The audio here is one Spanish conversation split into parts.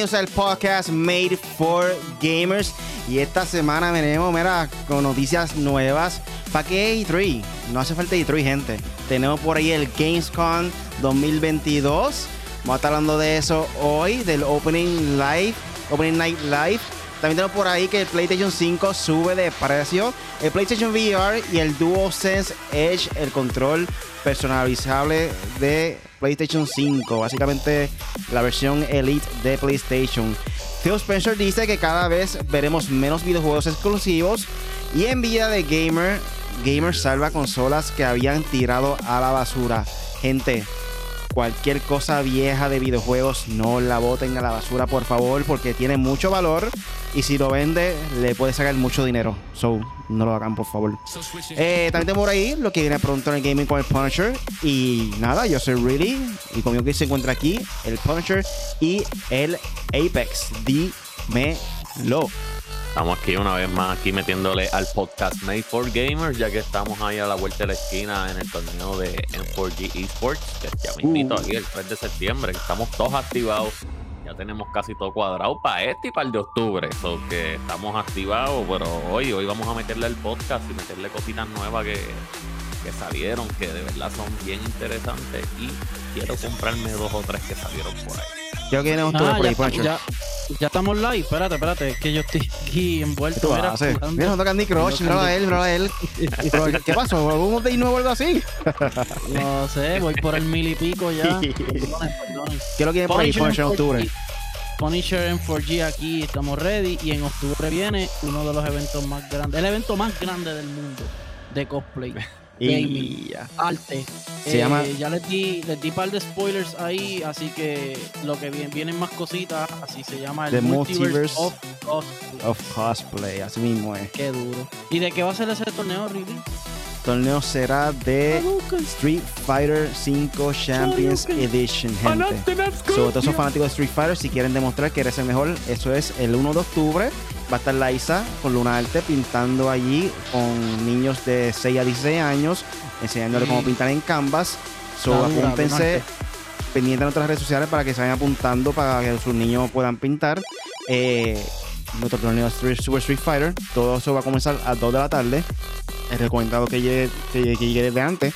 Bienvenidos al podcast Made for Gamers. Y esta semana venimos, con noticias nuevas. ¿Para qué E3? No hace falta E3, gente. Tenemos por ahí el Gamescom 2022. Vamos a estar hablando de eso hoy, del Opening Live, Opening Night Live. También tenemos por ahí que el PlayStation 5 sube de precio. El PlayStation VR y el DualSense Edge, el control personalizable de PlayStation 5. Básicamente la versión Elite de PlayStation. Phil Spencer dice que cada vez veremos menos videojuegos exclusivos. Y en vida de Gamer, Gamer salva consolas que habían tirado a la basura. Gente, cualquier cosa vieja de videojuegos no la boten a la basura por favor porque tiene mucho valor. Y si lo vende le puede sacar mucho dinero. So no lo hagan por favor. Eh, también tengo por ahí lo que viene pronto en el gaming con el Punisher. Y nada yo soy Really y conmigo que se encuentra aquí el Punisher y el Apex. Dímelo Estamos aquí una vez más, aquí metiéndole al podcast Made for Gamers, ya que estamos ahí a la vuelta de la esquina en el torneo de M4G Esports, que ya me aquí el 3 de septiembre, estamos todos activados. Ya tenemos casi todo cuadrado para este y para el de octubre. So que estamos activados, pero hoy, hoy vamos a meterle al podcast y meterle cositas nuevas que, que salieron, que de verdad son bien interesantes. Y quiero comprarme dos o tres que salieron por ahí. Yo que tenemos todo Ah, por ahí ya, ya, ya estamos live. Espérate, espérate. Es que yo estoy aquí envuelto. Mira. Mira, no Candy Crush, mira a él, mira a él. ¿Qué pasó? ¿Algún de nuevo o algo así? No sé, voy por el mil y pico ya. ¿Qué es lo que viene por ahí Punisher en octubre? Punisher en 4G aquí, estamos ready. Y en octubre viene uno de los eventos más grandes, el evento más grande del mundo de cosplay. gaming, Y arte. Se Eh, llama- Ya les di, les di par de spoilers ahí, así que lo que viene, vienen más cositas, así se llama el The Multiverse, of Cosplay. Of cosplay, así mismo es. Qué duro. ¿Y de qué va a ser ese torneo, really? torneo será de Street Fighter 5 Champions Edition, gente. Sobre todo esos fanáticos de Street Fighter, si quieren demostrar que eres el mejor, eso es el 1 de octubre. Va a estar Liza con Luna Arte pintando allí con niños de 6 a 16 años, enseñándole cómo pintar en Canvas. So, Está dura, apúntense Luna pendientes de nuestras redes sociales para que se vayan apuntando para que sus niños puedan pintar. Eh, nuestro torneo Super Street Fighter, todo eso va a comenzar a 2 de la tarde. Es recomendado que llegue, que, que llegue desde antes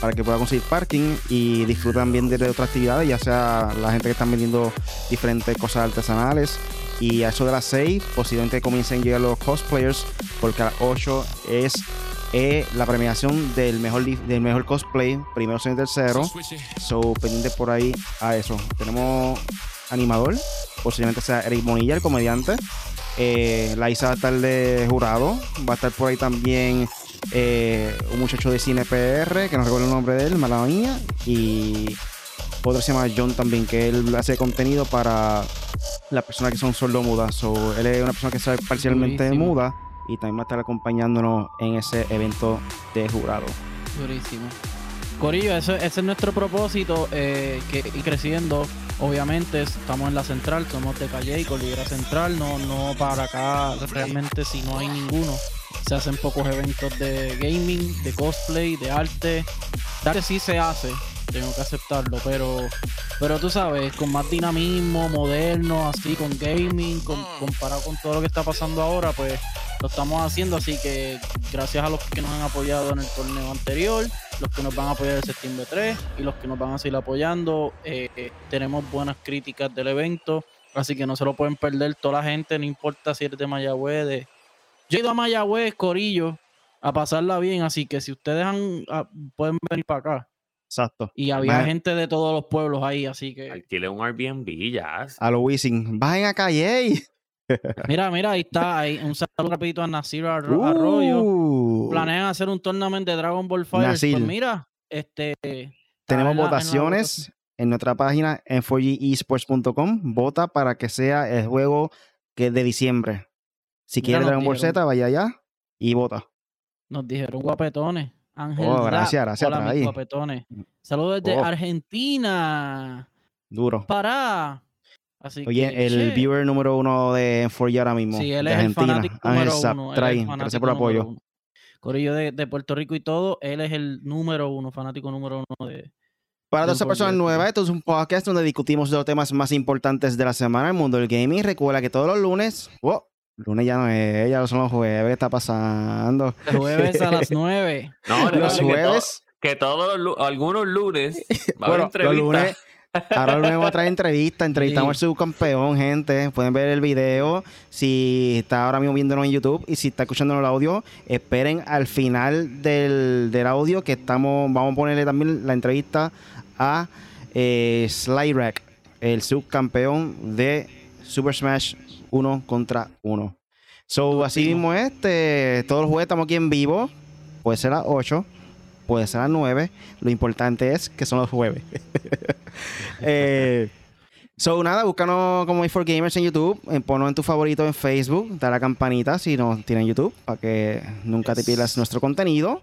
para que pueda conseguir parking y disfruten también de otras actividades, ya sea la gente que están vendiendo diferentes cosas artesanales. Y a eso de las 6 posiblemente comiencen a llegar los cosplayers, porque a las 8 es eh, la premiación del mejor, del mejor cosplay, primero, segundo y tercero. So, pendiente por ahí a eso. Tenemos animador, posiblemente sea Eric Bonilla, el comediante. Eh, la Isa va a estar de jurado. Va a estar por ahí también eh, un muchacho de cine PR, que no recuerdo el nombre de él, mala. Y otro se llama John también, que él hace contenido para las personas que son sordomudas. So, él es una persona que sabe parcialmente Durísimo. muda y también va a estar acompañándonos en ese evento de jurado. Durísimo. Corillo, ese, ese es nuestro propósito, eh, que ir creciendo. Obviamente estamos en la central, somos de Calle y Cordillera Central, no, no para acá realmente si no hay ninguno. Se hacen pocos eventos de gaming, de cosplay, de arte. Arte sí se hace, tengo que aceptarlo, pero, pero tú sabes, con más dinamismo, moderno, así, con gaming, con- comparado con todo lo que está pasando ahora, pues lo estamos haciendo, así que gracias a los que nos han apoyado en el torneo anterior, los que nos van a apoyar el septiembre 3 y los que nos van a seguir apoyando, eh, tenemos buenas críticas del evento, así que no se lo pueden perder toda la gente, no importa si eres de Mayagüez, de... Yo he ido a Mayagüez, Corillo, a pasarla bien, así que si ustedes han, pueden venir para acá. Exacto. Y había gente de todos los pueblos ahí, así que... Alquile un Airbnb ya. A lo Wisin. Bajen a Calle. Mira, mira, ahí está, ahí, un saludo rapidito a Nasir Arro- Arroyo. Uh, planean hacer un tournament de Dragon Ball Fighter. Nasir. Pues mira, este Tenemos la- votaciones en nuestra página en 4gesports.com. Vota para que sea el juego que es de diciembre. Si quieres Dragon Ball. Z, vaya allá y vota. nos dijeron guapetones. Ángel Oh, gracias, gracias, Hola, mis guapetones. Saludos desde Oh. Argentina. Duro. Para. Así Oye, que, el che, viewer número uno de 4G ahora mismo. Sí, él de es el fanático Ángel número uno. trae. Gracias por el apoyo. uno. Corillo de, de Puerto Rico y todo, él es el número uno, fanático número uno de, Para todas esas personas nuevas, esto es un podcast donde discutimos los temas más importantes de la semana en el mundo del gaming. Recuerda que todos los lunes, oh, lunes ya no es, ya son los jueves, ¿qué está pasando? Jueves a las 9. No, los que jueves. Que, todos los algunos lunes va a Bueno, haber los lunes, ahora lunes vamos a traer entrevistas, entrevistamos al subcampeón, gente. Pueden ver el video si está ahora mismo viéndonos en YouTube y si está escuchándonos el audio, esperen al final del, del audio que estamos, vamos a ponerle también la entrevista a eh, Slyrack, el subcampeón de Super Smash 1 contra 1. So, así mismo este, todos los jueves estamos aquí en vivo, puede ser a las 8, puede ser a las 9, lo importante es que son los jueves. eh, so, nada, búscanos como for Gamers en YouTube, eh, ponnos en tu favorito en Facebook, da la campanita si no tienen YouTube, para que nunca te pierdas nuestro contenido.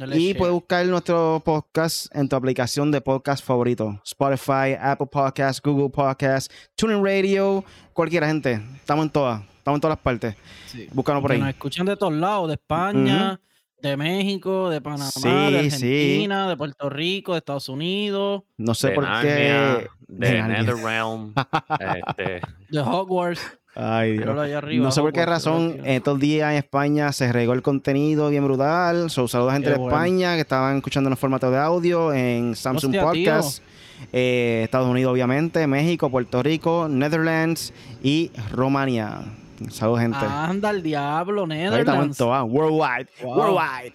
Dale Y share. puedes buscar nuestro podcast en tu aplicación de podcast favorito. Spotify, Apple Podcasts, Google Podcasts, TuneIn Radio, cualquiera, gente. Estamos en todas. Estamos en todas las partes. Sí. Búscanos por ahí. nos escuchan de todos lados, de España, de México, de Panamá, Sí, de sí. Argentina, de Puerto Rico, de Estados Unidos, No sé de por Narnia, qué. de. NetherRealm. este, de Hogwarts. Ay, Dios. Arriba, No sé por qué razón aquí. estos días en España se regó el contenido bien brutal. So, saludos a gente Qué de bueno. España que estaban escuchando en formato de audio en Samsung Hostia. Podcast. Eh, Estados Unidos, obviamente, México, Puerto Rico, Netherlands y Romania. Saludos, gente. Anda el diablo, Netherlands. todas. Worldwide. Wow. Worldwide.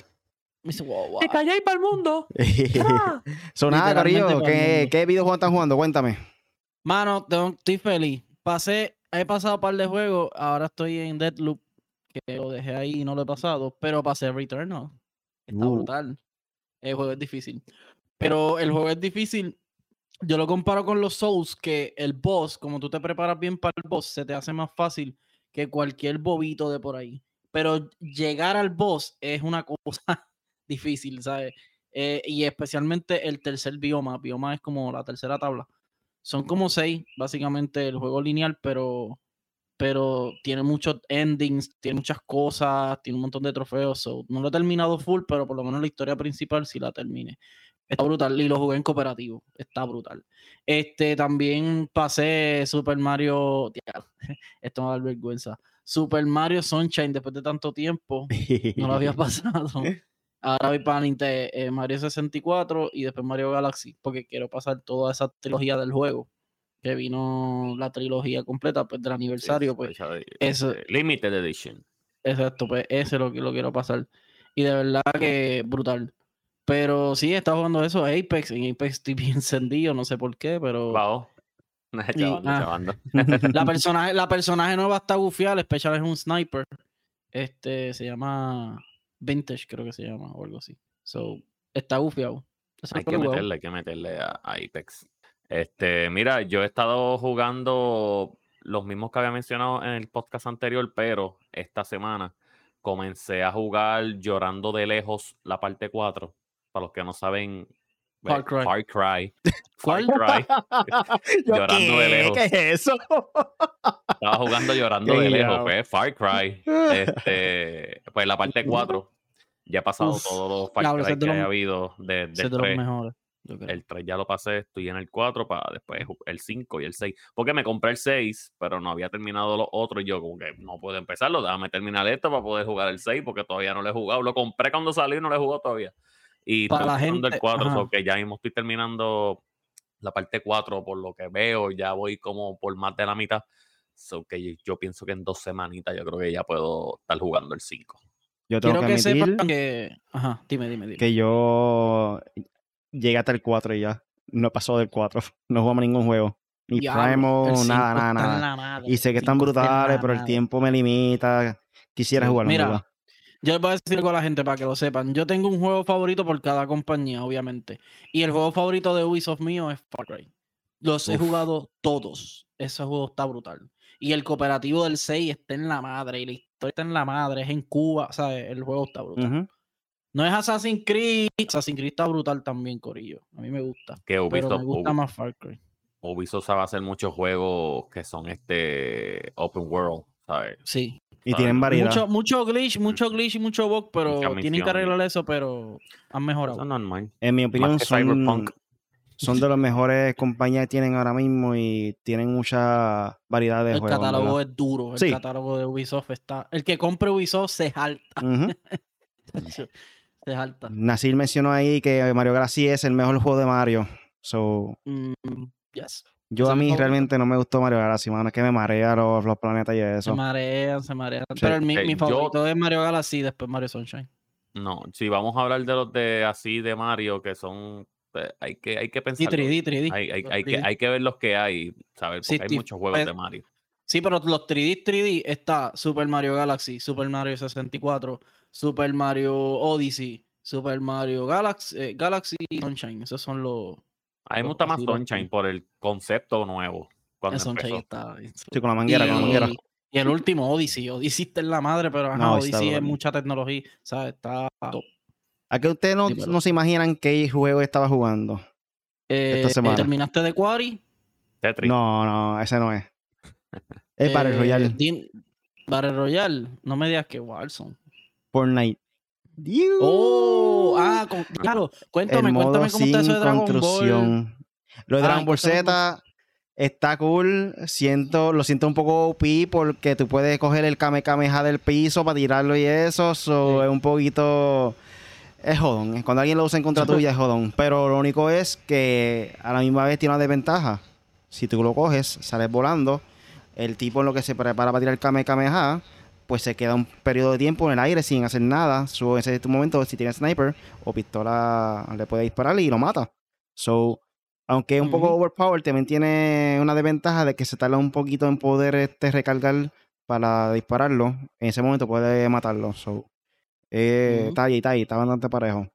Me dice, wow, wow. ¡Te calláis para el mundo! so, nada, Literalmente Carillo, para el ¿qué. ¿qué videojuego están jugando? Cuéntame. Mano, estoy feliz. Pasé, he pasado un par de juegos, ahora estoy en Deadloop, que lo dejé ahí y no lo he pasado, pero pasé Returnal. Está Uh. brutal. El juego es difícil. Pero el juego es difícil. Yo lo comparo con los Souls, que el boss, como tú te preparas bien para el boss, se te hace más fácil que cualquier bobito de por ahí. Pero llegar al boss es una cosa difícil, ¿sabes? Eh, y especialmente el tercer bioma. Bioma es como la tercera tabla. Son como seis, básicamente, el juego lineal, pero, pero tiene muchos endings, tiene muchas cosas, tiene un montón de trofeos. so, no lo he terminado full, pero por lo menos la historia principal sí la terminé. Está brutal. Y lo jugué en cooperativo. Está brutal. Este también pasé Super Mario. Esto me da vergüenza. Super Mario Sunshine después de tanto tiempo. No lo había pasado. Ahora voy para Ninte- eh, Mario 64 y después Mario Galaxy, porque quiero pasar toda esa trilogía del juego. Que vino la trilogía completa pues, del aniversario. Pues, eso- Limited Edition. exacto, pues ese es lo que lo quiero pasar. Y de verdad que brutal. Pero sí, estado jugando eso, Apex. En Apex estoy bien encendido, no sé por qué, pero. Bao. Chavando, ah. La personaje, la personaje nueva está gufiada, el especial es un sniper. Este se llama Vintage, creo que se llama, o algo así. So, está gufiado. Eso Hay que meterle, hay que meterle a, a Apex. Este, mira, yo he estado jugando los mismos que había mencionado en el podcast anterior, pero esta semana comencé a jugar Llorando de Lejos, la parte 4. Para los que no saben, Far Cry. Far Cry. Far Cry. Llorando de ¿qué? lejos. ¿Qué es eso? Estaba jugando Llorando de Lejos, pues Far Cry. Este, pues la parte 4. Ya he pasado Uf, todos los Far Cry que haya habido de, de los 3. mejores. yo creo. El 3 ya lo pasé, estoy en el 4 para después el 5 y el 6. Porque me compré el 6, pero no había terminado los otros y yo como que no puedo empezarlo, déjame terminar esto para poder jugar el 6 porque todavía no lo he jugado. Lo compré cuando salió y no lo he jugado todavía. Y Para estoy la jugando el gente, 4, ajá. so que ya mismo estoy terminando la parte 4 por lo que veo, ya voy como por más de la mitad. So que yo- yo pienso que en dos semanitas yo creo que ya puedo estar jugando el 5. Yo tengo Quiero que que, admitir sepan que. Ajá, dime, dime, dime. que yo llegué hasta el 4 y ya. No pasó del 4. No jugamos ningún juego. Ni cinco nada, nada, nada. madre, Y sé que están brutales, pero el tiempo me limita. Quisiera en Mira, verdad. Yo les voy a decir algo a la gente para que lo sepan. Yo tengo un juego favorito por cada compañía, obviamente. Y el juego favorito de Ubisoft mío es Far Cry. Los he jugado todos. Ese juego está brutal. Y el cooperativo del 6 está en la madre. Y la historia está en la madre. Es en Cuba. ¿sabes? El juego está brutal. No es Assassin's Creed. Assassin's Creed está brutal también, Corillo. A mí me gusta. Que Pero Ubisoft, me gusta más Far Cry. Ubisoft sabe hacer muchos juegos que son este open world, ¿sabes? Sí. Y Ah, tienen no. variedad. Mucho, mucho glitch, mucho glitch y mucho bug, pero tienen que arreglar eso, pero han mejorado. Eso es normal. En mi opinión, son, Cyberpunk. Son de las mejores compañías que tienen ahora mismo y tienen mucha variedad de El juegos. catálogo es duro. El Sí. catálogo de Ubisoft está. El que compre Ubisoft se jalta. Ujú. se jalta. Nasir mencionó ahí que Mario Galaxy es el mejor juego de Mario. So, Mm, yes. yo a mí realmente no me gustó Mario Galaxy, mano. Es que me marea los, los planetas y Se eso. marean, se marean. Pero el- mi, mi yo- favorito es Mario Galaxy, después Mario Sunshine. No, si vamos a hablar de los de así de Mario, que son. Eh, hay que, hay que pensar. Y 3D, 3D. Hay, hay, hay que, 3D. hay que ver los que hay, ¿sabes? Sí, Porque hay muchos juegos pues, de Mario. Sí, pero los 3D, 3D está Super Mario Galaxy, Super Mario 64, Super Mario Odyssey, Super Mario Galaxy, eh, Galaxy y Sunshine. Esos son los. A mí me los- gusta más Sunshine por el concepto nuevo. Cuando Sunshine está. Sí, con la manguera, con la manguera. Y, el último, Odyssey. Odyssey está en la madre, pero ajá, No, Odyssey es mucha tecnología, ¿sabes? Está top. ¿A qué ustedes no, Sí, pero- no se imaginan qué juego estaba jugando? Eh, semana. ¿Terminaste de Quarry? Tetris. No, no, ese no es. Es Battle Eh, Royale, Din- Battle Royale. No me digas que Warzone. Fortnite. Dios. Oh, ah, con- claro. Cuéntame, el modo cuéntame cómo está eso de sin Dragon Ball. construcción. Lo de Ah, Dragon Ball Z está cool. Siento, lo siento un poco OP porque tú puedes coger el Kame Kameha del piso para tirarlo y eso. So, Sí. Es un poquito. Es jodón. Cuando alguien lo usa en contra tuya es jodón. Pero lo único es que a la misma vez tiene una desventaja. Si tú lo coges, sales volando. El tipo en lo que se prepara para tirar el Kame Kameha, pues se queda un periodo de tiempo en el aire sin hacer nada. So, ese es tu momento, si tiene sniper o pistola, le puede disparar y lo mata. So, aunque es un poco overpowered, también tiene una desventaja de que se tarda un poquito en poder este, recargar para dispararlo. En ese momento puede matarlo. So, eh, Ujú. Está ahí, está ahí, está bastante parejo.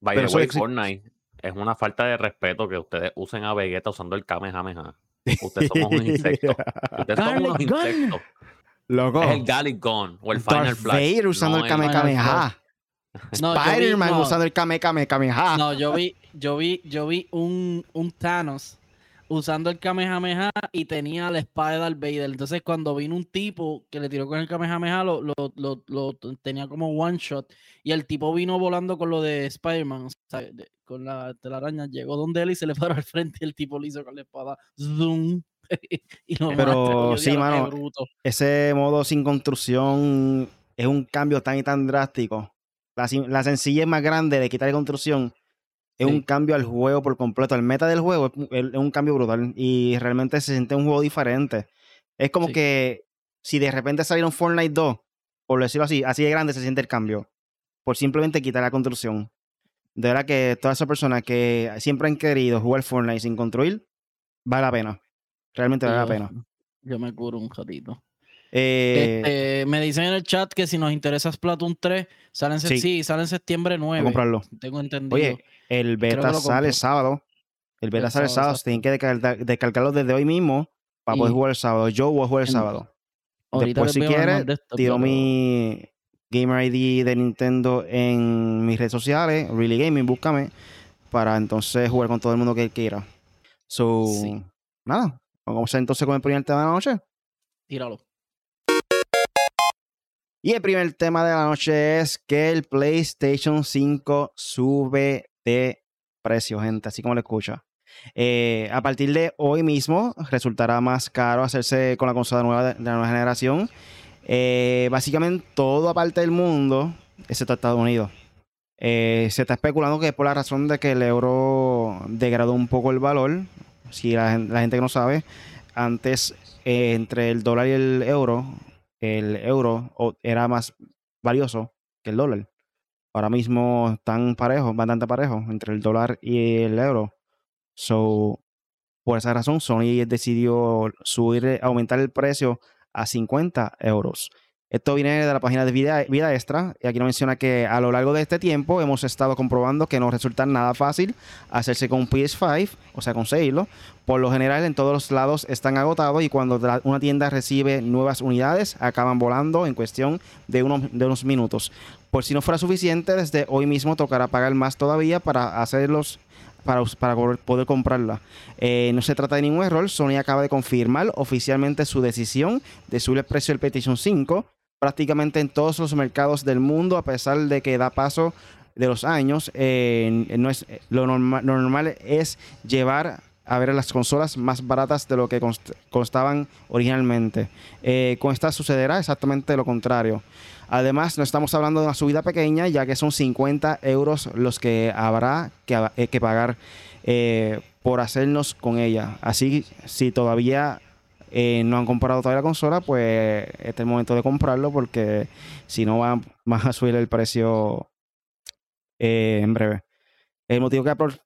By pero the way, Fortnite es una falta de respeto que ustedes usen a Vegeta usando el Kamehameha. Ustedes somos un insecto. Ustedes son unos insectos. Loco. Es el Gallic Gun o el Final Darth Flash. Vader usando no el el- Kame Final Kameha. No, Spider-Man no. usando el Kame Kame Kameha. No, yo vi, yo vi, yo vi un, un Thanos usando el Kamehameha y tenía la espada de Darth Vader. Entonces, cuando vino un tipo que le tiró con el Kamehameha, lo, lo, lo- lo tenía como one shot. Y el tipo vino volando con lo de Spider-Man, o sea, con la telaraña. Llegó donde él y se le paró al frente y el tipo le hizo con la espada. Zoom. y lo Pero mató. Yo, sí, "Diablo, qué mano, bruto". ese modo sin construcción es un cambio tan y tan drástico. La, la sencillez más grande de quitar construcción es Sí. un cambio al juego por completo. El meta del juego es, un- cambio brutal y realmente se siente un juego diferente. Es como Sí. que si de repente saliera un Fortnite 2, por decirlo así, así de grande se siente el cambio. Por simplemente quitar la construcción. De verdad que todas esas personas que siempre han querido jugar Fortnite sin construir, vale la pena. Realmente vale la pena. Yo me curo un ratito. Eh, Este, me dicen en el chat que si nos interesa Splatoon 3, sale en, Sí. sí, sale en septiembre a 9. comprarlo. Tengo entendido. Oye, el beta sale sábado. El beta El sale sábado, sábado. Tienen que descargar- descargarlo desde hoy mismo para poder jugar el sábado. Yo voy a jugar el en- sábado. Ahorita Después, si quieres, esto, tiro pero- mi Gamer ID de Nintendo en mis redes sociales, Really Gaming, búscame, para entonces jugar con todo el mundo que quiera. So, Sí. nada. Vamos a entonces con el primer tema de la noche. Tíralo. Y el primer tema de la noche es que el PlayStation 5 sube de precio, gente, así como lo escucha. Eh, a partir de hoy mismo resultará más caro hacerse con la consola nueva de, la nueva generación. Eh, básicamente todo aparte del mundo, excepto Estados Unidos. Eh, se está especulando que es por la razón de que el euro degradó un poco el valor. Si la, gen- la gente que no sabe, antes entre el dólar y el euro, el euro era más valioso que el dólar. Ahora mismo están parejos, bastante parejos entre el dólar y el euro. So, por esa razón, Sony decidió subir, aumentar el precio a 50 euros. Esto viene de la página de Vida, Vida Extra y aquí nos menciona que a lo largo de este tiempo hemos estado comprobando que no resulta nada fácil hacerse con un PS5, o sea, conseguirlo. Por lo general en todos los lados están agotados y cuando una tienda recibe nuevas unidades acaban volando en cuestión de unos minutos. Por si no fuera suficiente, desde hoy mismo tocará pagar más todavía para hacerlos para, poder- comprarla. Eh, no se trata de ningún error. Sony acaba de confirmar oficialmente su decisión de subir el precio del PlayStation 5 prácticamente en todos los mercados del mundo, a pesar de que da paso de los años, eh, no es, lo, normal, lo normal es llevar a ver las consolas más baratas de lo que costaban originalmente. Eh, con esta sucederá exactamente lo contrario. Además, no estamos hablando de una subida pequeña, ya que son 50 euros los que habrá que, eh, pagar eh, por hacernos con ella. Así, si todavía no han comprado todavía la consola, pues este es el momento de comprarlo porque si no van, a subir el precio en breve. El motivo que por,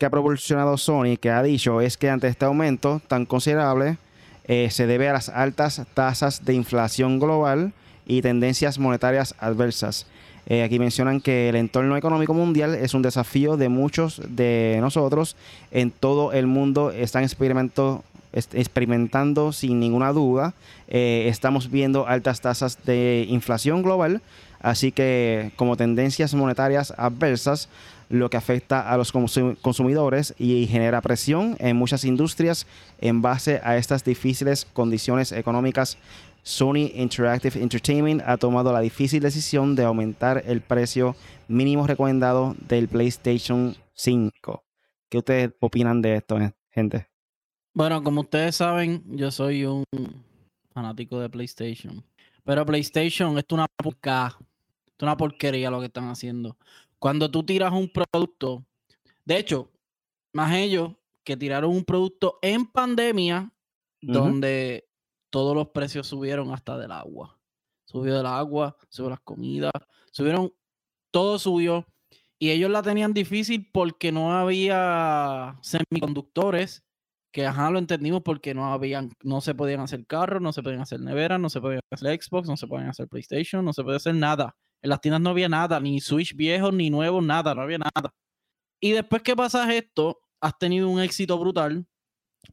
que ha proporcionado Sony, que ha dicho, es que ante este aumento tan considerable, eh, se debe a las altas tasas de inflación global y tendencias monetarias adversas. Eh, aquí mencionan que el entorno económico mundial es un desafío de muchos de nosotros en todo el mundo. Están experimentando, experimentando sin ninguna duda. Eh, estamos viendo altas tasas de inflación global, así que como tendencias monetarias adversas, lo que afecta a los consumidores y genera presión en muchas industrias en base a estas difíciles condiciones económicas. Sony Interactive Entertainment ha tomado la difícil decisión de aumentar el precio mínimo recomendado del PlayStation 5. ¿Qué ustedes opinan de esto, eh, gente? Bueno, como ustedes saben, yo soy un fanático de PlayStation. Pero PlayStation es una es una porquería lo que están haciendo. Cuando tú tiras un producto, de hecho, más ellos que tiraron un producto en pandemia donde todos los precios subieron hasta del agua. Subió del agua, subió las comidas, subieron, todo subió. Y ellos la tenían difícil porque no había semiconductores, que ajá, lo entendimos porque no habían, no se podían hacer carros, no se podían hacer neveras, no se podían hacer Xbox, no se podían hacer PlayStation, no se podía hacer nada. En las tiendas no había nada, ni Switch viejos, ni nuevos, nada, no había nada. Y después que pasas esto, has tenido un éxito brutal,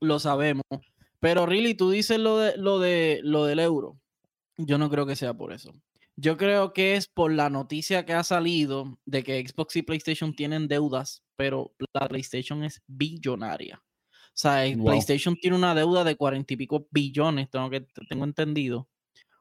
lo sabemos. Pero really, tú dices lo de lo de lo del euro. Yo no creo que sea por eso. Yo creo que es por la noticia que ha salido de que Xbox y PlayStation tienen deudas, pero la PlayStation es billonaria. O sea, PlayStation tiene una deuda de cuarenta y pico billones, tengo que tengo entendido.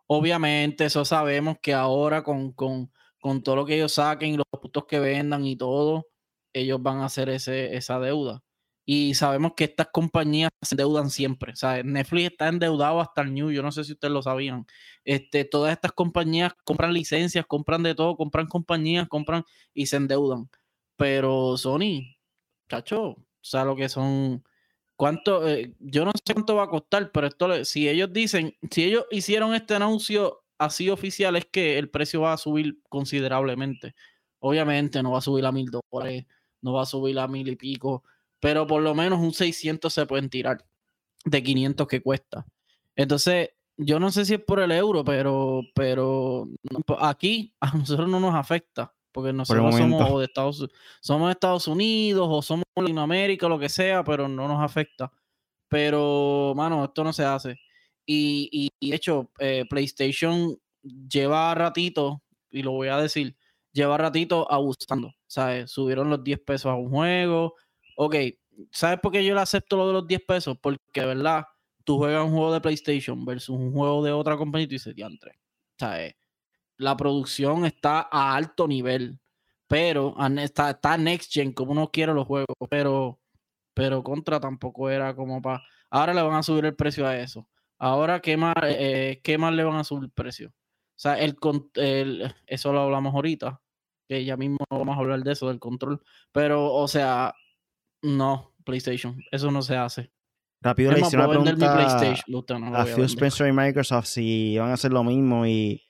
Obviamente, eso sabemos que ahora con, todo lo que ellos saquen, los productos que vendan y todo, ellos van a hacer ese, esa deuda. Y sabemos que estas compañías se endeudan siempre. Netflix está endeudado hasta el New, yo no sé si ustedes lo sabían. Este, todas estas compañías compran licencias, compran de todo, compran compañías, compran y se endeudan. Pero Sony, chacho, o sea, lo que son ¿Cuánto? Eh, yo no sé cuánto va a costar, pero esto, si ellos dicen, si ellos hicieron este anuncio así oficial, es que el precio va a subir considerablemente. Obviamente no va a subir a mil dólares, no va a subir a mil y pico, pero por lo menos un 600 se pueden tirar de 500 que cuesta. Entonces, yo no sé si es por el euro, pero, pero aquí a nosotros no nos afecta porque nosotros somos de Estados, somos de Estados Unidos o somos Latinoamérica, lo que sea, pero no nos afecta. Pero, mano, esto no se hace. Y, de hecho, eh, PlayStation lleva ratito, y lo voy a decir, lleva ratito abusando. ¿Sabes? Subieron los 10 pesos a un juego. Ok, ¿sabes por qué yo le acepto lo de los 10 pesos? Porque, verdad, tú juegas un juego de PlayStation versus un juego de otra compañía y tú dices, diantre. ¿Sabes? la producción está a alto nivel, pero está, está next gen, como uno quiere los juegos, pero, pero contra tampoco era como para... Ahora le van a subir el precio a eso. Ahora, ¿qué más, eh, ¿qué más le van a subir el precio? O sea, el, el, eso lo hablamos ahorita, que ya mismo vamos a hablar de eso, del control. Pero, o sea, no, PlayStation, eso no se hace. Rápido le hice una pregunta a Phil Spencer y Microsoft si van a hacer lo mismo y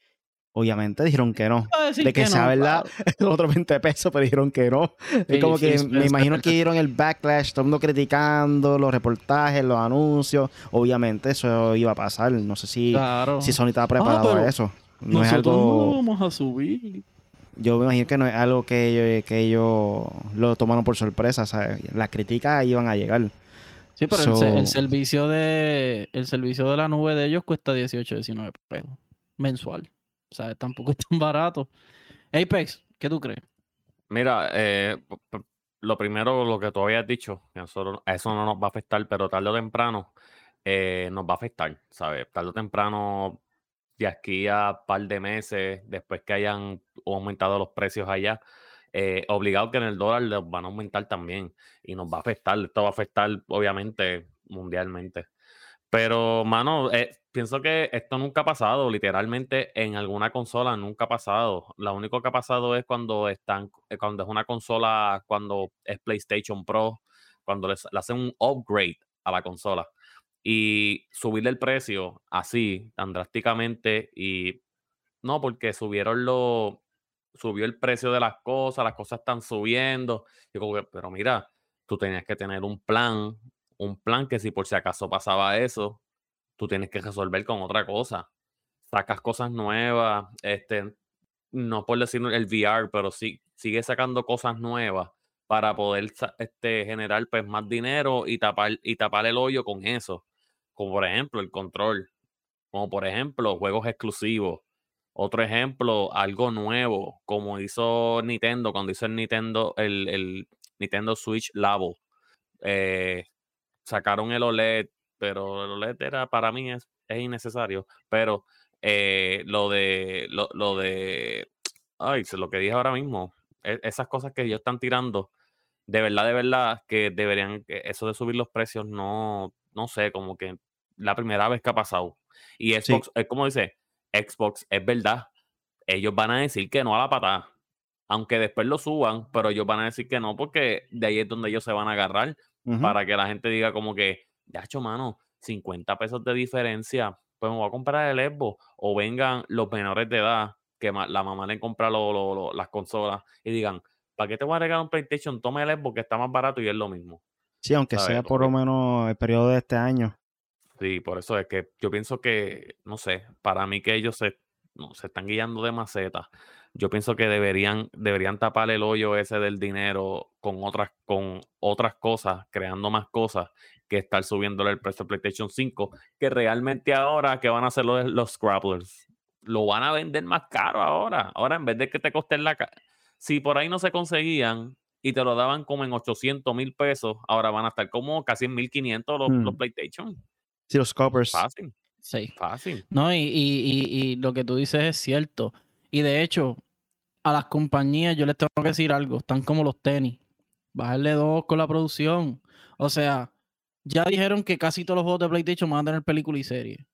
Obviamente dijeron que no. De que, sea verdad, otros 20 pesos, pero dijeron que no. es como que me imagino que dieron el backlash, todo el mundo criticando los reportajes, los anuncios. Obviamente eso iba a pasar. No sé si, si Sony estaba preparado para eso. No es algo. No vamos a subir. Yo me imagino que no es algo que ellos, que ellos lo tomaron por sorpresa. ¿sabes? Las críticas iban a llegar. Sí, pero el, el, servicio de el servicio de la nube de ellos cuesta 18, 19 pesos mensual. O sea, tampoco es tan barato. Apex, ¿qué tú crees? Mira, eh, lo primero, lo que tú habías dicho, eso, eso no nos va a afectar, pero tarde o temprano eh, nos va a afectar, ¿sabes? Tarde o temprano, de aquí a par de meses, después que hayan aumentado los precios allá, eh, obligado que en el dólar les van a aumentar también y nos va a afectar. Esto va a afectar, obviamente, mundialmente. Pero, mano, eh, pienso que esto nunca ha pasado, literalmente en alguna consola nunca ha pasado. Lo único que ha pasado es cuando están, eh, cuando es una consola, cuando es PlayStation Pro, cuando les, le hacen un upgrade a la consola y subirle el precio así, tan drásticamente, y no, porque subieron lo, subió el precio de las cosas, las cosas están subiendo. Pero mira, tú tenías que tener un plan, un plan que si por si acaso pasaba eso, tú tienes que resolver con otra cosa. Sacas cosas nuevas, este, no por decir el VR, pero sí, sigue sacando cosas nuevas para poder este, generar pues, más dinero y tapar, y tapar el hoyo con eso. Como por ejemplo el control, como por ejemplo juegos exclusivos. Otro ejemplo, algo nuevo, como hizo Nintendo cuando hizo el Nintendo, el, el Nintendo Switch Labo. Eh, sacaron el OLED, pero el OLED era para mí es, es innecesario. Pero eh, lo de lo, lo de ay, lo que dije ahora mismo, e, esas cosas que ellos están tirando, de verdad, de verdad, que deberían, eso de subir los precios, no, no sé, como que la primera vez que ha pasado. Y Xbox, es como dice, Xbox, es verdad, ellos van a decir que no a la patada. Aunque después lo suban, pero ellos van a decir que no, porque de ahí es donde ellos se van a agarrar para que la gente diga como que, ya hecho, mano, 50 pesos de diferencia, pues me voy a comprar el Xbox. O vengan los menores de edad, que la mamá le compra las consolas, y digan, ¿para qué te voy a regalar un PlayStation? Toma el Xbox que está más barato y es lo mismo. Sí, aunque sea por lo menos el periodo de este año. Sí, por eso es que yo pienso que, no sé, para mí que ellos se, no, se están guiando de maceta yo pienso que deberían, deberían tapar el hoyo ese del dinero con otras, con otras cosas, creando más cosas, que estar subiéndole el precio de PlayStation 5, que realmente ahora que van a hacer los, los Scrabblers, lo van a vender más caro ahora. Ahora en vez de que te costen la... Si por ahí no se conseguían y te lo daban como en 800 mil pesos, ahora van a estar como casi en 1500 los, los hmm. PlayStation. Sí, los scalpers. Fácil. Sí. Fácil. No, y, y, y, lo que tú dices es cierto. Y de hecho, a las compañías, yo les tengo que decir algo, están como los tenis. Bajarle dos con la producción. O sea, ya dijeron que casi todos los juegos de PlayStation van a tener película y serie.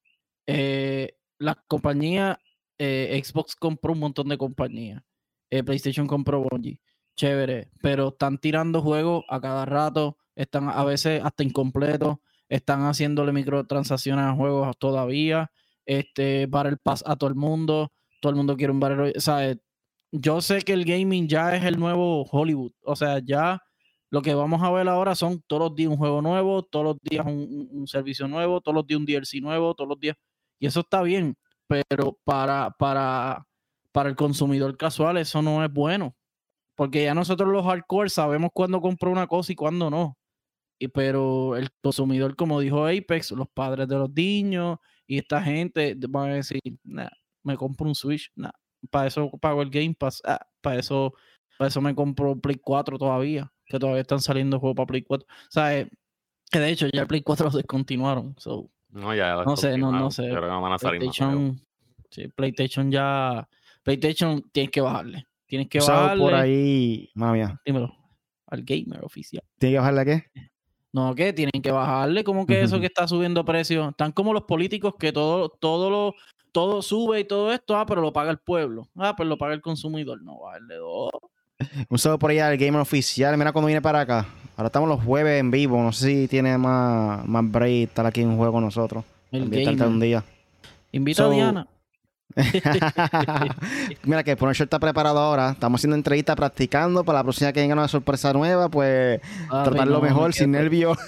Eh, las compañías, eh, Xbox compró un montón de compañías. Eh, PlayStation compró Bungie. Chévere. Pero están tirando juegos a cada rato. Están a veces hasta incompletos. Están haciéndole microtransacciones a juegos todavía. Este, el pass a todo el mundo. Todo el mundo quiere un barrio. O sea, yo sé que el gaming ya es el nuevo Hollywood. O sea, ya lo que vamos a ver ahora son todos los días un juego nuevo, todos los días un, servicio nuevo, todos los días un DLC nuevo, todos los días. Y eso está bien, pero para, para, para el consumidor casual eso no es bueno. Porque ya nosotros los hardcore sabemos cuándo compró una cosa y cuándo no. Y, pero el consumidor, como dijo Apex, los padres de los niños y esta gente van a decir, me compro un Switch, nada para eso pago el Game Pass, ah, para eso para eso me compro Play 4 todavía, que todavía están saliendo juegos para Play 4. O sea, eh, que de hecho ya el Play 4 lo descontinuaron. no, ya no sé, no, no sé. Pero no van a salir PlayStation, sí, PlayStation ya. PlayStation tienes que bajarle. Tienes que bajarle. por ahí, mía. Dímelo. Al gamer oficial. ¿Tienes que bajarle a qué? No, que tienen que bajarle, como que eso que está subiendo precio. Están como los políticos que todo, todo lo, todo sube y todo esto, ah, pero lo paga el pueblo. Ah, pero lo paga el consumidor. No, vale dos. Un saludo por ahí al gamer oficial. Mira cuando viene para acá. Ahora estamos los jueves en vivo. No sé si tiene más, más break estar aquí en un juego con nosotros. El gamer. un día. Invita a Diana. Mira que Punisher está preparado ahora. Estamos haciendo entrevistas practicando para la próxima que venga una sorpresa nueva, pues tratarlo mejor, sin nervios.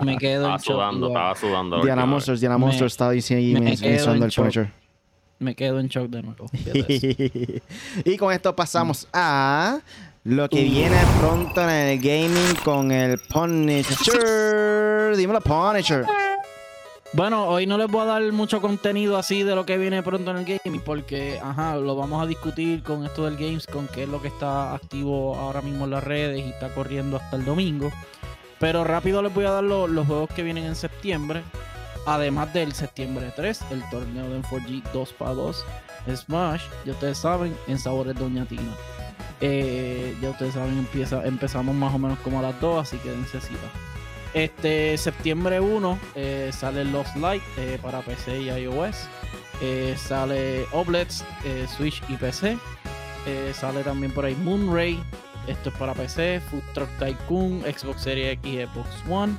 Me, quedo estaba sudando, estaba sudando. Diana Monsters, Diana Monsters estaba diciendo mencionando el Punisher. Me quedo en shock de nuevo. y con esto pasamos a lo que viene pronto en el gaming con el Punisher. Dímelo, Punisher. Bueno, hoy no les voy a dar mucho contenido así de lo que viene pronto en el gaming, porque, ajá, lo vamos a discutir con esto del Games, con qué es lo que está activo ahora mismo en las redes y está corriendo hasta el domingo. Pero rápido les voy a dar los juegos que vienen en septiembre, además del septiembre 3, el torneo de 4G 2 para 2, Smash, ya ustedes saben, en sabores Doña Tina. Eh, ya ustedes saben, empieza, empezamos más o menos como a las 2, así que necesita. Este septiembre 1 eh, sale Lost Light eh, para PC y iOS. Eh, sale Oblets, eh, Switch y PC. Eh, sale también por ahí Moonray. Esto es para PC, Food Truck Tycoon, Xbox Series X y Xbox One.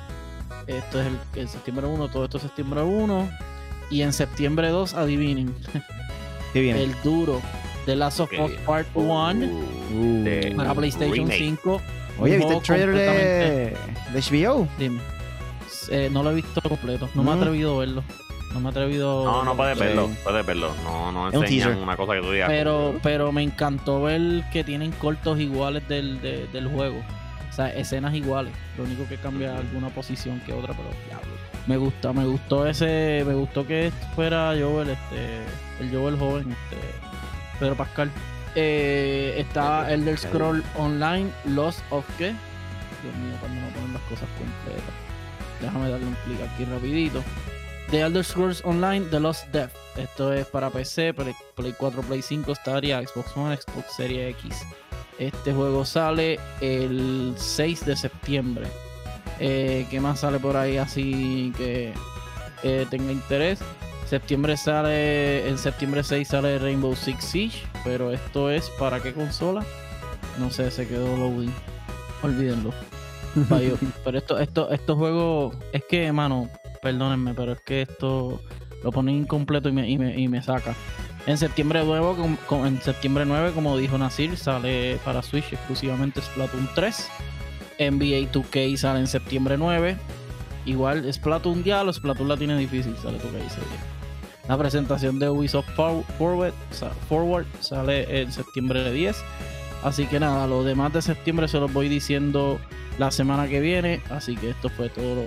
Esto es el, el septiembre 1, todo esto es septiembre 1. Y en septiembre 2, adivinen, Qué bien. el duro de Last of Us. Part 1 Uh. de- para PlayStation remake. 5. Oye, Un ¿viste el trailer de, de HBO? Dime. Eh, no lo he visto completo. No me he Mm. atrevido a verlo. No me he atrevido. No, no puedes Sí. verlo, puedes verlo. No, no Es un enseñan teaser. una cosa que tú digas. Pero, pero me encantó ver que tienen cortos iguales del, de- del juego. O sea, escenas iguales. Lo único que cambia es alguna posición que otra, pero diablo. Me gusta, me gustó ese, me gustó que fuera Joel, este, el Joel joven, este, Pedro Pascal. Eh, está Elder Scroll Online, Lost of qué? Dios mío, cuando no ponen las cosas completas. Déjame darle un clic aquí rapidito. The Elder Scrolls Online, The Lost Death. Esto es para PC, Play, Play 4, Play 5, Stadia, Xbox One, Xbox Series X. Este juego sale el 6 de septiembre. Eh, ¿Qué más sale por ahí así que eh, tenga interés? Septiembre sale, en septiembre 6 sale Rainbow Six Siege, pero esto es para qué consola? No sé, se quedó loading. Olvídenlo. Pero esto, esto, estos juegos, es que, mano, perdónenme, pero es que esto lo ponen incompleto y me, y me, y me saca. En septiembre, nuevo, com- com- en septiembre 9, como dijo Nasir, sale para Switch exclusivamente Splatoon 3. NBA 2K sale en septiembre 9. Igual Splatoon ya, los Splatoon la tiene difícil, sale 2K ese día. La presentación de Ubisoft For- Forward, sa- Forward sale en septiembre 10. Así que nada, lo demás de septiembre se los voy diciendo la semana que viene. Así que esto fue todo lo,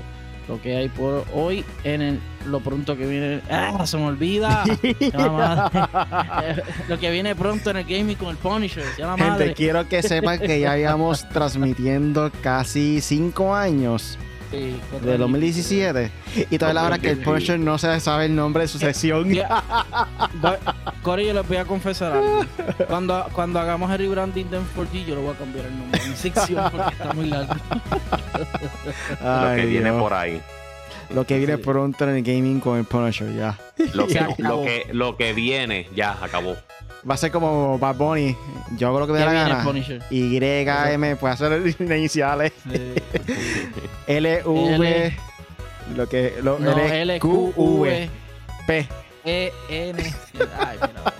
lo que hay por hoy. En el- lo pronto que viene. ¡Ah! Se me olvida. Lo que viene pronto en el gaming con el Punisher. Ya la madre. Gente, quiero que sepan que ya habíamos transmitiendo casi 5 años Sí, cuatro de años. 2017 y todavía la hora que el Punisher no se sabe el nombre de su sección. Ya. Voy- Cory, yo les voy a confesar algo. Cuando, cuando hagamos el rebranding de M4G, yo le voy a cambiar el nombre de mi sección porque está muy largo. lo que viene por ahí. Lo que viene Sí. pronto en el gaming con el Punisher, ya. Que, lo, que, lo que viene, ya acabó. Va a ser como Bad Bunny. Yo lo que me da la gana. Y, M, puede hacer las iniciales. L, V, lo que. Lo, no, L, Q, V, P. E, N. Ay, mira.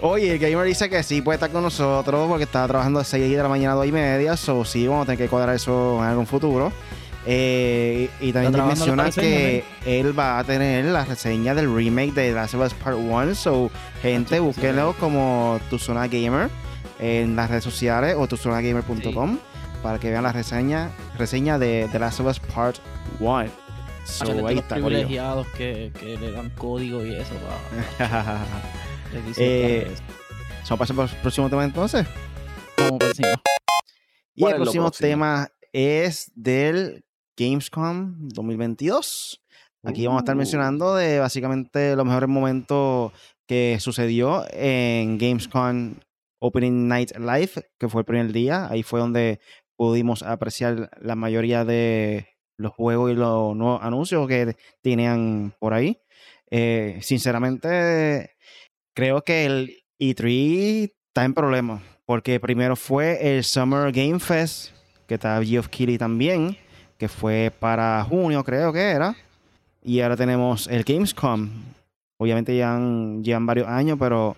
Oye, el gamer dice que sí puede estar con nosotros porque está trabajando de 6 de la mañana a 2 y media. So, sí, vamos a tener que cuadrar eso en algún futuro. Eh, y, y también menciona que él va a tener la reseña del remake de Last of Us Part 1. So, gente, sí, búsquenlo como Tu Zona Gamer en las redes sociales o tuzonagamer.com para que vean la reseña, reseña de The Last of Us Part 1. So, ahí los está, privilegiados que, que le dan código y eso. dicen Eh, que es So, pasemos al próximo tema entonces. como por encima. Y ¿Cuál el próximo próximo? tema es del Gamescom 2022. Aquí vamos a estar Uh. mencionando de básicamente los mejores momentos que sucedió en Gamescom Opening Night Live, que fue el primer día. Ahí fue donde pudimos apreciar la mayoría de los juegos y los nuevos anuncios que tenían por ahí. Eh, sinceramente, creo que el E3 está en problemas. Porque primero fue el Summer Game Fest, que está Geoff Keighley también, que fue para junio, creo que era. Y ahora tenemos el Gamescom. Obviamente ya han- llevan varios años, pero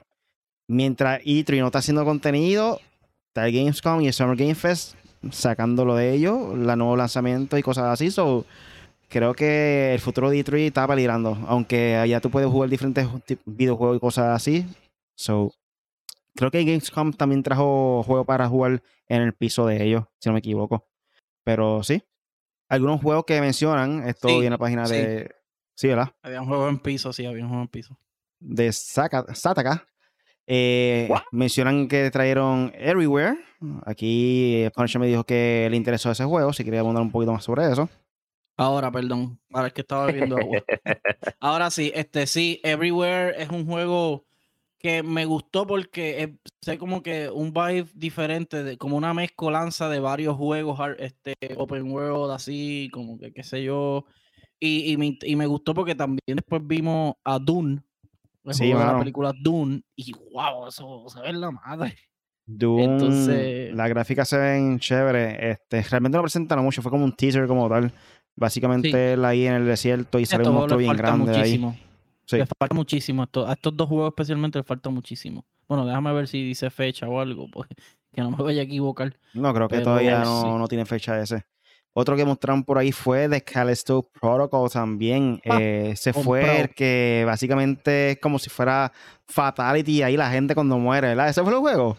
mientras E3 no está haciendo contenido, está el Gamescom y el Summer Game Fest sacándolo de ellos, la nuevo lanzamiento y cosas así. So, creo que el futuro de E3 está peligrando. Aunque allá tú puedes jugar diferentes videojuegos y cosas así. So, creo que Gamescom también trajo juegos para jugar en el piso de ellos, si no me equivoco. Pero sí. Algunos juegos que mencionan, esto Sí, viene en la página sí. de. Sí, ¿verdad? Había un juego en piso, sí, había un juego en piso. De Saka- Sataka. Eh, mencionan que trajeron Everywhere. Aquí eh, Punisher me dijo que le interesó ese juego. Si quería abundar un poquito más sobre eso. Ahora, perdón. Ahora es que estaba bebiendo agua. Ahora sí, este sí, Everywhere es un juego que me gustó porque es sé como que un vibe diferente, de, como una mezcolanza de varios juegos este, open world, así, como que qué sé yo. Y, y, me, y me gustó porque también después vimos a Dune, Sí, la película Dune, y wow, eso se ve en la madre. Doom, Entonces- las gráficas se ven chéveres. Este, realmente no presentaron mucho, fue como un teaser como tal. Básicamente él ahí en el desierto y sale un monstruo bien grande ahí. Sí. Les falta muchísimo. A estos, a estos dos juegos especialmente les falta muchísimo. Bueno, déjame ver si dice fecha o algo, porque que no me vaya a equivocar. No, creo que Pero todavía sí. no, no tiene fecha ese. Otro que mostraron por ahí fue The Callisto Protocol también. Ah, Eh, se fue el que básicamente es como si fuera Fatality ahí la gente cuando muere, ¿verdad? ¿Ese fue el juego?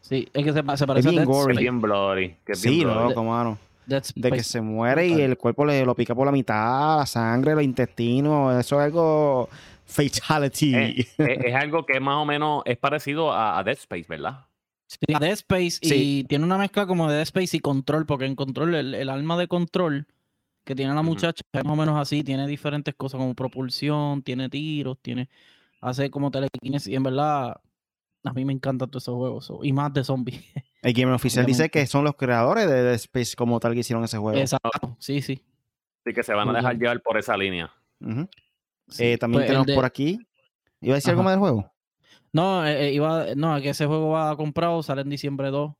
Sí, es que se, se parece bien a Dead gory. Que Space. bien bloody. Que Sí, bloody. loco, mano. De que Space. se muere y el cuerpo le lo pica por la mitad, la sangre, los intestinos, eso es algo fatality. Eh, es, es algo que más o menos es parecido a, a Dead Space, ¿verdad? Sí, a Dead Space y Sí. tiene una mezcla como de Dead Space y Control, porque en Control, el, el alma de Control que tiene la muchacha es más o menos así, tiene diferentes cosas como propulsión, tiene tiros, tiene hace como telequinesis y en verdad a mí me encantan todos esos juegos so- y más de zombies. El gamer oficial dice que son los creadores de Dead Space como tal que hicieron ese juego. Exacto, sí, sí. Así que se van a dejar llevar por esa línea. Sí. Eh, también Pues tenemos de- por aquí. ¿Iba a decir algo más del juego? No, eh, eh, iba, no, que ese juego va comprado, sale en diciembre 2.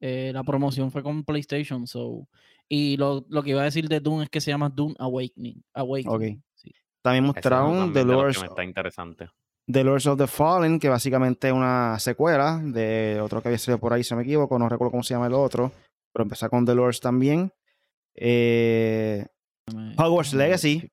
Eh, la promoción fue con PlayStation, so. Y lo, lo que iba a decir de Doom es que se llama Doom Awakening. Awakening. sí. También mostraron The Lords, está interesante. The Lords of the Fallen, que básicamente es una secuela de otro que había salido por ahí, si no me equivoco, no recuerdo cómo se llama el otro, pero empezar con The Lords también. Eh, Hogwarts. Legacy,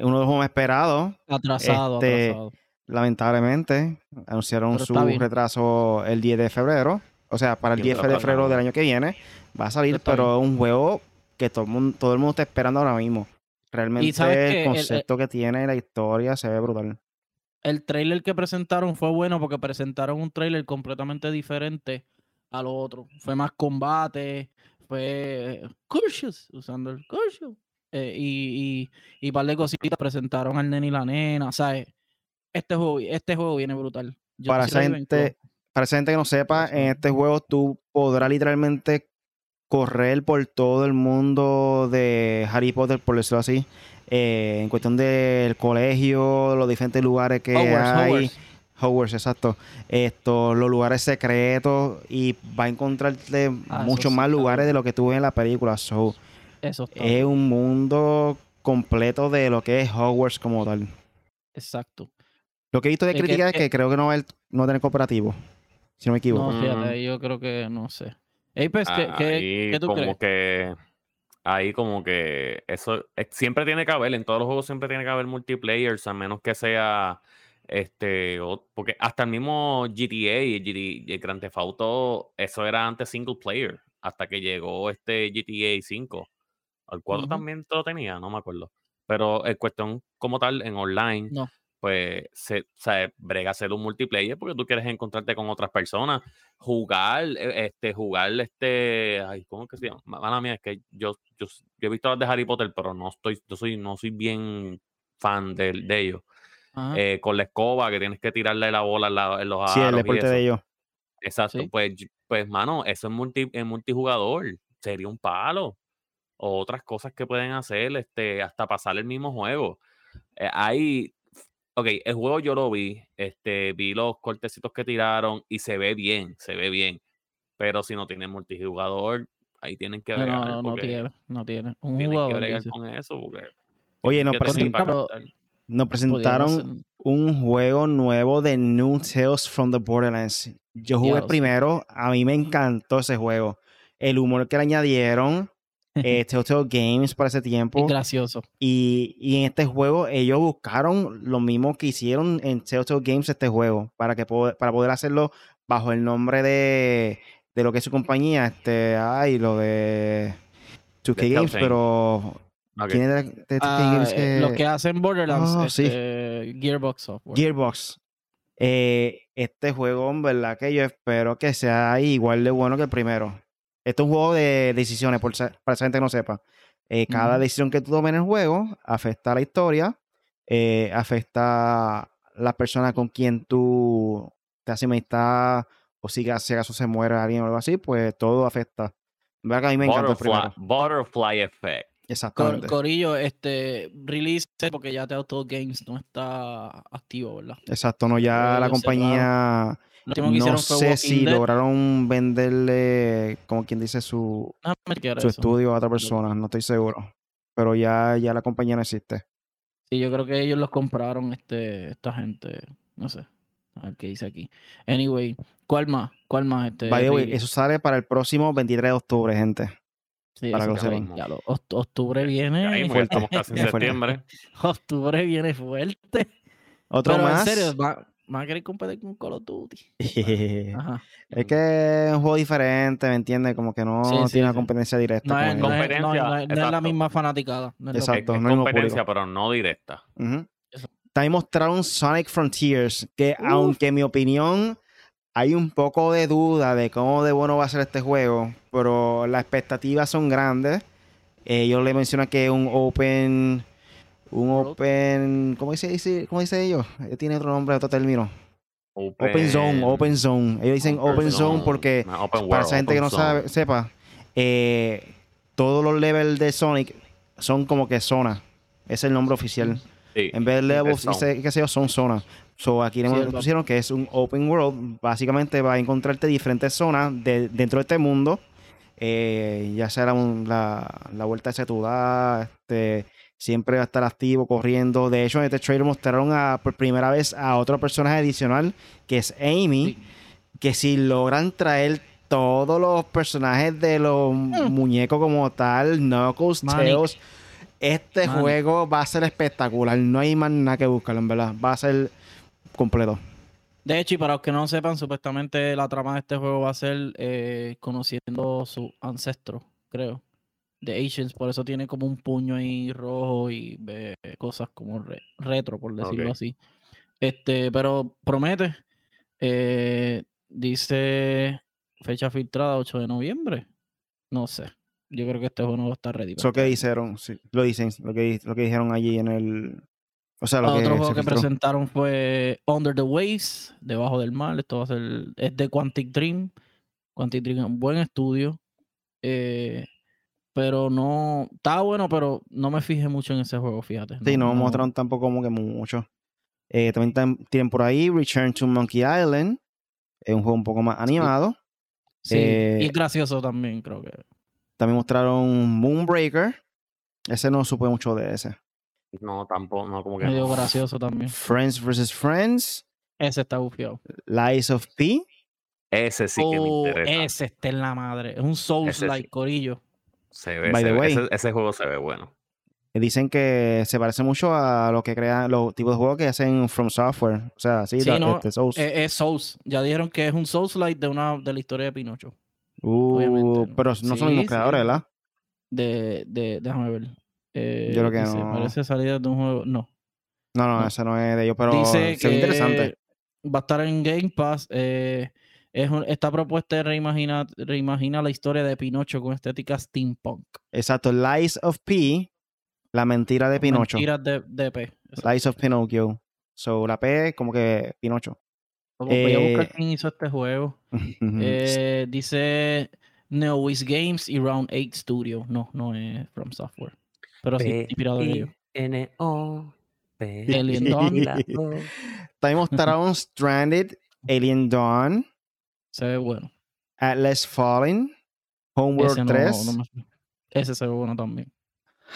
uno de los juegos más esperados, Atrasado, Este, atrasado. lamentablemente. Anunciaron su bien. retraso el 10 de febrero, o sea, para el Sí, 10 está de febrero del año que viene. Va a salir, pero es un juego que todo el mundo, todo el mundo está esperando ahora mismo. Realmente el- concepto que tiene, la historia, se ve brutal. El trailer que presentaron fue bueno porque presentaron un trailer completamente diferente a lo otro. Fue más combate, fue cursos, usando el curso. Eh, y, y, y par de cositas presentaron al nene y la nena, ¿sabes? Este juego, este juego viene brutal. Yo Para esa gente, para esa gente que no sepa, en este juego tú podrás literalmente correr por todo el mundo de Harry Potter, por decirlo así, eh, en cuestión del colegio, los diferentes lugares que Hogwarts, hay. Hogwarts. Hogwarts, exacto. Esto, los lugares secretos y va a encontrarte Ah, muchos más lugares de lo que tú ves en la película. So, Eso es un mundo completo de lo que es Hogwarts como tal. Exacto. Lo que he visto de Es que- crítica es que- creo que no va a, no va a tener cooperativo. Si no me equivoco. No, fíjate, yo creo que no sé. Pues, ¿qué, qué- ahí qué tú como crees? que ahí como que eso eh, siempre tiene que haber en todos los juegos siempre tiene que haber multiplayers a menos que sea este o- porque hasta el mismo GTA y el, el Grand Theft Auto eso era antes single player hasta que llegó este GTA 5 al 4 Ujú. también lo tenía no me acuerdo pero en cuestión como tal en online No. Pues se, o sea, brega hacer un multiplayer porque tú quieres encontrarte con otras personas, jugar, eh, este, jugar este, ay, ¿cómo es que se llama? Ma- Mala mía, es que yo, yo, yo he visto las de Harry Potter, pero no estoy, yo soy, no soy bien fan de, de ellos. Eh, con la escoba que tienes que tirarle la bola en, la- en los Sí, el deporte de ellos. Exacto, Sí. pues, pues, mano, eso es multi, en multijugador, sería un palo. O otras cosas que pueden hacer, este, hasta pasar el mismo juego. Eh, ahí, ok, el juego yo lo vi, este, vi los cortecitos que tiraron y se ve bien, se ve bien. Pero si no tienen multijugador, ahí tienen que No, bregar. no, no, tiene, no tiene. Un que jugador. bregar dice. con eso. Porque Oye, nos, que captar. nos presentaron un juego nuevo de New Tales from the Borderlands. Yo jugué primero, a mí me encantó ese juego. El humor que le añadieron, eh, Telltale Games para ese Es tiempo. gracioso. Y, y en este juego ellos buscaron lo mismo que hicieron en Telltale Games este juego, para, que po- para poder hacerlo bajo el nombre de, de lo que es su compañía, este, ay, lo de 2K De Games, Telltale. pero Ok. ¿quién es de, de 2K Ah, Games eh, que- Los que hacen Borderlands, Ah, sí. este, Gearbox Software. Gearbox. Eh, este juego, en verdad, que yo espero que sea igual de bueno que el primero. Este es un juego de decisiones, por para esa gente que no sepa. Eh, cada decisión que tú tomes en el juego afecta a la historia, eh, afecta a las personas con quien tú te hace amistad o si, si acaso se muere alguien o algo así, pues todo afecta. ¿Verdad que a mí me encanta el Butterfly, butterfly Effect. Cor- Exactamente. Corillo, este, release porque ya Telltale Games no está activo, ¿verdad? Exacto, no, ya la compañía Lo último que no hicieron fue sé Walking si Dead. lograron venderle, como quien dice, su, su estudio a otra persona, no estoy seguro. Pero ya, ya la compañía no existe. Sí, yo creo que ellos los compraron, este, esta gente, no sé. A ver qué dice aquí. Anyway, ¿cuál más? ¿Cuál más? Este, By the way, eso sale para el próximo 23 de octubre, gente. Sí, para que lo sepan. ya lo- oct- octubre viene. Fuerte. estamos casi en septiembre. Octubre viene fuerte. Otro Pero más. en serio, ¿va- ¿van a querer competir con Call of Duty? Ajá. es que es un juego diferente, ¿me entiendes? Como que no Sí, sí, tiene una sí. competencia directa No es, con no no es- no es- no es la Competencia, misma fanaticada. no es Exacto. Es, es competencia, público. pero no directa. Ujú. Eso. También mostraron Sonic Frontiers, que aunque en mi opinión hay un poco de duda de cómo de bueno va a ser este juego, pero las expectativas son grandes. Eh, Ellos le mencionan que es un open, un World. open, ¿cómo dice, dice- cómo dice ellos? Tiene otro nombre, otro término. Open, Open Zone, Open Zone. Ellos dicen Open, Zone porque No, open para esa gente que no zone. sabe, sepa, eh, todos los levels de Sonic son como que zonas. Es el nombre oficial. Sí. En vez de levels, dice, qué sé yo, son zonas. So, aquí le Sí, pusieron que es un open world. Básicamente va a encontrarte diferentes zonas de- dentro de este mundo. Eh, ya sea la, la, la vuelta esa que tú das, este, siempre va a estar activo, corriendo. De hecho, en este trailer mostraron a, por primera vez a otro personaje adicional, que es Amy. Sí. Que si logran traer todos los personajes de los muñecos como tal, Knuckles, Hmm. Manic. Tails, este Manic. juego va a ser espectacular. No hay más nada que buscarlo, en verdad. Va a ser completo. De hecho, y para los que no sepan, supuestamente la trama de este juego va a ser eh, conociendo su ancestro, creo, de Asians. Por eso tiene como un puño ahí rojo y ve cosas como re- retro, por decirlo así. Este, pero promete. eh, dice fecha filtrada 8 de noviembre. No sé. Yo creo que este juego no va a estar ready. Eso que este sí, lo dicen, lo que, lo que dijeron allí en el. O sea, lo que Otro juego que presentaron fue Under the Waves, Debajo del Mar. Esto va a ser, es de Quantic Dream. Quantic Dream es un buen estudio. eh, pero no, está bueno, pero no me fijé mucho en ese juego, fíjate. Sí, no mostraron tampoco como que mucho. Eh, también tam- tienen por ahí Return to Monkey Island. Es un juego un poco más animado. Sí, eh, y es gracioso también, creo que. También mostraron Moonbreaker. Ese no supe mucho de ese. No, tampoco, no, como que Medio no. gracioso también. Friends vs. Friends. Ese está bufiado. Lies of P. Ese sí que me Oh, interesa. ese está en la madre. Es un Souls Ese like sí. corillo. Se ve, By se the ve- way. ese, ese juego se ve bueno. Eh, Dicen que se parece mucho a lo que crean, los tipos de juegos que hacen From Software. O sea, sí, Sí, da- no, este, Souls. Eh, es Souls. Ya dijeron que es un Souls like de una de la historia de Pinocho. Uh, obviamente, ¿no? pero no son los sí. creadores, ¿verdad? de, de déjame ver. Eh, Yo creo que dice, no. Parece salida de un juego. No. No, no, No. ese no es de ellos, pero dice se ve que interesante. va a estar en Game Pass. eh, es un- esta propuesta reimagina, reimagina la historia de Pinocho con estética steampunk. Exacto, Lies of P, la mentira de Pinocho. Mentiras de, de P. Exacto. Lies of Pinocchio. So, la P como que Pinocho. Voy a buscar eh, quién hizo este juego. Eh, dice NeoWiz Games y Round 8 Studio. No, no es From Software. Pero sí, inspirado en ellos. N-O. Alien Dawn. También mostraron Stranded, Alien Dawn, Se ve bueno. Atlas Fallen, Homeworld Ese no- 3, no me- ese se ve bueno también.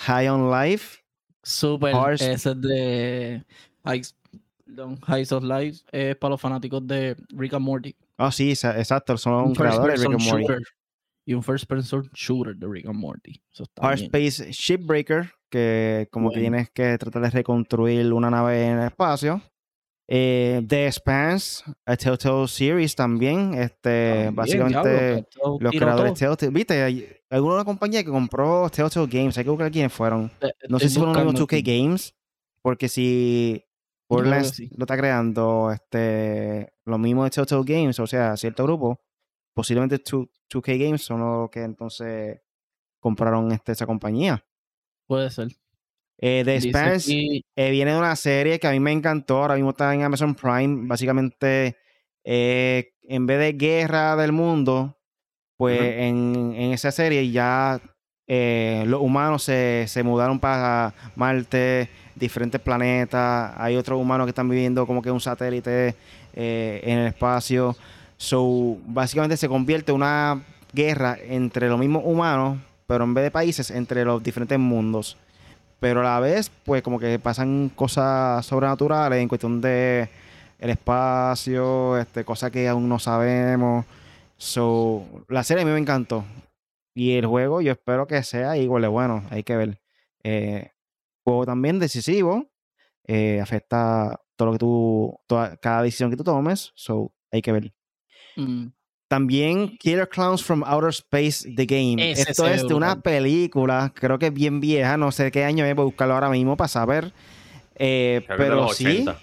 High on Life, Super. Hearts- Ese es de Heights of Life. Es para los fanáticos de Rick and Morty. Oh, sí, exacto, son creadores de Rick and Morty. shooter. Y un first person shooter de Rick and Morty. Eso está Hard bien. Space Shipbreaker, que como que Bueno. tienes que tratar de reconstruir una nave en el espacio. Eh, The Expanse, a Telltale Series también. Este, También, básicamente, diablo, los creadores de. Telltale. Viste, hay alguna compañía que compró Telltale Games. Hay que buscar quiénes fueron. Eh, No sé si fueron los mismos buscando 2K aquí. Games, porque si Borderlands sí. lo está creando este, lo mismo de Telltale Games, o sea, cierto grupo, posiblemente 2, 2K Games son los que entonces compraron este, esa compañía. Puede ser. Eh, The Expanse aquí- eh, viene de una serie que a mí me encantó, ahora mismo está en Amazon Prime, básicamente eh, en vez de guerra del mundo, pues en, en esa serie ya eh, los humanos se, se mudaron para Marte, diferentes planetas. Hay otros humanos que están viviendo como que un satélite en el espacio. So, básicamente se convierte en una guerra entre los mismos humanos, pero en vez de países, entre los diferentes mundos. Pero a la vez, pues como que pasan cosas sobrenaturales en cuestión de el espacio, este, cosas que aún no sabemos. So, la serie a mí me encantó. Y el juego yo espero que sea igual de bueno. Hay que ver. Eh, juego también decisivo. eh, afecta todo lo que tú, toda, cada decisión que tú tomes. So, hay que ver. Mm. También Killer Clowns from Outer Space The Game. Ese Esto es de una brutal. película, creo que es bien vieja, no sé qué año es, voy a buscarlo ahora mismo para saber. Eh, pero sí, 80.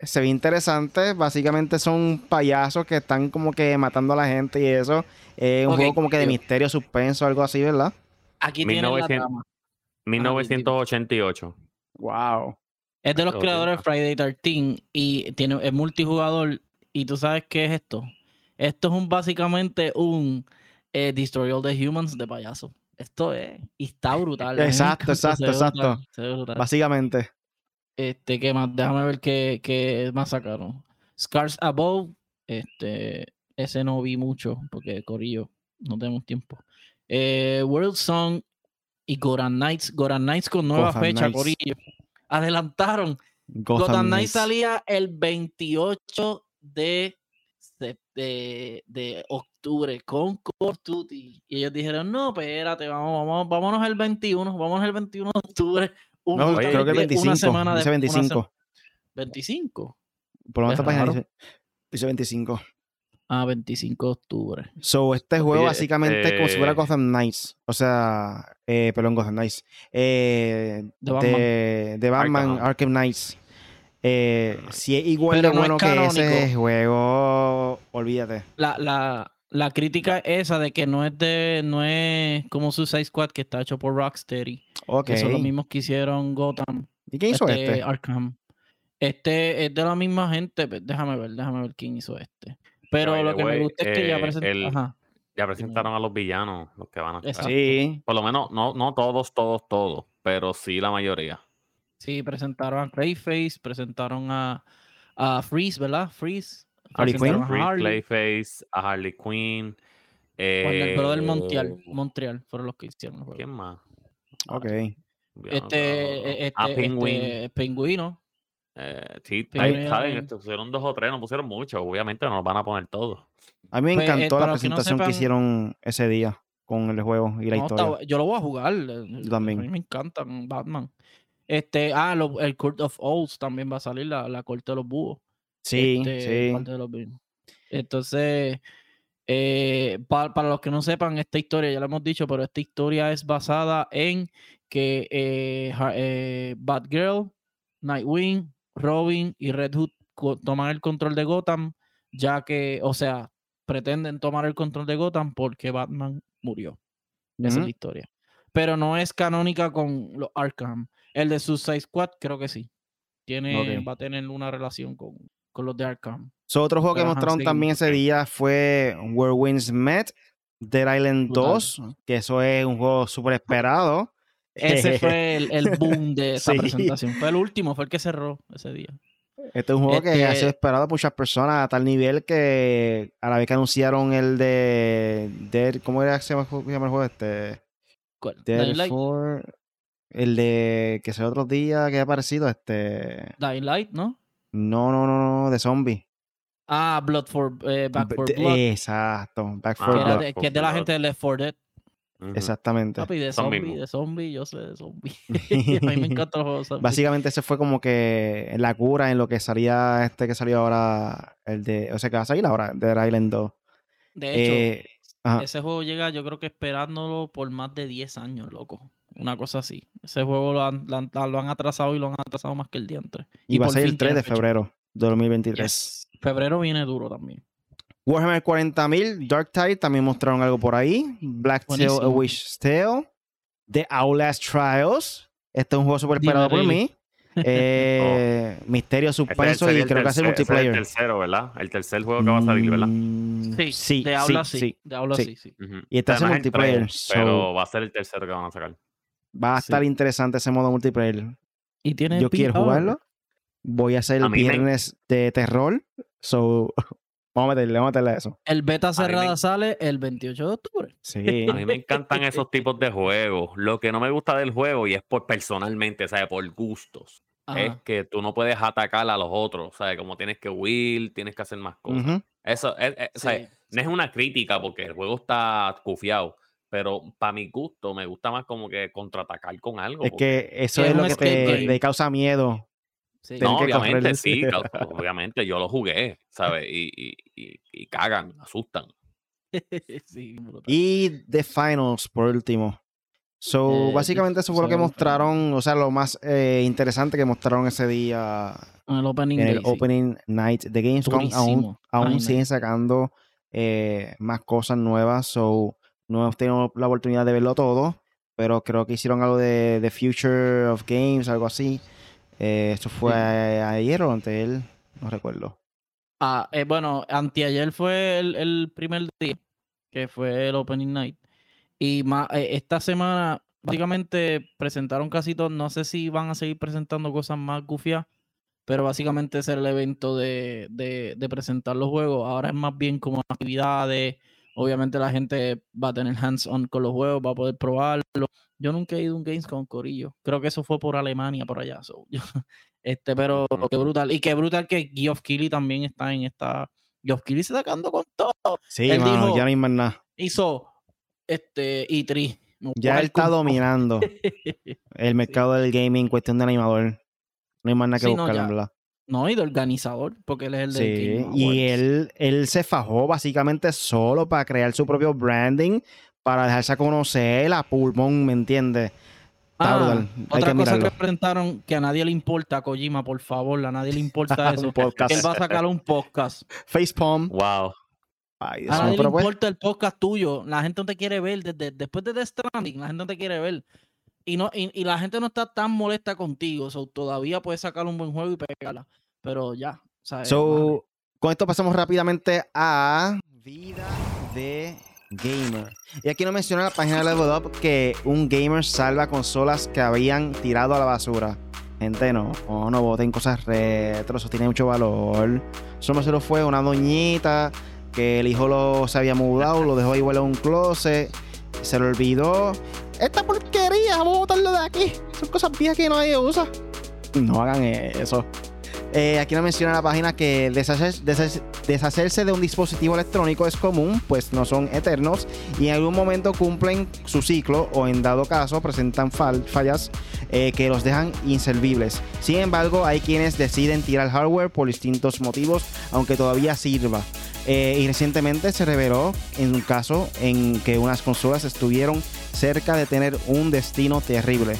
se ve interesante. Básicamente son payasos que están como que matando a la gente y eso. Es un juego como que de misterio, suspenso, algo así, ¿verdad? Aquí tiene la 1900. trama. 1988. Wow. Es de los creadores de Friday 13 y tiene, es multijugador. ¿Y tú sabes qué es esto? Esto es un básicamente un eh, Destroy All the Humans de payaso. Esto es. Y está brutal. me Exacto, exacto, exacto. brutal. Básicamente. Este, ¿qué más? Déjame ver qué, qué más sacaron. Scars Above. Este, ese no vi mucho porque Corillo, no tenemos tiempo. Eh, World Song y Goran Knights. Goran Knights con nueva Gotham fecha. Corillo. Adelantaron. Gotham, Gotham. Knights salía el 28 de, sep- de, de octubre con Call of Duty. Y ellos dijeron, no, espérate, vamos, vamos, vámonos el 21, vámonos el 21 de octubre. un- No, Oye, creo que el justamente 25. Una semana dice de, una se- 25. 25. Por lo menos Es esta página dice, dice 25. Ah, 25 de octubre. So, este juego Oye, básicamente es como si fuera este- Gotham Knights. O sea, eh, perdón, Gotham Knights. Eh, De Batman. de, de Batman, Arkham. Arkham Knights. Eh, si es igual Pero de no es bueno que ese juego, olvídate. La, la, la crítica es esa de que no es de, no es como Suicide Squad que está hecho por Rocksteady. Ok. Que son los mismos que hicieron Gotham. ¿Y quién hizo este? Arkham. Este es de la misma gente. Déjame ver, déjame ver quién hizo este. Pero lo que me gusta es que ya eh, Ajá. Ya presentaron a los villanos, los que van a estar. Sí. Por lo menos, no, no todos, todos, todos, pero sí la mayoría. Sí, presentaron a Clayface, presentaron a, a Freeze, ¿verdad? Freeze. Harley Quinn. a Harley. Playface, a Harley Quinn. Warner Bros. del eh, Montreal, Montreal fueron los que hicieron el juego. ¿Quién más? Ok. Este, eh, a este, Penguin. este, Pingüino. Eh, sí, saben, el- este, pusieron dos o tres, no pusieron muchos. Obviamente no los van a poner todos. A mí me Pues, eh, encantó la que no presentación que hicieron ese día con el juego y la No, historia. está- yo lo voy a jugar. eh, también. A mí me encantan Batman. Este, ah, lo- el Court of Owls también va a salir, la, la corte de los búhos. Sí, este, sí. de los. Entonces, eh, pa- para los que no sepan, esta historia, ya lo hemos dicho, pero esta historia es basada en que eh, eh, Batgirl, Nightwing, Robin y Red Hood toman el control de Gotham, ya que, o sea, pretenden tomar el control de Gotham porque Batman murió. Esa es la historia. Pero no es canónica con los Arkham. El de Suicide Squad, creo que sí. Tiene. Va a tener una relación con, con los de Arkham. So, otro juego que Pero, mostraron también ese día fue Where Winds Met, Dead Island Brutal. 2, que eso es un juego súper esperado. Ese fue el, el boom de esa Sí. presentación. Fue el último, fue el que cerró ese día. Este es un juego que ha Este- sido esperado por muchas personas a tal nivel que a la vez que anunciaron el de, Dead- ¿cómo era que se llama, el juego- este? ¿Cuál? Dead Light, for- el de que se otros días que ha aparecido este Dying Light, ¿no? no no no no de zombie Ah, Blood for eh, Back for De- Blood. exacto Back Ah, for que, era Blood de, que es de la gente de Left 4 Dead. Exactamente Papi, de zombie, mismos. de zombie, yo sé de zombie. a mí me encantan los juegos zombies. Básicamente ese fue como que la cura en lo que salía este que salió ahora, el de, o sea que va a salir ahora, Dead Island 2. De hecho, Eh, ese juego llega yo creo que esperándolo por más de 10 años, loco. Una cosa así. Ese juego lo han, lo han- lo han atrasado y lo han atrasado más que el diantre. y, va a salir el fin 3 tiene de febrero de 2023. Yes. Febrero viene duro también. Warhammer 40.000, Dark Tide también mostraron algo por ahí. Black Tail, A. Wish Tale, The Outlast Trials. Este es un juego súper Dime, esperado por mí. eh, misterio, Este suspenso y creo que hace ese es multiplayer. el tercero, ¿verdad? El tercer juego que va a salir, ¿verdad? Mm, Sí, sí, de habla sí, sí, sí. de habla sí. sí, sí. Ujú. Y este hace multiplayer, tres, so- pero va a ser el tercero que van a sacar. Va a estar interesante ese modo multiplayer. Y tiene Yo quiero jugarlo. Voy a hacer A el me- viernes de terror. So, vamos a meterle, vamos a meterle a eso. El beta cerrada me- sale el 28 de octubre. Sí. A mí me encantan esos tipos de juegos. Lo que no me gusta del juego, y es por personalmente, ¿sabes? Por gustos, es que tú no puedes atacar a los otros, ¿sabes? Como tienes que huir, tienes que hacer más cosas. Eso, es, es- ¿sabes? Sí, No es una crítica porque el juego está cufiado, pero para mi gusto me gusta más como que contraatacar con algo. Es porque- que eso Es es lo que te, causa miedo. sí. No, obviamente sí, claro, obviamente yo lo jugué, ¿sabes? Y, y, y, y cagan, asustan. Sí. Y The Finals, por último. So, Eh, básicamente eso fue lo que mostraron, o sea, lo más eh, interesante que mostraron ese día En el opening en el day, sí. Opening Night de Gamescom. Aún, Durísimo. aún Ay, siguen sacando eh, más cosas nuevas, so no hemos tenido la oportunidad de verlo todo, pero creo que hicieron algo de The Future of Games, algo así. Eh, esto fue Sí. ayer o antes él, no recuerdo. Ah, eh, bueno, anteayer fue el, el primer día, que fue el Opening Night. Y ma- eh, esta semana, básicamente, presentaron casi todo. No sé si van a seguir presentando cosas más gufias, pero básicamente era el evento de, de, de presentar los juegos. Ahora es más bien como actividades. Obviamente la gente va a tener hands-on con los juegos, va a poder probarlo. Yo nunca he ido a un Gamescom Corillo. Creo que eso fue por Alemania, por allá. so, yo- este, pero qué brutal. Y qué brutal que Geoff Keighley también está en esta. Geoff Keighley se está sacando con todo. Sí, Él mano, dijo- ya no hay más nada. Hizo este E3. me voy Ya él está con dominando el mercado del gaming en cuestión de animador. No hay más nada que Sí, no, buscar, ya. No, y de organizador, porque él es el de Sí, Game y él, él se fajó básicamente solo para crear su propio branding, para dejarse a conocer a pulmón, ¿me entiendes? Ah, Otra que cosa mirarlo. que presentaron que a nadie le importa, Kojima, por favor, a nadie le importa eso. Él va a sacar un podcast. Facepalm. Wow. Ay, A nadie le pues, importa el podcast tuyo. La gente no te quiere ver. Desde, después de The Stranding, la gente no te quiere ver. Y, no, y, y la gente no está tan molesta contigo. So, todavía puedes sacar un buen juego y pegarla. Pero ya, ¿sabes? So, con esto pasamos rápidamente a vida de gamer. Y aquí no menciona la página de Level Up que un gamer salva consolas que habían tirado a la basura. Gente, no, no, no voten cosas retro, eso tiene mucho valor. Eso no se lo fue una doñita que el hijo lo, se había mudado, lo dejó igual en un closet, se lo olvidó. Esta porquería, vamos a botarlo de aquí. Son cosas viejas que nadie usa. No hagan eso. Eh, aquí no menciona la página que deshacer- deshacer- deshacerse de un dispositivo electrónico es común, pues no son eternos y en algún momento cumplen su ciclo o en dado caso presentan fal- fallas eh, que los dejan inservibles. Sin embargo, hay quienes deciden tirar hardware por distintos motivos, aunque todavía sirva. Eh, y recientemente se reveló en un caso en que unas consolas estuvieron cerca de tener un destino terrible.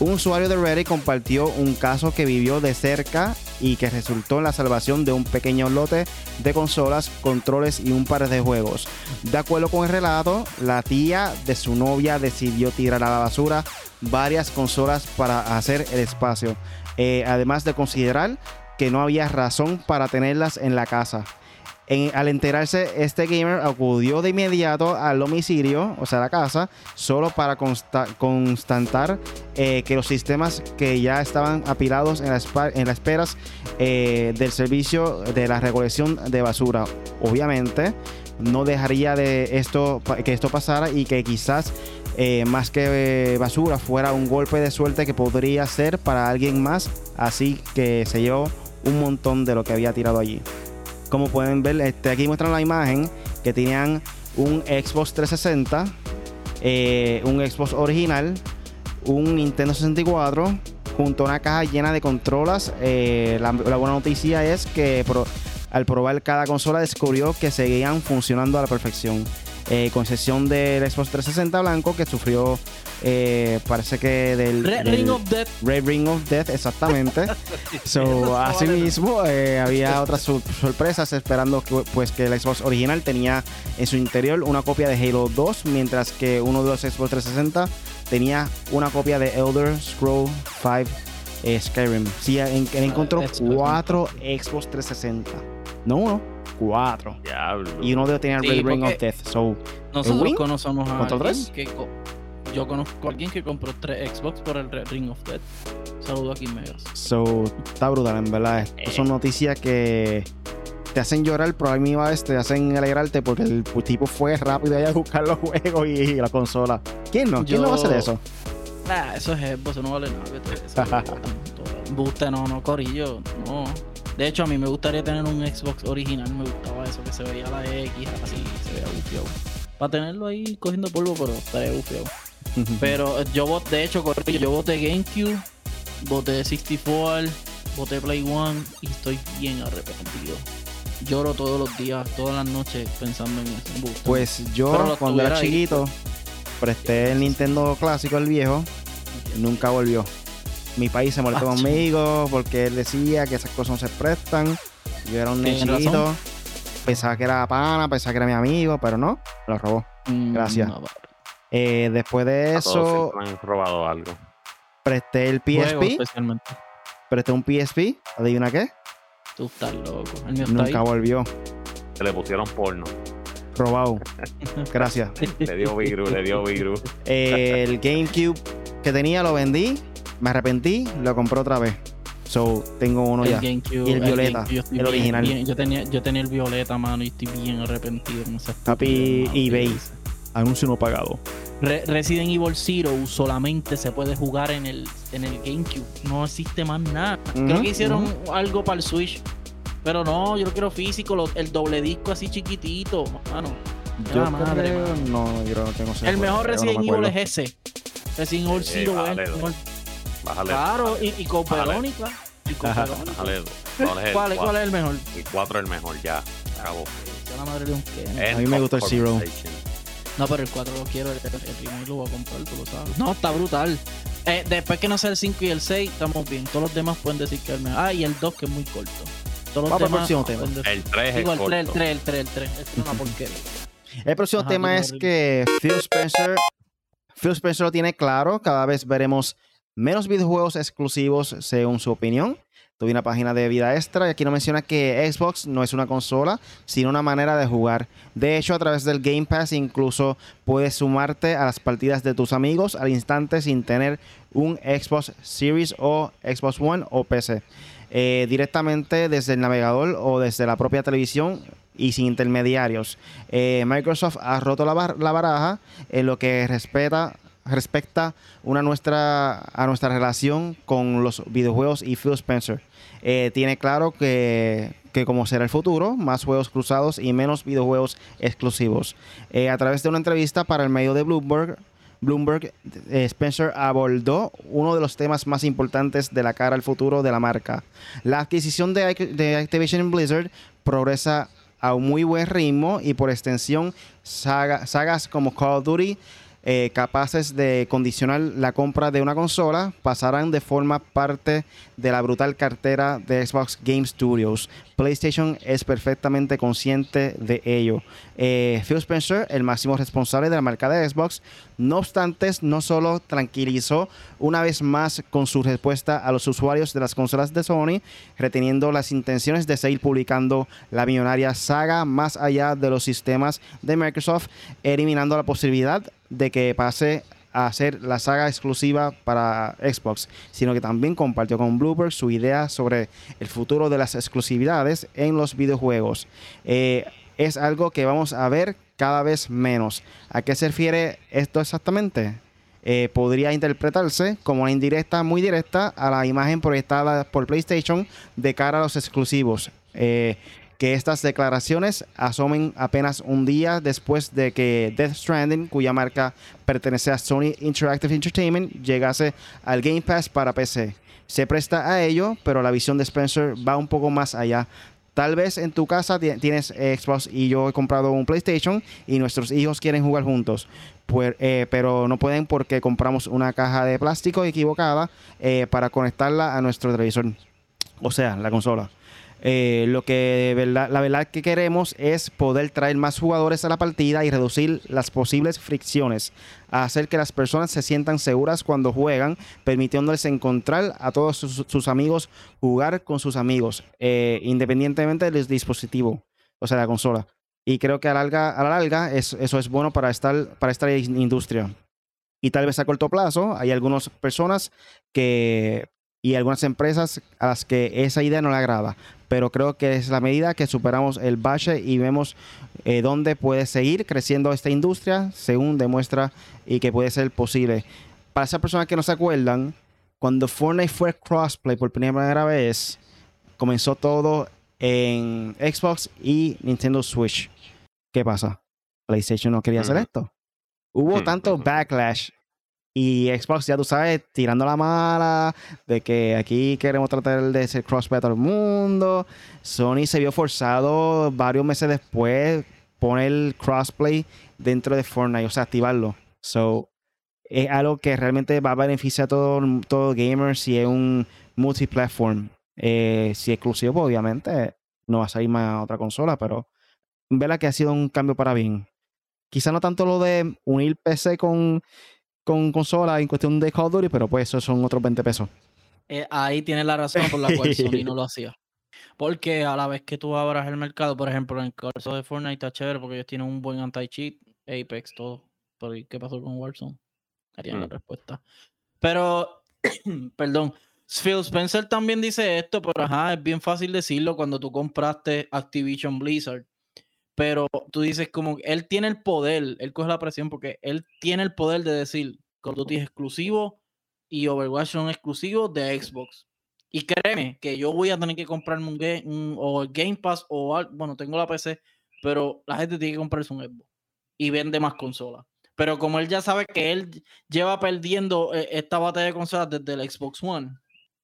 Un usuario de Reddit compartió un caso que vivió de cerca y que resultó en la salvación de un pequeño lote de consolas, controles y un par de juegos. De acuerdo con el relato, la tía de su novia decidió tirar a la basura varias consolas para hacer el espacio, eh, además de considerar que no había razón para tenerlas en la casa. En- al enterarse, este gamer acudió de inmediato al domicilio, o sea, la casa, solo para consta- constatar eh, que los sistemas que ya estaban apilados en, las esperas eh, del servicio de la recolección de basura. Obviamente, no dejaría de esto que esto pasara y que quizás eh, más que basura fuera un golpe de suerte que podría ser para alguien más. Así que se llevó un montón de lo que había tirado allí. Como pueden ver, este, aquí muestran la imagen que tenían un Xbox 360, eh, un Xbox original, un Nintendo 64, junto a una caja llena de controlas. Eh, la, buena noticia es que al probar cada consola descubrió que seguían funcionando a la perfección. Eh, con excepción del Xbox 360 blanco que sufrió, eh, parece que del, Red del- Ring of Death. Red Ring of Death, exactamente. so, así mismo, eh, había otras sor- sorpresas esperando que, pues, que el Xbox original tenía en su interior una copia de Halo 2, mientras que uno de los Xbox 360 tenía una copia de Elder Scroll 5 eh, Skyrim. Sí, en- él encontró Xbox, cuatro Xbox 360. No uno, cuatro. Diablo. Y uno de ellos tenía Sí, Red Ring of Death. So, Nosotros Wing? conocemos a ¿Control alguien 3? que co- yo conozco a alguien que compró tres Xbox por el Red Ring of Death. Saludo aquí Megas. so, está brutal, en verdad. Estas son noticias que te hacen llorar, pero a la misma vez te hacen alegrarte porque el tipo fue rápido allá a buscar los juegos y, la consola. ¿Quién no? ¿Quién no va a hacer eso? Eso es Xbox, eso no vale nada. eso- Buste, no, no, Corillo, no. De hecho, a mí me gustaría tener un Xbox original, me gustaba eso, que se veía la X así, se veía bufiado. Para tenerlo ahí cogiendo polvo, pero estaría bufiado. Pero eh, yo voté, de hecho, yo voté GameCube, voté 64, voté Play One y estoy bien arrepentido. Lloro todos los días, todas las noches pensando en eso. Pues yo, cuando era ahí, chiquito, presté el Nintendo clásico, el viejo, nunca volvió. Mi país se molestó Ah, conmigo porque él decía que esas cosas no se prestan. Yo era un razón. pensaba que era pana, pensaba que era mi amigo, pero no, lo robó. Mm, gracias. no, Eh, después de A todos eso, han robado algo. presté el PSP, especialmente. presté un PSP, adivina qué, Tú estás loco. El mío está nunca ahí. volvió, Se le pusieron porno. robado. Gracias. Le dio virus, le dio virus. Eh, el GameCube que tenía lo vendí, me arrepentí, lo compré otra vez. So, tengo uno el ya. GameCube, Y el violeta, GameCube, el bien- original. bien- yo, tenía, yo tenía el violeta, mano, y estoy bien arrepentido con esa Papi, mano, eBay. Anuncio no pagado. Re- Resident Evil Zero solamente se puede jugar en el, en el GameCube. No existe más nada. Creo que hicieron algo para el Switch. Pero no, yo lo quiero físico, lo- el doble disco así chiquitito, mano. Yo La madre, mano. no, yo no tengo ese El mejor no Resident Evil es ese. Resident Evil Eh, Zero es el mejor. Bájale. Claro, y, y con Bájale. Verónica. Y con Ajá. Verónica. Bájale. ¿Cuál es el ¿Cuál, es- cuál es el mejor? El 4 es el mejor, ya. Acabó. La madre de un A mí me gustó el Zero. No, pero el 4 lo quiero, el, el, el remake lo voy a comprar, tú lo sabes. No, está brutal. Eh, después que no sea el 5 y el 6, estamos bien. Todos los demás pueden decir que es el mejor. Ah, y el 2 que es muy corto. Todos los Vamos al demás próximo tema. El 3 es Digo, el 3, el corto. 3, el 3, el 3. Es una porquería. El próximo Ajá, tema es que Phil Spencer, Phil Spencer lo tiene claro. Cada vez veremos menos videojuegos exclusivos según su opinión. Tuve una página de vida extra y aquí nos menciona que Xbox no es una consola, sino una manera de jugar. De hecho, a través del Game Pass incluso puedes sumarte a las partidas de tus amigos al instante sin tener un Xbox Series o Xbox One o PC. Eh, directamente desde el navegador o desde la propia televisión y sin intermediarios. Eh, Microsoft ha roto la, la baraja en lo que respeta respecta nuestra, a nuestra relación con los videojuegos y Phil Spencer. Eh, tiene claro que, que como será el futuro, más juegos cruzados y menos videojuegos exclusivos. Eh, a través de una entrevista para el medio de Bloomberg, Bloomberg, eh, Spencer abordó uno de los temas más importantes de la cara al futuro de la marca. La adquisición de, de Activision Blizzard progresa a un muy buen ritmo y por extensión saga- sagas como Call of Duty eh, capaces de condicionar la compra de una consola pasarán de forma parte de la brutal cartera de Xbox Game Studios. PlayStation es perfectamente consciente de ello. Eh, Phil Spencer, el máximo responsable de la marca de Xbox, no obstante, no solo tranquilizó una vez más con su respuesta a los usuarios de las consolas de Sony, reteniendo las intenciones de seguir publicando la millonaria saga más allá de los sistemas de Microsoft, eliminando la posibilidad de que pase a ser la saga exclusiva para Xbox, sino que también compartió con Bloomberg su idea sobre el futuro de las exclusividades en los videojuegos. Eh, es algo que vamos a ver cada vez menos. ¿A qué se refiere esto exactamente? Eh, podría interpretarse como una indirecta muy directa a la imagen proyectada por PlayStation de cara a los exclusivos. Eh, que estas declaraciones asomen apenas un día después de que Death Stranding, cuya marca pertenece a Sony Interactive Entertainment, llegase al Game Pass para PC. Se presta a ello, pero la visión de Spencer va un poco más allá. Tal vez en tu casa ti- tienes Xbox y yo he comprado un PlayStation y nuestros hijos quieren jugar juntos. Pues, pero no pueden porque compramos una caja de plástico equivocada eh, para conectarla a nuestro televisor. O sea, la consola. Eh, lo que la verdad que queremos es poder traer más jugadores a la partida y reducir las posibles fricciones, hacer que las personas se sientan seguras cuando juegan, permitiéndoles encontrar a todos sus, amigos, jugar con sus amigos, eh, independientemente del dispositivo, o sea, la consola. Y creo que a la larga eso es bueno para, estar, para esta industria. Y tal vez a corto plazo hay algunas personas que y algunas empresas a las que esa idea no le agrada. Pero creo que es la medida que superamos el bache y vemos eh, dónde puede seguir creciendo esta industria, según demuestra y que puede ser posible. Para esas personas que no se acuerdan, cuando Fortnite fue crossplay por primera vez, comenzó todo en Xbox y Nintendo Switch. ¿Qué pasa? PlayStation no quería hacer esto. Hubo tanto backlash y Xbox, ya tú sabes, tirando la mala de que aquí queremos tratar de ser crossplay a todo el mundo. Sony se vio forzado varios meses después poner crossplay dentro de Fortnite, o sea, activarlo. So, es algo que realmente va a beneficiar a todo, todo gamer si es un multiplatform. Eh, si exclusivo, pues, obviamente no va a salir más a otra consola, pero vela que ha sido un cambio para bien. Quizá no tanto lo de unir PC con con consola en cuestión de Call of Duty, pero pues eso son otros 20 pesos. Eh, ahí tiene la razón por la cual Sony no lo hacía. Porque a la vez que tú abras el mercado, por ejemplo, en el caso de Fortnite está chévere porque ellos tienen un buen anti-cheat, Apex, todo. Pero ¿qué pasó con Warzone? Harían la mm. respuesta. Pero, perdón, Phil Spencer también dice esto, pero ajá, es bien fácil decirlo cuando tú compraste Activision Blizzard pero tú dices como él tiene el poder, él coge la presión porque él tiene el poder de decir Call of Duty es exclusivo y Overwatch son exclusivos de Xbox. Y créeme que yo voy a tener que comprarme un game o Game Pass o bueno, tengo la PC, pero la gente tiene que comprarse un Xbox y vende más consolas. Pero como él ya sabe que él lleva perdiendo eh, esta batalla de consolas desde el Xbox One,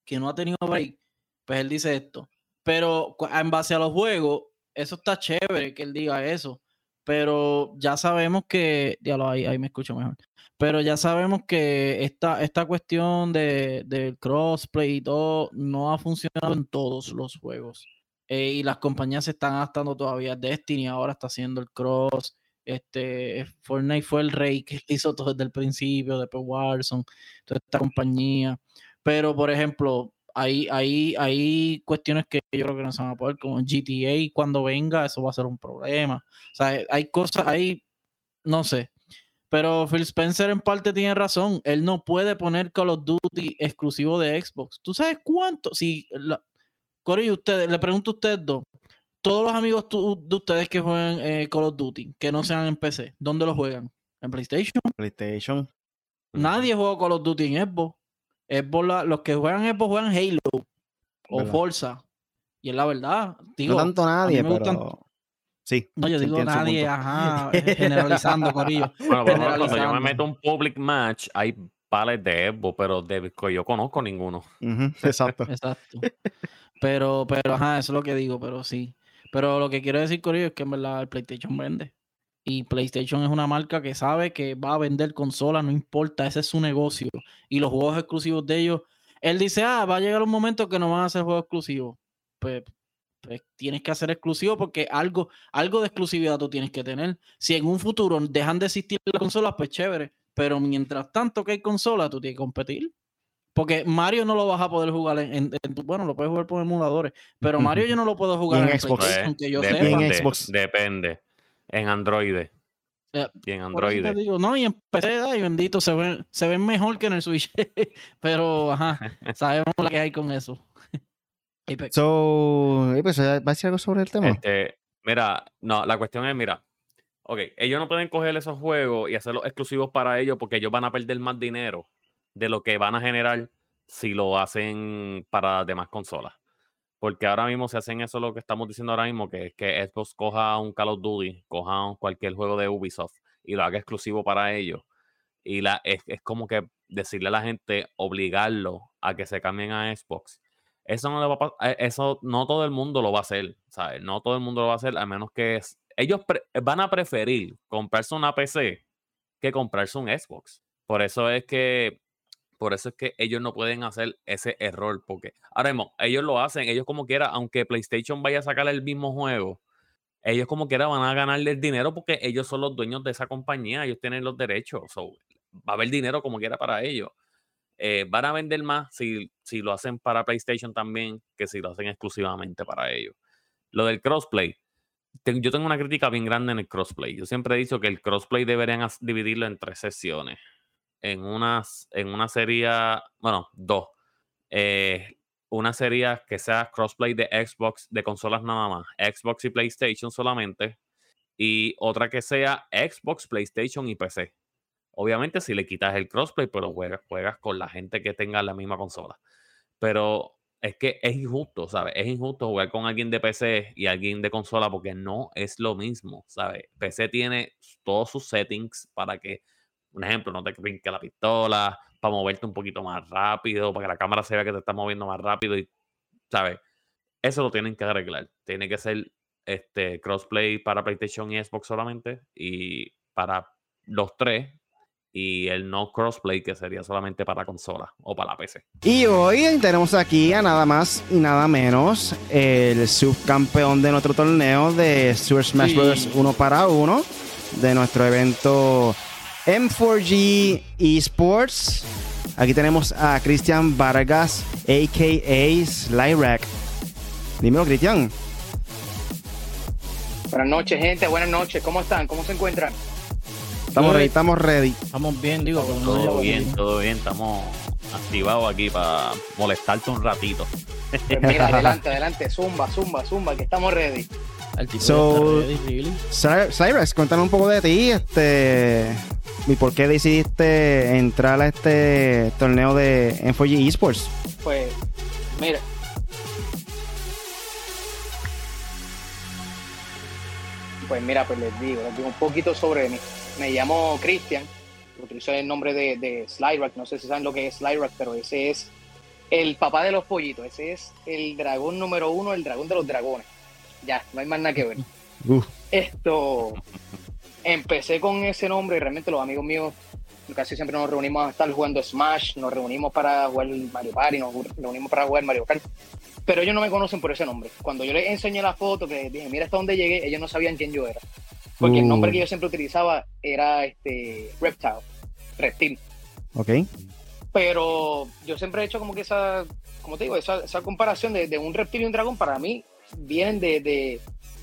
que no ha tenido break, pues él dice esto. Pero en base a los juegos, eso está chévere que él diga eso, pero ya sabemos que, diablo, ahí, ahí me escucho mejor, pero ya sabemos que esta, esta cuestión de, del crossplay y todo no ha funcionado en todos los juegos. Eh, y las compañías se están adaptando todavía. Destiny ahora está haciendo el cross. Este, Fortnite fue el rey que hizo todo desde el principio, después Warzone, toda esta compañía. Pero, por ejemplo, hay, hay, hay cuestiones que yo creo que no se van a poder, como GTA, cuando venga, eso va a ser un problema. O sea, hay cosas ahí, no sé. Pero Phil Spencer en parte tiene razón. Él no puede poner Call of Duty exclusivo de Xbox. ¿Tú sabes cuánto? Si, la, Corey, ustedes, le pregunto a ustedes dos. Todos los amigos de ustedes que juegan eh, Call of Duty, que no sean en PC, ¿dónde lo juegan? ¿En PlayStation? PlayStation. Nadie juega Call of Duty en Xbox los que juegan Xbox juegan Halo o Forza. Y es la verdad. Digo, no tanto nadie, pero... Sí. No, yo digo nadie, ajá, generalizando, Corillo. Bueno, pero cuando yo me meto un public match, hay pales de Xbox, pero de que yo conozco ninguno. Exacto. Exacto. Pero, pero, ajá, eso es lo que digo, pero sí. Pero lo que quiero decir, Corillo, es que en verdad el PlayStation vende. Y PlayStation es una marca que sabe que va a vender consolas, no importa, ese es su negocio. Y los juegos exclusivos de ellos, él dice, ah, va a llegar un momento que no van a ser juegos exclusivos. Pues, pues, tienes que hacer exclusivo porque algo, algo de exclusividad tú tienes que tener. Si en un futuro dejan de existir las consolas, pues chévere. Pero mientras tanto que hay consolas, tú tienes que competir. Porque Mario no lo vas a poder jugar en, bueno, lo puedes jugar por emuladores, pero Mario yo no lo puedo jugar en, Xbox. aunque yo depende, Depende en Android. y en Android. no, y en PC, y bendito, se ven, se ven mejor que en el Switch. Pero, ajá, sabemos lo que hay con eso. so, pues, ¿va a decir algo sobre el tema? Este, mira, no, la cuestión es, mira, ok, ellos no pueden coger esos juegos y hacerlos exclusivos para ellos porque ellos van a perder más dinero de lo que van a generar si lo hacen para demás consolas. Porque ahora mismo se hacen eso lo que estamos diciendo ahora mismo, que es que Xbox coja un Call of Duty, coja cualquier juego de Ubisoft y lo haga exclusivo para ellos. Y la, es, como que decirle a la gente, obligarlo a que se cambien a Xbox. Eso no, va eh, eso no todo el mundo lo va a hacer, ¿sabes? No todo el mundo lo va a hacer, a menos que ellos van a preferir comprarse una PC que comprarse un Xbox. Por eso es que Por eso es que ellos no pueden hacer ese error, porque ahora mismo ellos lo hacen, ellos como quiera, aunque PlayStation vaya a sacar el mismo juego, ellos como quiera van a ganarle el dinero porque ellos son los dueños de esa compañía, ellos tienen los derechos, va a haber dinero como quiera para ellos. Eh, van a vender más si, si lo hacen para PlayStation también que si lo hacen exclusivamente para ellos. Lo del crossplay, yo tengo una crítica bien grande en el crossplay. Yo siempre he dicho que el crossplay deberían dividirlo en tres sesiones. En, unas, en una serie, bueno, dos. Eh, una serie que sea crossplay de Xbox, de consolas nada más, Xbox y PlayStation solamente. Y otra que sea Xbox, PlayStation y PC. Obviamente, si le quitas el crossplay, pero juegas, juegas con la gente que tenga la misma consola. Pero es que es injusto, ¿sabes? Es injusto jugar con alguien de PC y alguien de consola porque no es lo mismo, ¿sabes? PC tiene todos sus settings para que, un ejemplo, no te brinque la pistola, para moverte un poquito más rápido, para que la cámara se vea que te está moviendo más rápido y, ¿sabes? Eso lo tienen que arreglar. Tiene que ser este crossplay para PlayStation y Xbox solamente y para los tres y el no crossplay que sería solamente para consola o para la PC. Y hoy tenemos aquí a nada más y nada menos el subcampeón de nuestro torneo de Super Smash Bros. 1 para 1 de nuestro evento M4G Esports. Aquí tenemos a Cristian Vargas, a.k.a. Slyrack. Dímelo, Cristian. Buenas noches, gente. Buenas noches. ¿Cómo están? ¿Cómo se encuentran? Estamos ready, estamos ready. Estamos bien, digo. Todo bien, todo bien. Estamos activados aquí para molestarte un ratito. Pues mira, adelante, adelante. Zumba, zumba, zumba, que estamos ready. So, Cyrus, cuéntanos un poco de ti, este, y por qué decidiste entrar a este torneo de M4G Esports. Pues, mira, pues mira, pues les digo, les digo un poquito sobre mí me llamo Cristian, utilizo el nombre de, de Slyrack, no sé si saben lo que es Slyrack, pero ese es el papá de los pollitos, ese es el dragón número uno, el dragón de los dragones. Ya, no hay más nada que ver. Esto, empecé con ese nombre y realmente los amigos míos casi siempre nos reunimos a estar jugando Smash, nos reunimos para jugar Mario Party, nos reunimos para jugar Mario Kart, pero ellos no me conocen por ese nombre. Cuando yo les enseñé la foto, que dije, mira hasta dónde llegué, ellos no sabían quién yo era. Porque el nombre que yo uh. siempre utilizaba era este Reptile, reptil. Ok. Pero yo siempre he hecho como que esa, como te digo, esa, esa comparación de, un reptil y un dragón para mí vienen de,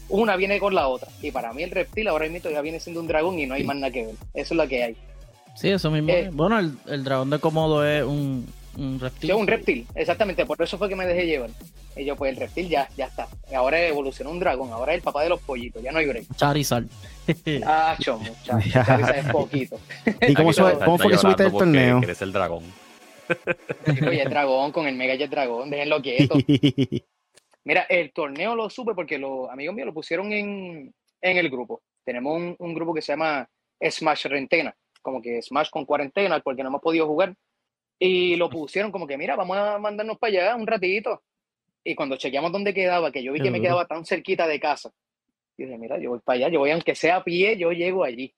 una viene con la otra. Y para mí el reptil ahora mismo ya viene siendo un dragón y no hay más nada que ver. Eso es lo que hay. Sí, eso mismo. Eh, bueno, el, el, dragón de Komodo es un, un reptil. Sí, un reptil, exactamente. Por eso fue que me dejé llevar. Y yo, pues el reptil ya, ya está. Ahora evolucionó un dragón. Ahora es el papá de los pollitos. Ya no hay break. Charizard. ah, chomo, Charizard es poquito. ¿Y cómo, cómo fue que subiste el torneo? Eres el dragón. Oye, el dragón con el Mega Jet Dragón. Déjenlo quieto. Mira, el torneo lo supe porque los amigos míos lo pusieron en, en el grupo. Tenemos un, un grupo que se llama Smash Rentena. Como que Smash con cuarentena, porque no hemos podido jugar y lo pusieron como que, mira, vamos a mandarnos para allá un ratito. Y cuando chequeamos dónde quedaba, que yo vi que me quedaba tan cerquita de casa, dije, mira, yo voy para allá, yo voy, aunque sea a pie, yo llego allí.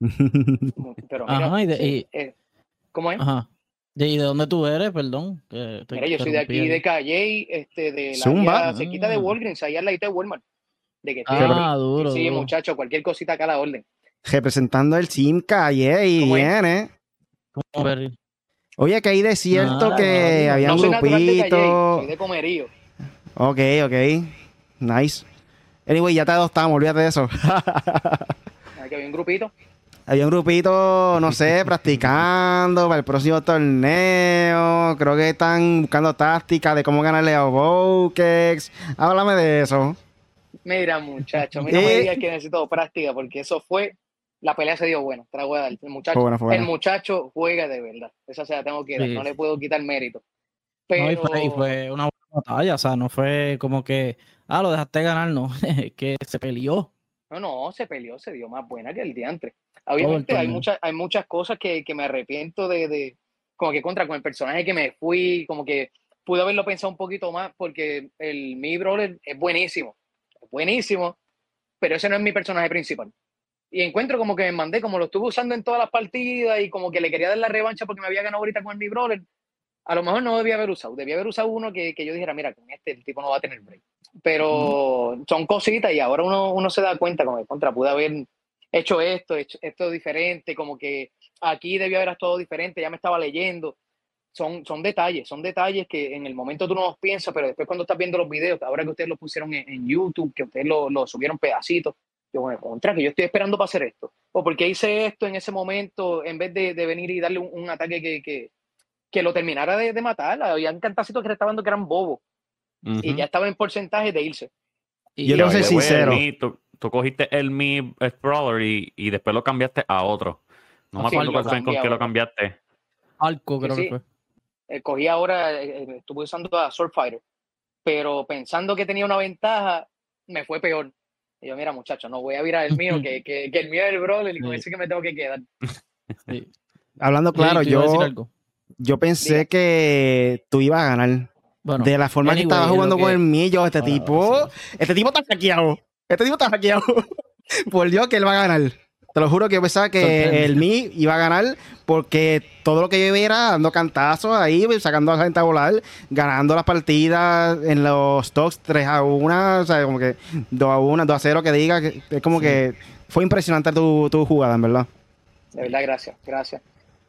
Pero mira, y eh, ¿cómo es? Ajá. ¿Y de dónde tú eres, perdón? mira, yo soy de aquí, de Calle, este, de la cerquita de ah. Walgreens, allá al lado de Walmart. De que ah, duro. Sí, muchacho, cualquier cosita acá a la orden. Representando el Team Calle y viene. ¿Cómo Oye, que hay de cierto que había un grupito. De, de comerío. Ok, ok. Nice. Anyway, ya te adoptamos, olvídate de eso. que había un grupito. Había un grupito, no sé, practicando para el próximo torneo. Creo que están buscando tácticas de cómo ganarle a Bokex. Háblame de eso. Mira, muchacho, mira, no me digas que necesito práctica porque eso fue la pelea se dio buena. El muchacho, el muchacho juega de verdad. Esa se la tengo que dar. No le puedo quitar mérito. Pero... fue, una buena batalla. O sea, no fue como que, ah, lo dejaste ganar, no. que se peleó. No, no, se peleó, se dio más buena que el día antes. Obviamente hay muchas, hay muchas cosas que, que me arrepiento de, de, como que contra con el personaje que me fui, como que pude haberlo pensado un poquito más porque el mi brawler es buenísimo, buenísimo, pero ese no es mi personaje principal. y encuentro como que me mandé, como lo estuve usando en todas las partidas y como que le quería dar la revancha porque me había ganado ahorita con el mi brawler, a lo mejor no debía haber usado. Debía haber usado uno que, que yo dijera, mira, con este el tipo no va a tener break. Pero son cositas y ahora uno, uno se da cuenta como que contra pude haber hecho esto, hecho esto diferente, como que aquí debía haber todo diferente, ya me estaba leyendo. Son, son detalles, son detalles que en el momento tú no los piensas, pero después cuando estás viendo los videos, ahora que ustedes lo pusieron en, en YouTube, que ustedes lo, lo subieron pedacitos, yo, bueno, contra, que yo estoy esperando para hacer esto. O porque hice esto en ese momento en vez de, de venir y darle un, un ataque que, que, que, lo terminara de, de matar. Habían cantacitos que le estaban dando que eran bobos. Uh -huh. Y ya estaba en porcentaje de irse. Y yo no sé sincero. Tú, tú, cogiste el Mi Brawler y, y, después lo cambiaste a otro. No me acuerdo cuál fue con qué lo cambiaste. Alco, creo sí, que fue. Eh, cogí ahora, eh, estuve usando a Sword Fighter, pero pensando que tenía una ventaja, me fue peor. Y yo, mira, muchacho, no voy a virar el mío, que, que, que el mío es el brawler y con ese que me tengo que quedar. Sí. Hablando claro, yo, yo pensé Diga. que tú ibas a ganar. Bueno, de la forma anyway, que estaba jugando que... con el mío, este bueno, tipo, sí. este tipo está hackeado. Este tipo está hackeado. Por Dios que él va a ganar. Te lo juro que yo pensaba que el Mi iba a ganar porque todo lo que yo era dando cantazos ahí, sacando a la gente a volar, ganando las partidas en los stocks 3 a 1, o sea, como que 2 a 1, 2 a 0, que diga, es como sí. que fue impresionante tu, tu jugada, en verdad. De verdad, gracias, gracias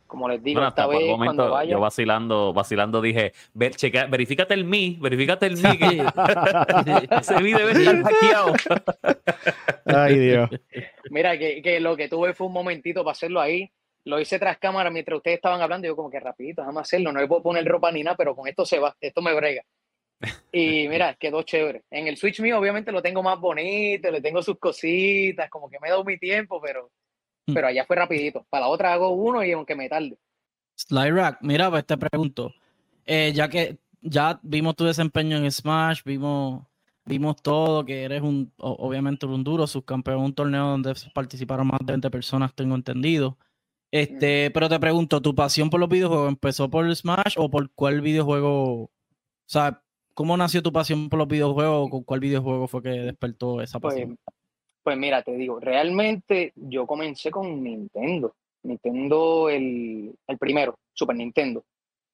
como les digo, bueno, esta vez momento, cuando vaya... Yo vacilando, vacilando dije, ver, checa, verifícate el mi, verifícate el mi, que ese mi debe estar hackeado. Ay, Dios. Mira, que, que, lo que tuve fue un momentito para hacerlo ahí. Lo hice tras cámara mientras ustedes estaban hablando. Yo como que rapidito, déjame hacerlo. No le puedo poner ropa ni nada, pero con esto se va. Esto me brega. Y mira, quedó chévere. En el Switch mío, obviamente, lo tengo más bonito, le tengo sus cositas, como que me he dado mi tiempo, pero pero allá fue rapidito. Para la otra hago uno y aunque me tarde. Slyrack, mira, pues te pregunto, eh, ya que ya vimos tu desempeño en Smash, vimos, vimos todo, que eres un, obviamente un duro, subcampeón, un torneo donde participaron más de 20 personas, tengo entendido. Este, mm. pero te pregunto, ¿tu pasión por los videojuegos empezó por Smash o por cuál videojuego? O sea, ¿cómo nació tu pasión por los videojuegos o con cuál videojuego fue que despertó esa pasión? Pues, pues mira, te digo, realmente yo comencé con Nintendo. Nintendo, el, el primero, Super Nintendo.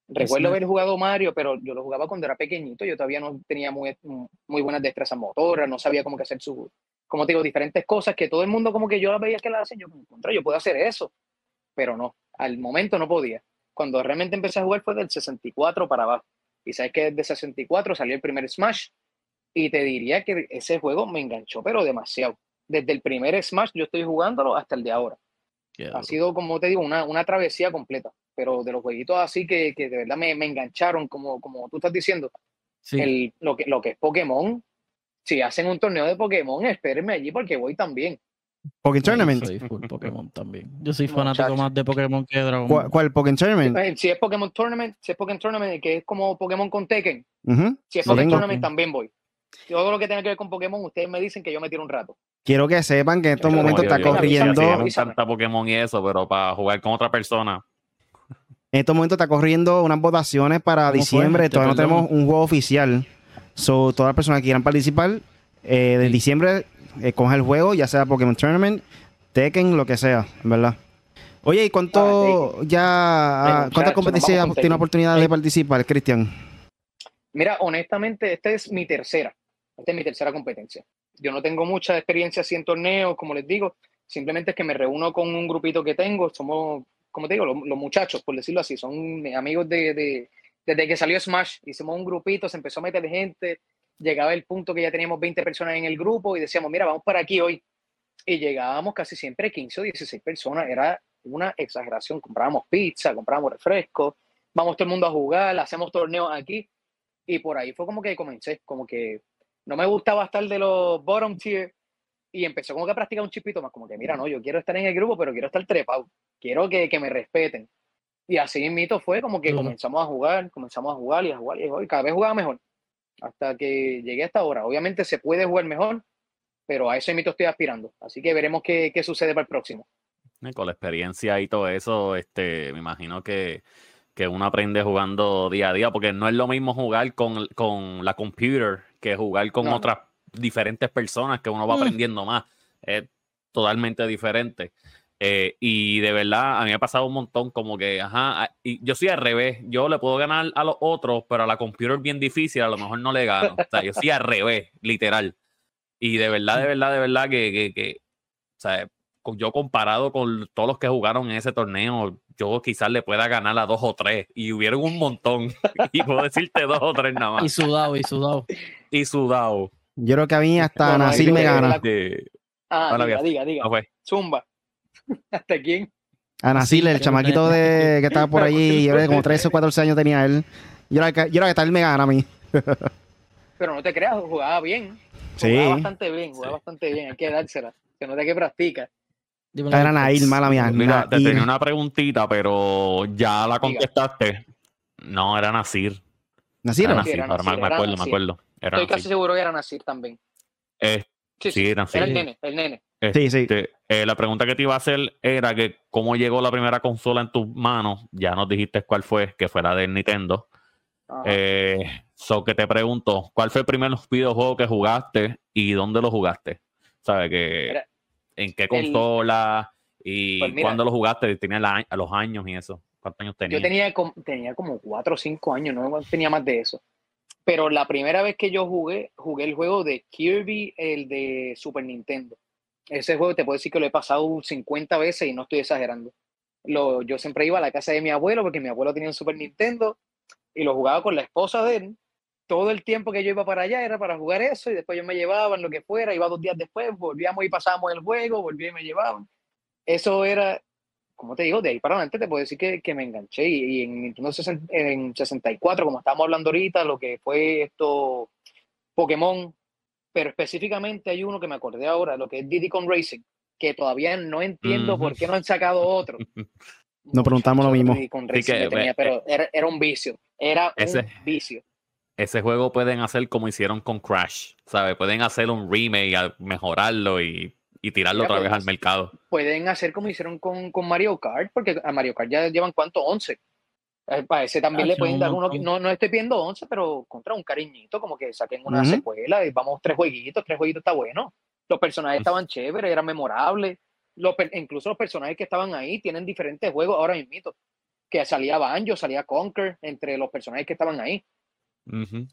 Recuerdo haber jugado Mario, pero yo lo jugaba cuando era pequeñito. Yo todavía no tenía muy, muy buenas destrezas motoras, no sabía cómo que hacer su, como te digo, diferentes cosas que todo el mundo como que yo las veía que las hacen. Yo, contra, yo puedo hacer eso, pero no, al momento no podía. Cuando realmente empecé a jugar fue del 64 para abajo. Y sabes que desde 64 salió el primer Smash. Y te diría que ese juego me enganchó, pero demasiado desde el primer Smash yo estoy jugándolo hasta el de ahora. Yeah. Ha sido, como te digo, una, una travesía completa, pero de los jueguitos así que, que de verdad me, me, engancharon, como, como tú estás diciendo, sí. el, lo, que, lo que es Pokémon, si hacen un torneo de Pokémon, espérenme allí porque voy también. Pokémon Tournament. Yo soy full Pokémon también. Yo soy fanático Muchacho. más de Pokémon que de Dragon Ball. ¿Cuál? Pokémon Tournament? Eh, Si es Pokémon Tournament, si es Pokémon Tournament, que es como Pokémon con Tekken. Uh -huh. Si es Pokémon Tournament, también voy. Todo lo que tenga que ver con Pokémon, ustedes me dicen que yo me tiro un rato. Quiero que sepan que en estos momentos está yo, corriendo. Encanta Pokémon y eso, pero para jugar con otra persona. En estos momentos está corriendo unas votaciones para diciembre. Todavía no tenemos un juego oficial. So, todas las personas que quieran participar, eh, de diciembre, eh, coge el juego, ya sea Pokémon Tournament, Tekken, lo que sea, ¿verdad? Oye, ¿y cuánto ah, ya, cuántas competencias tiene oportunidad de participar, Cristian? Mira, honestamente, esta es mi tercera. Esta es mi tercera competencia. Yo no tengo mucha experiencia así en torneos, como les digo. Simplemente es que me reúno con un grupito que tengo. Somos, como te digo, los, muchachos, por decirlo así. Son amigos de, de, desde que salió Smash. Hicimos un grupito, se empezó a meter gente. Llegaba el punto que ya teníamos 20 personas en el grupo y decíamos, mira, vamos para aquí hoy. Y llegábamos casi siempre 15 o 16 personas. Era una exageración. Comprábamos pizza, comprábamos refrescos. Vamos todo el mundo a jugar, hacemos torneos aquí y por ahí fue como que comencé, como que no me gustaba estar de los bottom tier y empezó como que a practicar un chipito más, como que mira, no, yo quiero estar en el grupo, pero quiero estar trepado, quiero que, que me respeten. Y así mito fue como que uh -huh. comenzamos a jugar, comenzamos a jugar y a jugar y a jugar y cada vez jugaba mejor. Hasta que llegué hasta ahora. Obviamente se puede jugar mejor, pero a ese mito estoy aspirando. Así que veremos qué, qué sucede para el próximo. Con la experiencia y todo eso, este, me imagino que que uno aprende jugando día a día, porque no es lo mismo jugar con, con la computer que jugar con no. otras diferentes personas que uno va aprendiendo más. Es totalmente diferente. Eh, y de verdad, a mí me ha pasado un montón como que, ajá, y yo soy al revés, yo le puedo ganar a los otros, pero a la computer es bien difícil, a lo mejor no le gano. O sea, yo soy al revés, literal. Y de verdad, de verdad, de verdad que, que, que o sea, yo comparado con todos los que jugaron en ese torneo, yo quizás le pueda ganar a dos o tres. Y hubieron un montón. y puedo decirte dos o tres nada más. Y sudado, y sudado. Y sudado. Yo creo que a mí hasta Nasir me gana. Ah, diga, diga, diga. Zumba. ¿Hasta quién? A Nasir, el chamaquito de, que estaba por allí, como 13 o 14 años tenía él. Yo era, que, yo era que tal me gana a mí. Pero no te creas, jugaba bien. Jugaba bastante bien, jugaba bastante bien. Hay que dársela. Se nota que practica. Era Nail, mala mía. Mira, te tenía una preguntita, pero ya la contestaste. No, era Nasir. ¿Nasir? Era Nasir, me acuerdo, me acuerdo. Estoy casi seguro que era Nasir también. sí, sí, era el nene, el nene. sí, sí. Este, eh, la pregunta que te iba a hacer era que cómo llegó la primera consola en tus manos. Ya nos dijiste cuál fue, que fue la del Nintendo. Eh, so que te pregunto, ¿cuál fue el primer videojuego que jugaste y dónde lo jugaste? ¿Sabes? Que, ¿En qué consola? ¿Y pues cuándo lo jugaste? ¿Tenía a los años y eso? ¿Cuántos años tenía? Yo tenía, tenía como 4 o 5 años, no tenía más de eso. Pero la primera vez que yo jugué, jugué el juego de Kirby, el de Super Nintendo. Ese juego te puedo decir que lo he pasado 50 veces y no estoy exagerando. Lo, yo siempre iba a la casa de mi abuelo porque mi abuelo tenía un Super Nintendo y lo jugaba con la esposa de él. Todo el tiempo que yo iba para allá era para jugar eso y después yo me llevaban lo que fuera, iba dos días después, volvíamos y pasábamos el juego, volví y me llevaban. Eso era, como te digo, de ahí para adelante te puedo decir que, que me enganché y, en Nintendo en 64, como estábamos hablando ahorita, lo que fue esto, Pokémon, pero específicamente hay uno que me acordé ahora, lo que es Diddy Con Racing, que todavía no entiendo por qué no han sacado otro. Nos preguntamos lo mismo. pero era, un vicio. Era un vicio. Ese juego pueden hacer como hicieron con Crash, ¿sabes? Pueden hacer un remake, mejorarlo y, tirarlo otra vez al mercado. Pueden hacer como hicieron con, Mario Kart, porque a Mario Kart ya llevan cuánto, 11. Eh, para ese también ah, le pueden dar uno, no, no estoy pidiendo 11, pero contra un cariñito, como que saquen una secuela y vamos tres jueguitos, tres jueguitos está bueno. Los personajes estaban chéveres, eran memorables incluso los personajes que estaban ahí tienen diferentes juegos ahora mismo. Que salía Banjo, salía Conker, entre los personajes que estaban ahí.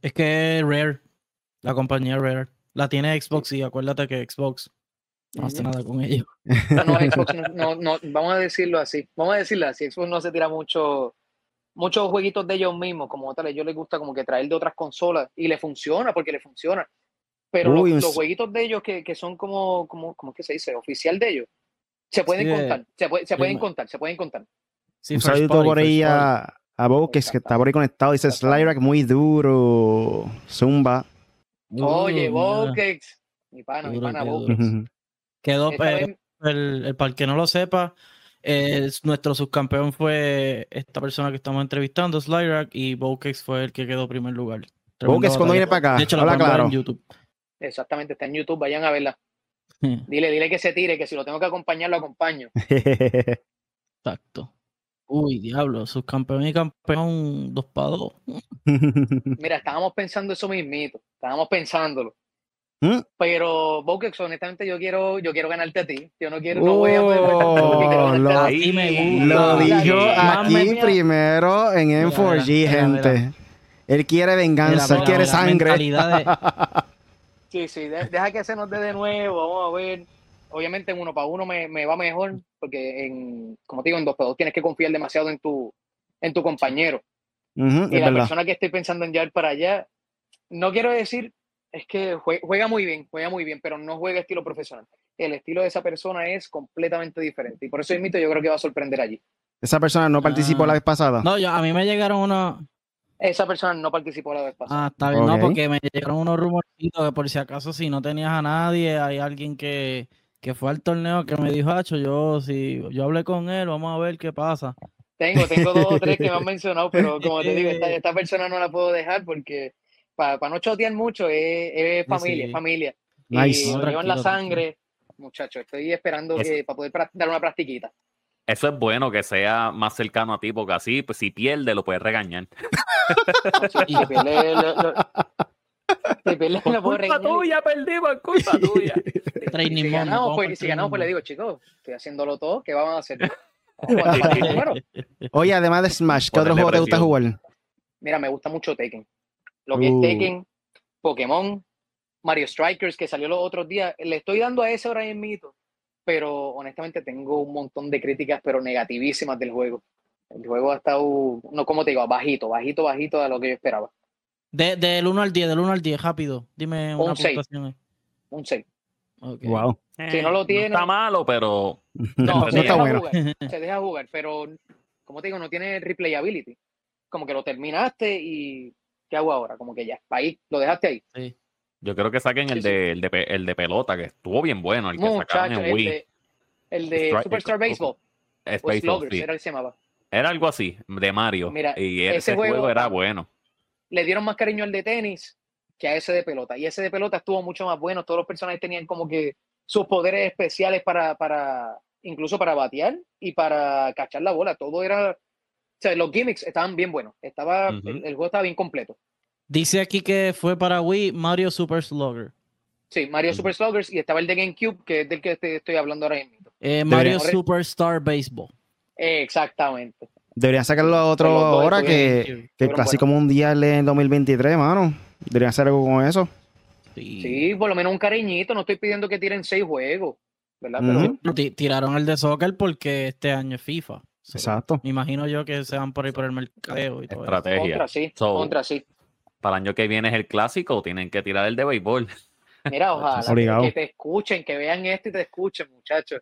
Es que Rare, la compañía Rare, la tiene Xbox y acuérdate que Xbox no hace nada con ellos. No, no, vamos a decirlo así. Vamos a decirlo así. Xbox no se tira mucho, muchos jueguitos de ellos mismos, como tal. A ellos les gusta como que traer de otras consolas y le funciona porque le funciona. Pero los, jueguitos de ellos que, que son como, como, ¿cómo es que se dice? Oficial de ellos se pueden contar, se, pueden contar, se pueden contar. un saludo por ahí a, a que está por ahí conectado. Dice Slyrack muy duro. Zumba. Oye, Bokex. Mi pana, mi pana Quedó, eh, el, el, para el que no lo sepa, nuestro subcampeón fue esta persona que estamos entrevistando, Slyrack, y Bokex fue el que quedó primer lugar. Bokex cuando viene para acá. De hecho, la claro. en YouTube. Exactamente, está en YouTube, vayan a verla. Dile, dile que se tire, que si lo tengo que acompañar, lo acompaño. Exacto. Uy, diablo, subcampeón y campeón dos para dos. Mira, estábamos pensando eso mismito, estábamos pensándolo. ¿Mm? Pero Bokex, honestamente, yo quiero, yo quiero ganarte a ti. Yo no quiero, no voy a oh, lo, ahí me Lo dijo aquí primero en M4G, gente. Él quiere venganza, él quiere sangre. Sí, sí, deja que se nos dé de nuevo, vamos a ver. Obviamente en uno para uno me, va mejor, porque en, como te digo, en dos para dos tienes que confiar demasiado en tu, en tu compañero. y la persona que estoy pensando en llevar para allá, no quiero decir, es que juega muy bien, juega muy bien, pero no juega estilo profesional. El estilo de esa persona es completamente diferente. Y por eso mito yo creo que va a sorprender allí. ¿Esa persona no participó la ah. vez pasada? No, yo, a mí me llegaron unos, esa persona no participó la vez pasada. Ah, está bien, no, porque me llegaron unos rumorcitos que por si acaso si no tenías a nadie, hay alguien que, fue al torneo que me dijo, Hacho, yo si yo hablé con él, vamos a ver qué pasa. Tengo, tengo dos o tres que me han mencionado, pero como te digo, esta, persona no la puedo dejar porque para no chotear mucho es, familia, es familia. Nice. Y en la sangre. Muchachos, estoy esperando que, para poder dar una practiquita. Eso es bueno que sea más cercano a ti, porque así, pues si pierde, lo puedes regañar. Si pierdes, Por lo puedo culpa tuya, perdimos, es culpa tuya. Training Si ganamos, pues, si ganamos, pues le digo, chicos, estoy haciéndolo todo, ¿qué vamos a hacer? Oye, además de Smash, ¿qué otro juego te gusta jugar? Mira, me gusta mucho Tekken. Lo que Uh. es Tekken, Pokémon, Mario Strikers, que salió los otros días. Le estoy dando a ese ahora en mito, pero honestamente tengo un montón de críticas, pero negativísimas del juego. El juego ha estado, no como te digo, bajito, bajito, bajito de lo que yo esperaba. De, del 1 al 10, del 1 al 10, rápido. Dime una Un seis. puntuación. ahí. Un 6. Ok. Wow. Si no lo tiene- está malo, pero No, No se está deja bueno. jugar, se deja jugar, pero como te digo, no tiene replayability. Como que lo terminaste y ¿qué hago ahora? Como que ya, ahí, lo dejaste ahí. Sí. yo creo que saquen el Sí, sí. de, el de, el de pelota, que estuvo bien bueno, el que sacaron Muchacho, en el Wii. de, el de Strike- Superstar Baseball, Space Sluggers, sí. era el que se llamaba. Era algo así, de Mario. Mira, y ese ese, juego, juego- era bueno. Le dieron más cariño al de tenis que a ese de pelota. Y ese de pelota estuvo mucho más bueno. Todos los personajes tenían como que sus poderes especiales para, para incluso para batear y para cachar la bola. Todo era. O sea, los gimmicks estaban bien buenos. Estaba, el, el juego estaba bien completo. Dice aquí que fue para Wii Mario Super Slugger. Sí, Mario. Super Sluggers y estaba el de GameCube, que es del que te estoy hablando ahora mismo. Eh, Mario Debería- Superstar Baseball. Exactamente. Deberían sacarlo a otro ahora estuvieron- que, que el Fueron clásico mundial en 2023, mano. Deberían hacer algo con eso. Sí. Sí, por lo menos un cariñito. No estoy pidiendo que tiren seis juegos, ¿verdad? Pero Tiraron el de soccer porque este año es FIFA. Exacto. Me imagino yo que se van por ahí por el mercadeo y todo eso. Estrategia. contra sí, So- contra sí. Para el año que viene es el clásico, tienen que tirar el de béisbol. Mira, ojalá que te escuchen, que vean esto y te escuchen, muchachos.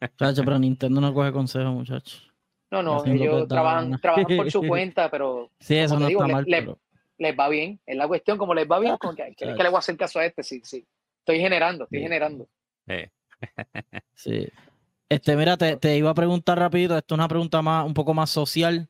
Muchacho, pero Nintendo no coge consejos, muchachos. No, no, ellos trabajan, trabajan por su cuenta, pero Sí, eso Como no te digo, está le- mal, le- pero... les va bien. Es la cuestión, como les va bien, como que, ¿qué es que le voy a hacer caso a este? Sí, sí. Estoy generando, estoy Sí. generando. Sí. Este, mira, te, te iba a preguntar rapidito, esto es una pregunta más, un poco más social,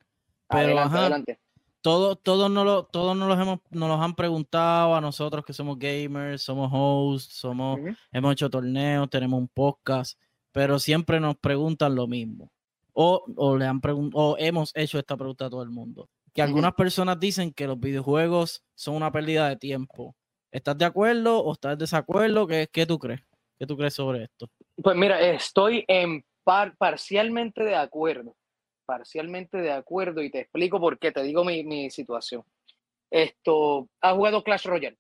pero adelante, ajá, adelante. todos, todos nos lo, todos nos los hemos, nos los han preguntado a nosotros que somos gamers, somos hosts, somos, hemos hecho torneos, tenemos un podcast, pero siempre nos preguntan lo mismo. O, o le han o hemos hecho esta pregunta a todo el mundo. Que algunas personas dicen que los videojuegos son una pérdida de tiempo. ¿Estás de acuerdo o estás de desacuerdo? ¿Qué, qué tú crees? ¿Qué tú crees sobre esto? Pues mira, estoy en par, parcialmente de acuerdo. Parcialmente de acuerdo y te explico por qué. Te digo mi, mi situación. Esto, ¿has jugado Clash Royale?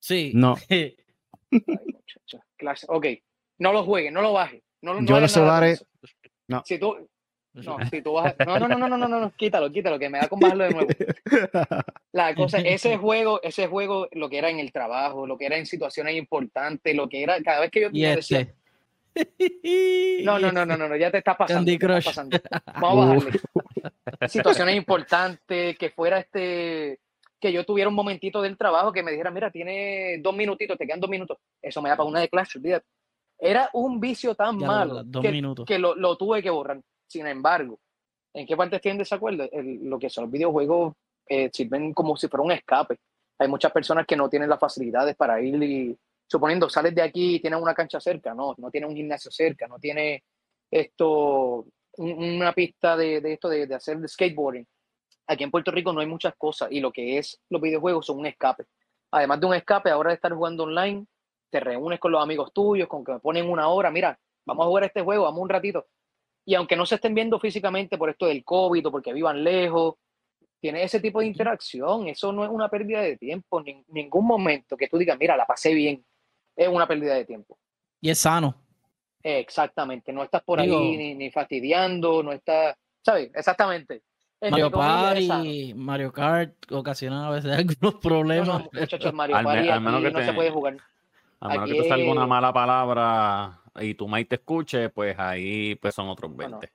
Sí. No. Ay, muchacho. Clash, ok. No lo juegues, no lo bajes. No, no Yo los celulares- no. Si tú, no, si tú vas a... no, no, no, no, no, no, no, quítalo, quítalo, que me da con bajarlo de nuevo. La cosa, ese juego, ese juego, lo que era en el trabajo, lo que era en situaciones importantes, lo que era, cada vez que yo tenía decía, no, no, no, no, no, no, ya te está pasando. Candy Crush. Pasando. Vamos a bajarle. Situaciones importantes, que fuera este, que yo tuviera un momentito del trabajo que me dijera, mira, tiene dos minutitos, te quedan dos minutos. Eso me da para una de Clash, olvídate. Era un vicio tan ya, malo dos que, minutos. que lo, lo tuve que borrar. Sin embargo, ¿en qué parte estoy en desacuerdo? Lo que son los videojuegos eh, sirven como si fuera un escape. Hay muchas personas que no tienen las facilidades para ir y, suponiendo, sales de aquí y tienes una cancha cerca, no, no tienes un gimnasio cerca, no tienes esto, un- una pista de, esto de, de hacer skateboarding. Aquí en Puerto Rico no hay muchas cosas y lo que es los videojuegos son un escape. Además de un escape, ahora de estar jugando online, te reúnes con los amigos tuyos, con que me ponen una hora, mira, vamos a jugar este juego, vamos un ratito. Y aunque no se estén viendo físicamente por esto del COVID o porque vivan lejos, tiene ese tipo de interacción. Eso no es una pérdida de tiempo. En ningún momento que tú digas, mira, la pasé bien, es una pérdida de tiempo. Y es sano. Exactamente. No estás por Digo- ahí ni, ni fastidiando, no estás, ¿sabes? Exactamente. Mario. Party, Mario Kart ocasionan a veces algunos No, problemas. no, muchachos, Mario Al me- Party al menos aquí que no se puede jugar. A menos Aquí que te salga una es- mala palabra y tu mate te escuche, pues ahí pues son otros No, no. 20.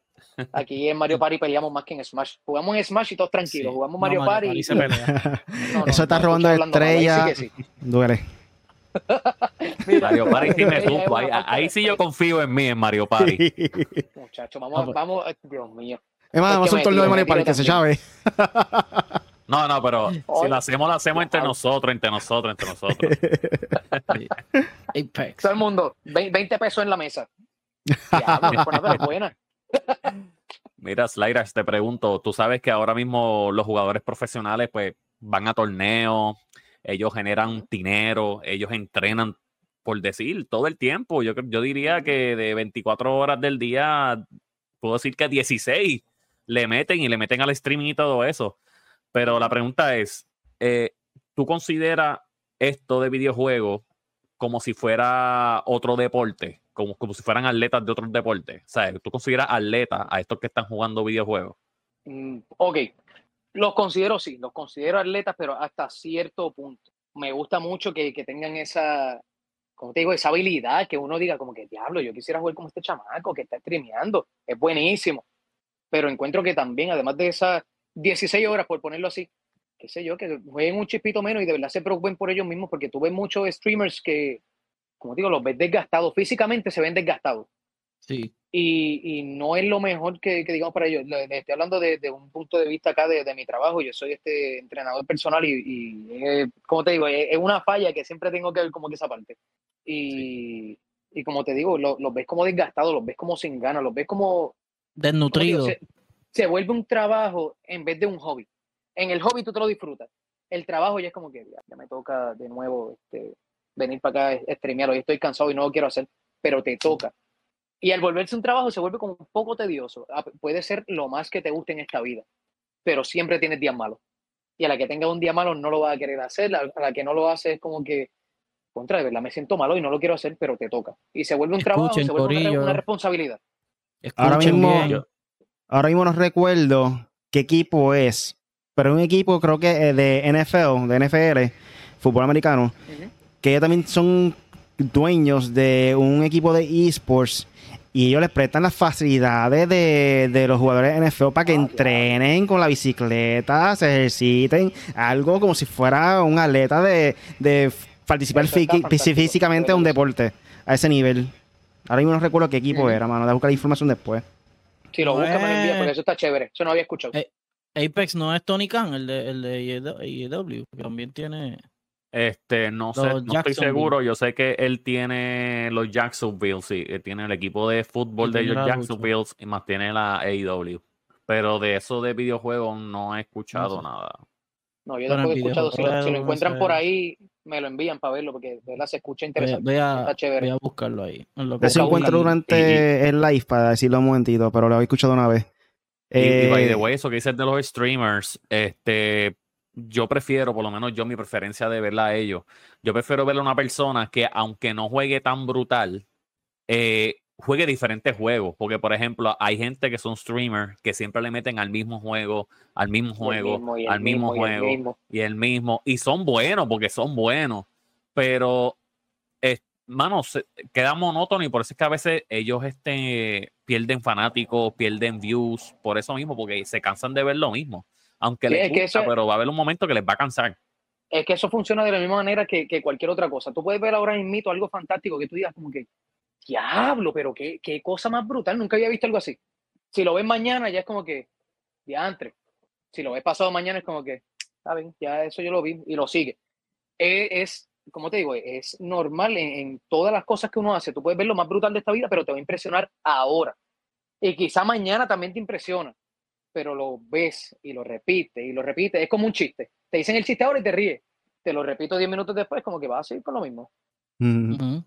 Aquí en Mario Party peleamos más que en Smash. Jugamos en Smash y todos tranquilos. Sí. Jugamos No, Mario, Party. y- se pelea. No, no, Eso está no, robando ahí sí sí. Duele. Mira, Mario Party sí me supo. Ahí, ahí sí yo confío en mí, en Mario Party. Muchacho, Ah, vamos, pues. vamos, Dios mío. Es más, vamos a que un torneo de Mario Party que se llave. No, no, pero si Oye, lo hacemos, lo hacemos entre nosotros, entre nosotros, entre nosotros. Apex. Todo el mundo, ve- 20 pesos en la mesa. Diablo, pero buena. Mira, Sliders, te pregunto, tú sabes que ahora mismo los jugadores profesionales pues van a torneos, ellos generan dinero, ellos entrenan, por decir, todo el tiempo. Yo, yo diría que de 24 horas del día, puedo decir que 16 le meten y le meten al streaming y todo eso. Pero la pregunta es, eh, ¿tú consideras esto de videojuegos como si fuera otro deporte? Como, como si fueran atletas de otros deportes. O sea, ¿tú consideras atletas a estos que están jugando videojuegos? Mm, ok, los considero sí, los considero atletas, pero hasta cierto punto. Me gusta mucho que, que tengan esa, como te digo, esa habilidad, que uno diga como que, diablo, yo quisiera jugar como este chamaco que está streameando, es buenísimo. Pero encuentro que también, además de esas 16 horas, por ponerlo así, qué sé yo, que jueguen un chispito menos y de verdad se preocupen por ellos mismos, porque tú ves muchos streamers que, como digo, los ves desgastados, físicamente se ven desgastados. Sí. Y, y no es lo mejor que, que digamos para ellos. Le, le estoy hablando de, de, un punto de vista acá de, de, mi trabajo. Yo soy este entrenador personal y, y eh, como te digo, es, es, una falla que siempre tengo que ver como que esa parte. Y, sí. y como te digo, los, los ves como desgastados, los ves como sin ganas, los ves como... Desnutridos. Se vuelve un trabajo en vez de un hobby en el hobby tú te lo disfrutas. El trabajo ya es como que ya, ya me toca de nuevo este, venir para acá a streamear. Hoy estoy cansado y no lo quiero hacer, pero te toca. Y al volverse un trabajo se vuelve como un poco tedioso. Ah, puede ser lo más que te guste en esta vida, pero siempre tienes días malos. Y a la que tenga un día malo no lo va a querer hacer. A la que no lo hace es como que, contra, de verdad me siento malo y no lo quiero hacer, pero te toca. Y se vuelve un Escuchen, trabajo, se vuelve una, corillo. una responsabilidad. Ahora Escuchen mismo, bien. Ahora mismo no recuerdo qué equipo es, pero es un equipo creo que eh, de NFL, de NFL, fútbol americano, Uh -huh. que ellos también son dueños de un equipo de esports y ellos les prestan las facilidades de, de los jugadores de NFL para que Ah, entrenen con la bicicleta, se ejerciten, algo como si fuera un atleta de, de participar fí- físicamente a un deporte, a ese nivel. Ahora mismo no recuerdo qué equipo era, mano. De buscar la información después. Si lo buscas, me lo envías, Eh. porque eso está chévere. Eso no había escuchado. Eh, Apex no es Tony Khan, el de, el de AEW, que también tiene. Este, no sé, no estoy seguro. Yo sé que él tiene los Jacksonville, sí, él tiene el equipo de fútbol de los. Jacksonville y más tiene la AEW. Pero de eso de videojuegos no he escuchado No sé. nada. No, yo tampoco he escuchado. Si lo, si lo videojuegos, encuentran no por ahí, me lo envían para verlo, porque de verdad se escucha interesante. voy a, Está chévere. voy a buscarlo ahí. en lo que- encuentro durante el live para decirlo un momentito, pero lo había escuchado una vez. Y, y by Eh, the way, eso que dices de los streamers, este, yo prefiero, por lo menos yo, mi preferencia de verla a ellos, yo prefiero verla a una persona que, aunque no juegue tan brutal, eh, juegue diferentes juegos. Porque, por ejemplo, hay gente que son streamers que siempre le meten al mismo juego, al mismo juego, mismo, al mismo, mismo, y el juego mismo. y el mismo. Y son buenos porque son buenos. Pero, eh, mano, se, queda monótono y por eso es que a veces ellos este, pierden fanáticos, pierden views, por eso mismo, porque se cansan de ver lo mismo. Aunque Sí, les es que gusta, eso- pero va a haber un momento que les va a cansar. Es que eso funciona de la misma manera que, que cualquier otra cosa. Tú puedes ver ahora mismo algo fantástico que tú digas como que, diablo, pero qué, qué cosa más brutal, nunca había visto algo así. Si lo ves mañana ya es como que, diantre. Si lo ves pasado mañana es como que, está bien, ya eso yo lo vi y lo sigue. Es, es como te digo, es normal en, en todas las cosas que uno hace. Tú puedes ver lo más brutal de esta vida, pero te va a impresionar ahora. Y quizá mañana también te impresiona, pero lo ves y lo repites y lo repites. Es como un chiste. Te dicen el chiste ahora y te ríes. Te lo repito 10 minutos después, como que vas a seguir con lo mismo. mm, Ujú.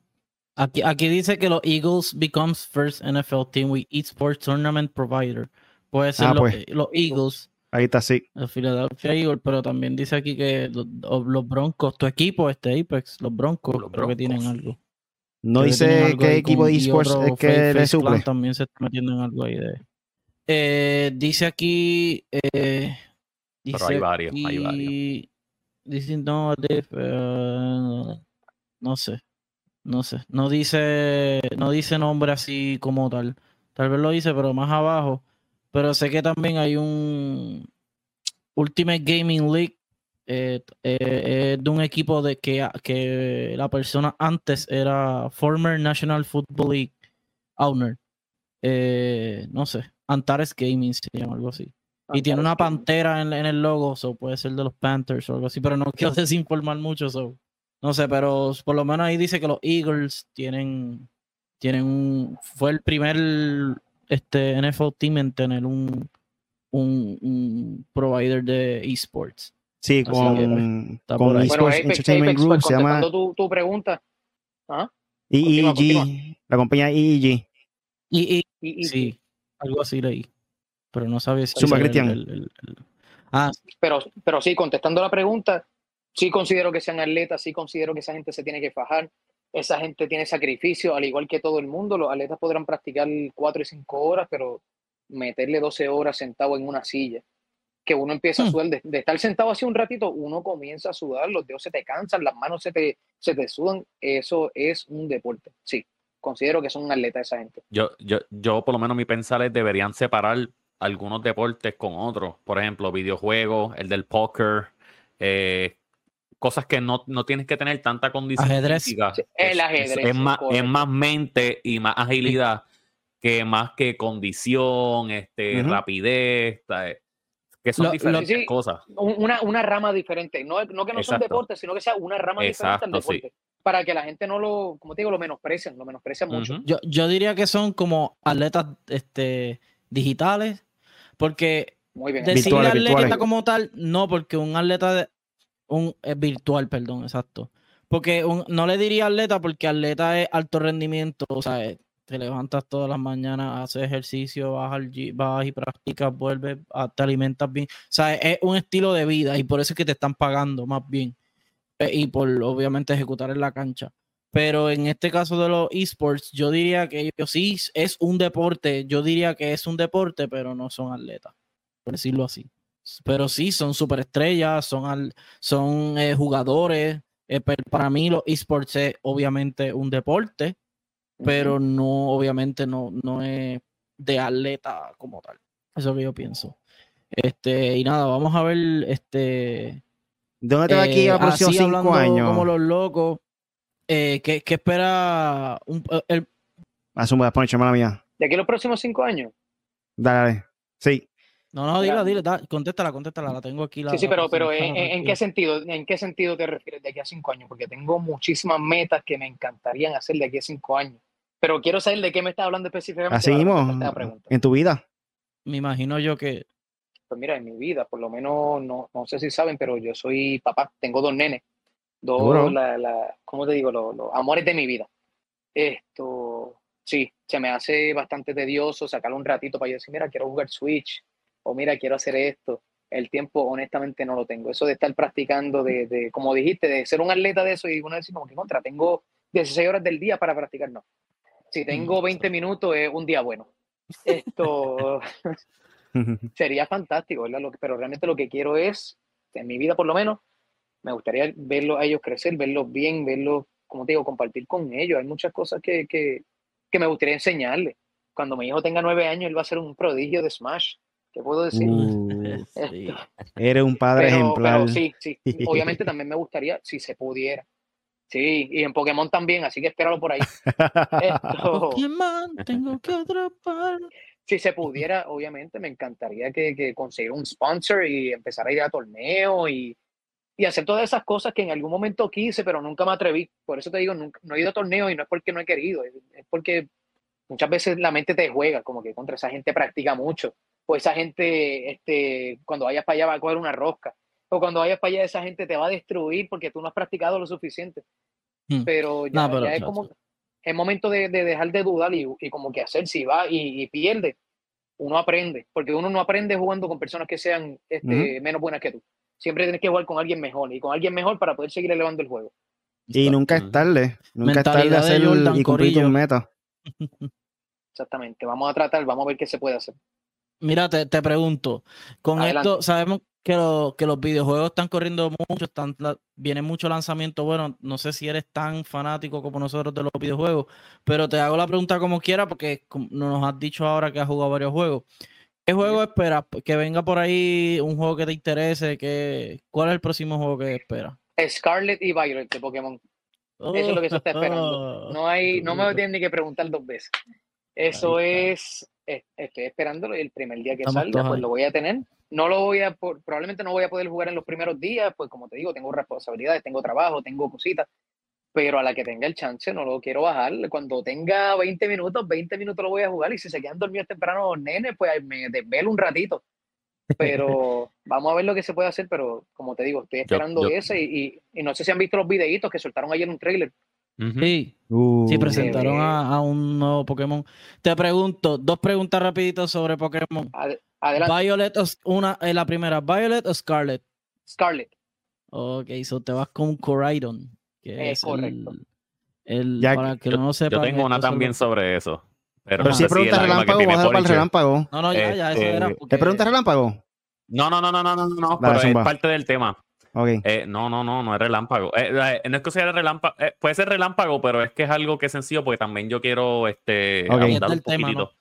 Aquí, aquí dice que los Eagles becomes first NFL team with esports tournament provider. Puede ser Ah, los, pues. los Eagles, ahí está, sí. los Philadelphia Eagles, pero también dice aquí que los, los Broncos, tu equipo, este Apex, los Broncos, Los creo que tienen algo. No Creo dice qué equipo de esports es que Face- le suple. También se está metiendo en algo ahí de. Eh, dice aquí. Eh, dice Pero hay varios, hay varios. Dice no, def- eh, no sé, no sé, no dice, no dice nombre así como tal. Tal vez lo dice, pero más abajo. Pero sé que también hay un Ultimate Gaming League eh, eh, de un equipo de que, que la persona antes era former National Football League owner. Eh, no sé, Antares Gaming se llama algo así. Y tiene una pantera en, en el logo, so puede ser de los Panthers o algo así, pero no quiero desinformar mucho, so. No sé, pero por lo menos ahí dice que los Eagles tienen, tienen un, fue el primer este NFL team en tener un, un, un provider de esports. Sí, Así con, que, con. Esports Bueno, Apex, Entertainment Apex, Group, pues, se llama contestando tu, tu pregunta. Ajá. EEG, continúa, la compañía EEG. Y, y- sí, algo así leí. Pero no sabía si Zumba, Cristian. el- el- el- Ah, Pero, pero sí, contestando la pregunta, sí considero que sean atletas, sí considero que esa gente se tiene que fajar, esa gente tiene sacrificio, al igual que todo el mundo, los atletas podrán practicar cuatro y cinco horas, pero meterle 12 horas sentado en una silla, que uno empieza a Hmm. sudar, de, de estar sentado así un ratito, uno comienza a sudar, los dedos se te cansan, las manos se te, se te sudan, eso es un deporte, sí, considero que son atletas esa gente. Yo, yo, yo, por lo menos, mi pensar es deberían separar algunos deportes con otros. Por ejemplo, videojuegos, el del póker, eh, cosas que no, no tienes que tener tanta condición Ajedrez. física. Sí, el Es- es- ajedrez, Es, más, es más mente y más agilidad que más que condición, este, rapidez, ¿sabes? que son Lo- lo- diferentes Sí. cosas. un- una, una rama diferente. No, no que no son Exacto. deportes, sino que sea una rama diferente al sí. deporte. Para que la gente no lo, como te digo, lo menosprecian, lo menosprecian mucho. Yo, yo diría que son como atletas este, digitales, porque Muy bien. decirle Virtuales, atleta virtuales. como tal, no, porque un atleta de, un es virtual, perdón, exacto. Porque un- no le diría atleta porque atleta es alto rendimiento, o sea, eh, te levantas todas las mañanas, haces ejercicio, vas, al vas y practicas, vuelves, ah, te alimentas bien. O sea, es un estilo de vida y por eso es que te están pagando más bien. Eh, Y por obviamente ejecutar en la cancha. Pero en este caso de los esports, yo diría que ellos sí es un deporte, yo diría que es un deporte, pero no son atletas, por decirlo así. Pero sí, son superestrellas, son, al- son eh, jugadores. eh, pero para mí los esports es obviamente un deporte, pero no, obviamente no, no es de atleta como tal. Eso es lo que yo pienso. Este, y nada, vamos a ver, este, ¿Dónde te va aquí eh, a los próximos así cinco años? Como los locos. Eh, ¿qué, qué espera un- el, Asumo, Poncho, mala mía. De aquí a los próximos cinco años. Dale, dale. Sí. No, no, Mira. dile, dile, da- contéstala, contéstala, la tengo aquí. La, sí, sí, la pero, pero. ¿en, en- en qué sentido? ¿En qué sentido te refieres de aquí a cinco años? Porque tengo muchísimas metas que me encantarían hacer de aquí a cinco años. Pero quiero saber de qué me estás hablando específicamente. Así mismo, en tu vida. Me imagino yo que. Pues mira, en mi vida, por lo menos, no, no sé si saben, pero yo soy papá, tengo dos nenes, dos, la, la, ¿cómo te digo? Los, los amores de mi vida. Esto, sí, se me hace bastante tedioso sacar un ratito para yo decir, mira, quiero jugar Switch, o mira, quiero hacer esto. El tiempo, honestamente, no lo tengo. Eso de estar practicando, de, de como dijiste, de ser un atleta de eso y uno decir, como que contra, tengo 16 horas del día para practicar, no. Si tengo 20 minutos, es un día bueno. Esto, sería fantástico, ¿verdad? Lo que- pero realmente lo que quiero es, en mi vida por lo menos, me gustaría verlos a ellos crecer, verlos bien, verlos, como te digo, compartir con ellos. Hay muchas cosas que, que, que me gustaría enseñarle. Cuando mi hijo tenga nueve años, él va a ser un prodigio de Smash. ¿Qué puedo decir? Uh, Sí. eres un padre pero, ejemplar. pero sí, sí. Obviamente también me gustaría, si se pudiera. Sí, y en Pokémon también, así que espéralo por ahí. Esto, Pokémon, tengo que atrapar. si se pudiera, obviamente me encantaría que, que conseguir un sponsor y empezar a ir a torneos y, y hacer todas esas cosas que en algún momento quise, pero nunca me atreví. Por eso te digo, nunca, no he ido a torneos y no es porque no he querido, es, es porque muchas veces la mente te juega, como que contra esa gente practica mucho, o esa gente, este, cuando vayas para allá va a coger una rosca, o cuando vayas para allá esa gente te va a destruir porque tú no has practicado lo suficiente. Hmm. Pero ya, No, pero ya es como, es momento de, de dejar de dudar y, y como que hacer, si va y, y pierde, uno aprende, porque uno no aprende jugando con personas que sean este, menos buenas que tú. Siempre tienes que jugar con alguien mejor y con alguien mejor para poder seguir elevando el juego. y nunca es tarde. Nunca es tarde hacer y cumplir tus metas. Exactamente. Vamos a tratar, vamos a ver qué se puede hacer. Mira, te, te pregunto, con Adelante. esto sabemos que, lo- que los videojuegos están corriendo mucho, están, la- viene mucho lanzamiento. Bueno, no sé si eres tan fanático como nosotros de los videojuegos, pero te hago la pregunta como quiera porque nos has dicho ahora que has jugado varios juegos. ¿Qué juego esperas? Que venga por ahí un juego que te interese. Que, ¿Cuál es el próximo juego que esperas? Scarlet y Violet de Pokémon. Eso es lo que se está esperando. No hay, no me tienen ni que preguntar dos veces. Eso es, es- estoy esperándolo el primer día que Estamos salga, pues ahí. lo voy a tener. No lo voy a, probablemente no voy a poder jugar en los primeros días, pues como te digo, tengo responsabilidades, tengo trabajo, tengo cositas, pero a la que tenga el chance no lo quiero bajar. Cuando tenga 20 minutos, 20 minutos lo voy a jugar y si se quedan dormidos temprano los nenes, pues me desvelo un ratito. Pero vamos a ver lo que se puede hacer, pero como te digo, estoy esperando yo- ese y, y- y no sé si han visto los videitos que soltaron ayer un trailer. Ujú. Sí, Uh, sí, presentaron Qué a, a un nuevo Pokémon. Te pregunto, dos preguntas rapiditas sobre Pokémon. Ad- Adelante, Violet, o, una, eh, la primera, Violet o Scarlet. Scarlett. Ok, so te vas con Coridon. Que Es es correcto. El, el- Ya- para que Yo, no sepa. yo tengo una también sobre eso. Pero, Pero no si es pregunta que relámpago, vamos a dejar para el relámpago. No, no, ya, ya, eso Este, era. ¿es porque- ¿Es pregunta relámpago? No, no, no, no, no, no, no, Dale, pero es parte del tema. Eh, no, no, no, no es relámpago. Eh, eh, no es que sea relámpago, eh, puede ser relámpago, pero es que es algo que es sencillo porque también yo quiero este, Ok. abundar Es un tema, poquitito.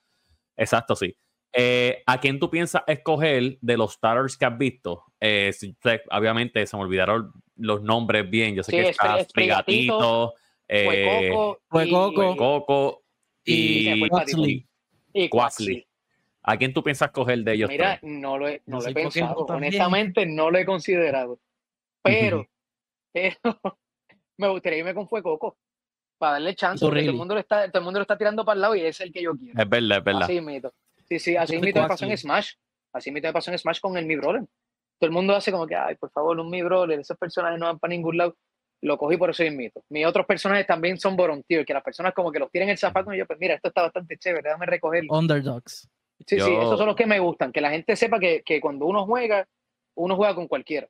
Exacto, sí. Eh, ¿A quién tú piensas escoger de los starters que has visto? Eh, si- obviamente se me olvidaron los nombres bien. Yo sé Sí, que es- está es Frigatito, Fue eh, Coco. Fue y- Coco. Coco Y se y, fue Quaxley. Y Quaxley. ¿A quién tú piensas coger de ellos? Mira, tres? no lo he, no lo he pensado. Honestamente, no lo he considerado. Pero, pero me gustaría irme con Fue Coco. Para darle chance. Porque todo, el mundo lo está, todo el mundo lo está tirando para el lado y es el que yo quiero. Es verdad, es verdad. Así mito. Sí, sí, así mito me pasó en. Smash. Así mito me pasó en Smash con el Mi Brawler. Todo el mundo hace como que, ay, por favor, un Mi Brawler, esos personajes no van para ningún lado. Lo cogí por eso es mito. Mis otros personajes también son volunteer, que las personas como que los tienen el zapato y yo, pues mira, esto está bastante chévere, déjame recogerlo. Underdogs. Sí, sí, Yo- esos son los que me gustan. Que la gente sepa que, que cuando uno juega, uno juega con cualquiera.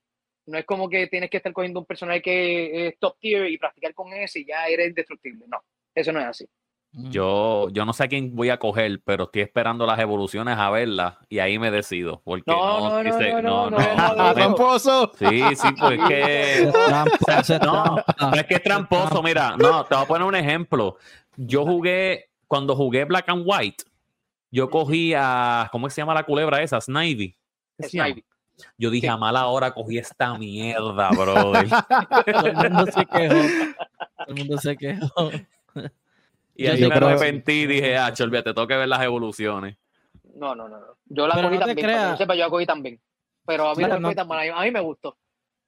No es como que tienes que estar cogiendo un personaje que es top tier y practicar con ese y ya eres indestructible. No, eso no es así. Mm. Yo, yo no sé a quién voy a coger, pero estoy esperando las evoluciones a verlas y ahí me decido. Porque No, no, no, no, dice- no, no, no, ¡Ah, no, no. tramposo! Sí, sí, pues es que. No, no es que es tramposo, mira, no, te voy a poner un ejemplo. Yo jugué, cuando jugué Black and White, yo cogí a, ¿cómo se llama la culebra esa? Snivy. Snivy. Yo dije, a mala hora cogí esta mierda, brother. Todo el mundo se quejó. Todo el mundo se quejó. Y Yo ahí sí me creo- arrepentí y dije, ah, olvídate, tengo que ver las evoluciones. No, no, no, no. Yo la Pero cogí no te también. No sepa, yo la cogí también. Pero a mí no no- fue tan mal. A mí me gustó.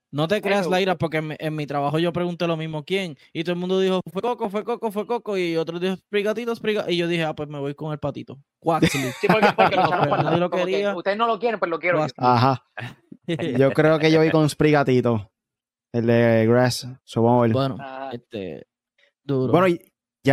No te creas, Laira, porque en mi, en mi trabajo yo pregunté lo mismo. ¿Quién? Y todo el mundo dijo, fue Coco, fue Coco, fue Coco. Y otros dijo, Sprigatito, Sprigatito. Y yo dije, ah, pues me voy con el patito. Quaxley. Sí, porque, porque el nadie lo que quería. Ustedes no lo quieren, pues lo quiero. yo. Ajá. Yo creo que yo voy con Sprigatito. El de Grass. Ver. bueno, Ajá. este. Duro. Bueno, y-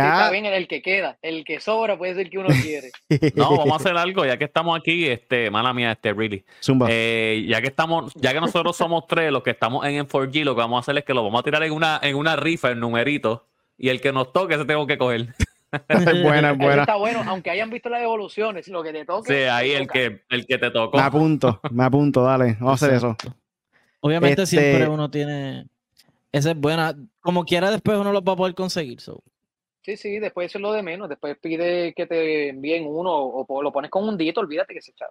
Sí, está ya. bien el que queda. El que sobra puede ser que uno quiere. No, vamos a hacer algo, ya que estamos aquí, este, mala mía, este, really. Zumba. Eh, ya que estamos, ya que nosotros somos tres, los que estamos en M4G, lo que vamos a hacer es que lo vamos a tirar en una, en una rifa, en numeritos, y el que nos toque se tengo que coger. es buena, es Eso buena. está bueno, aunque hayan visto las evoluciones, lo que te toque. Sí, ahí el toca. que, el que te tocó. Me apunto, me apunto, dale. Vamos a hacer eso. Obviamente Este- siempre uno tiene. Esa es buena. Como quiera, después uno los va a poder conseguir. so. Sí, sí, después eso es lo de menos. Después pide que te envíen uno o, o lo pones con un dito, olvídate que se echa.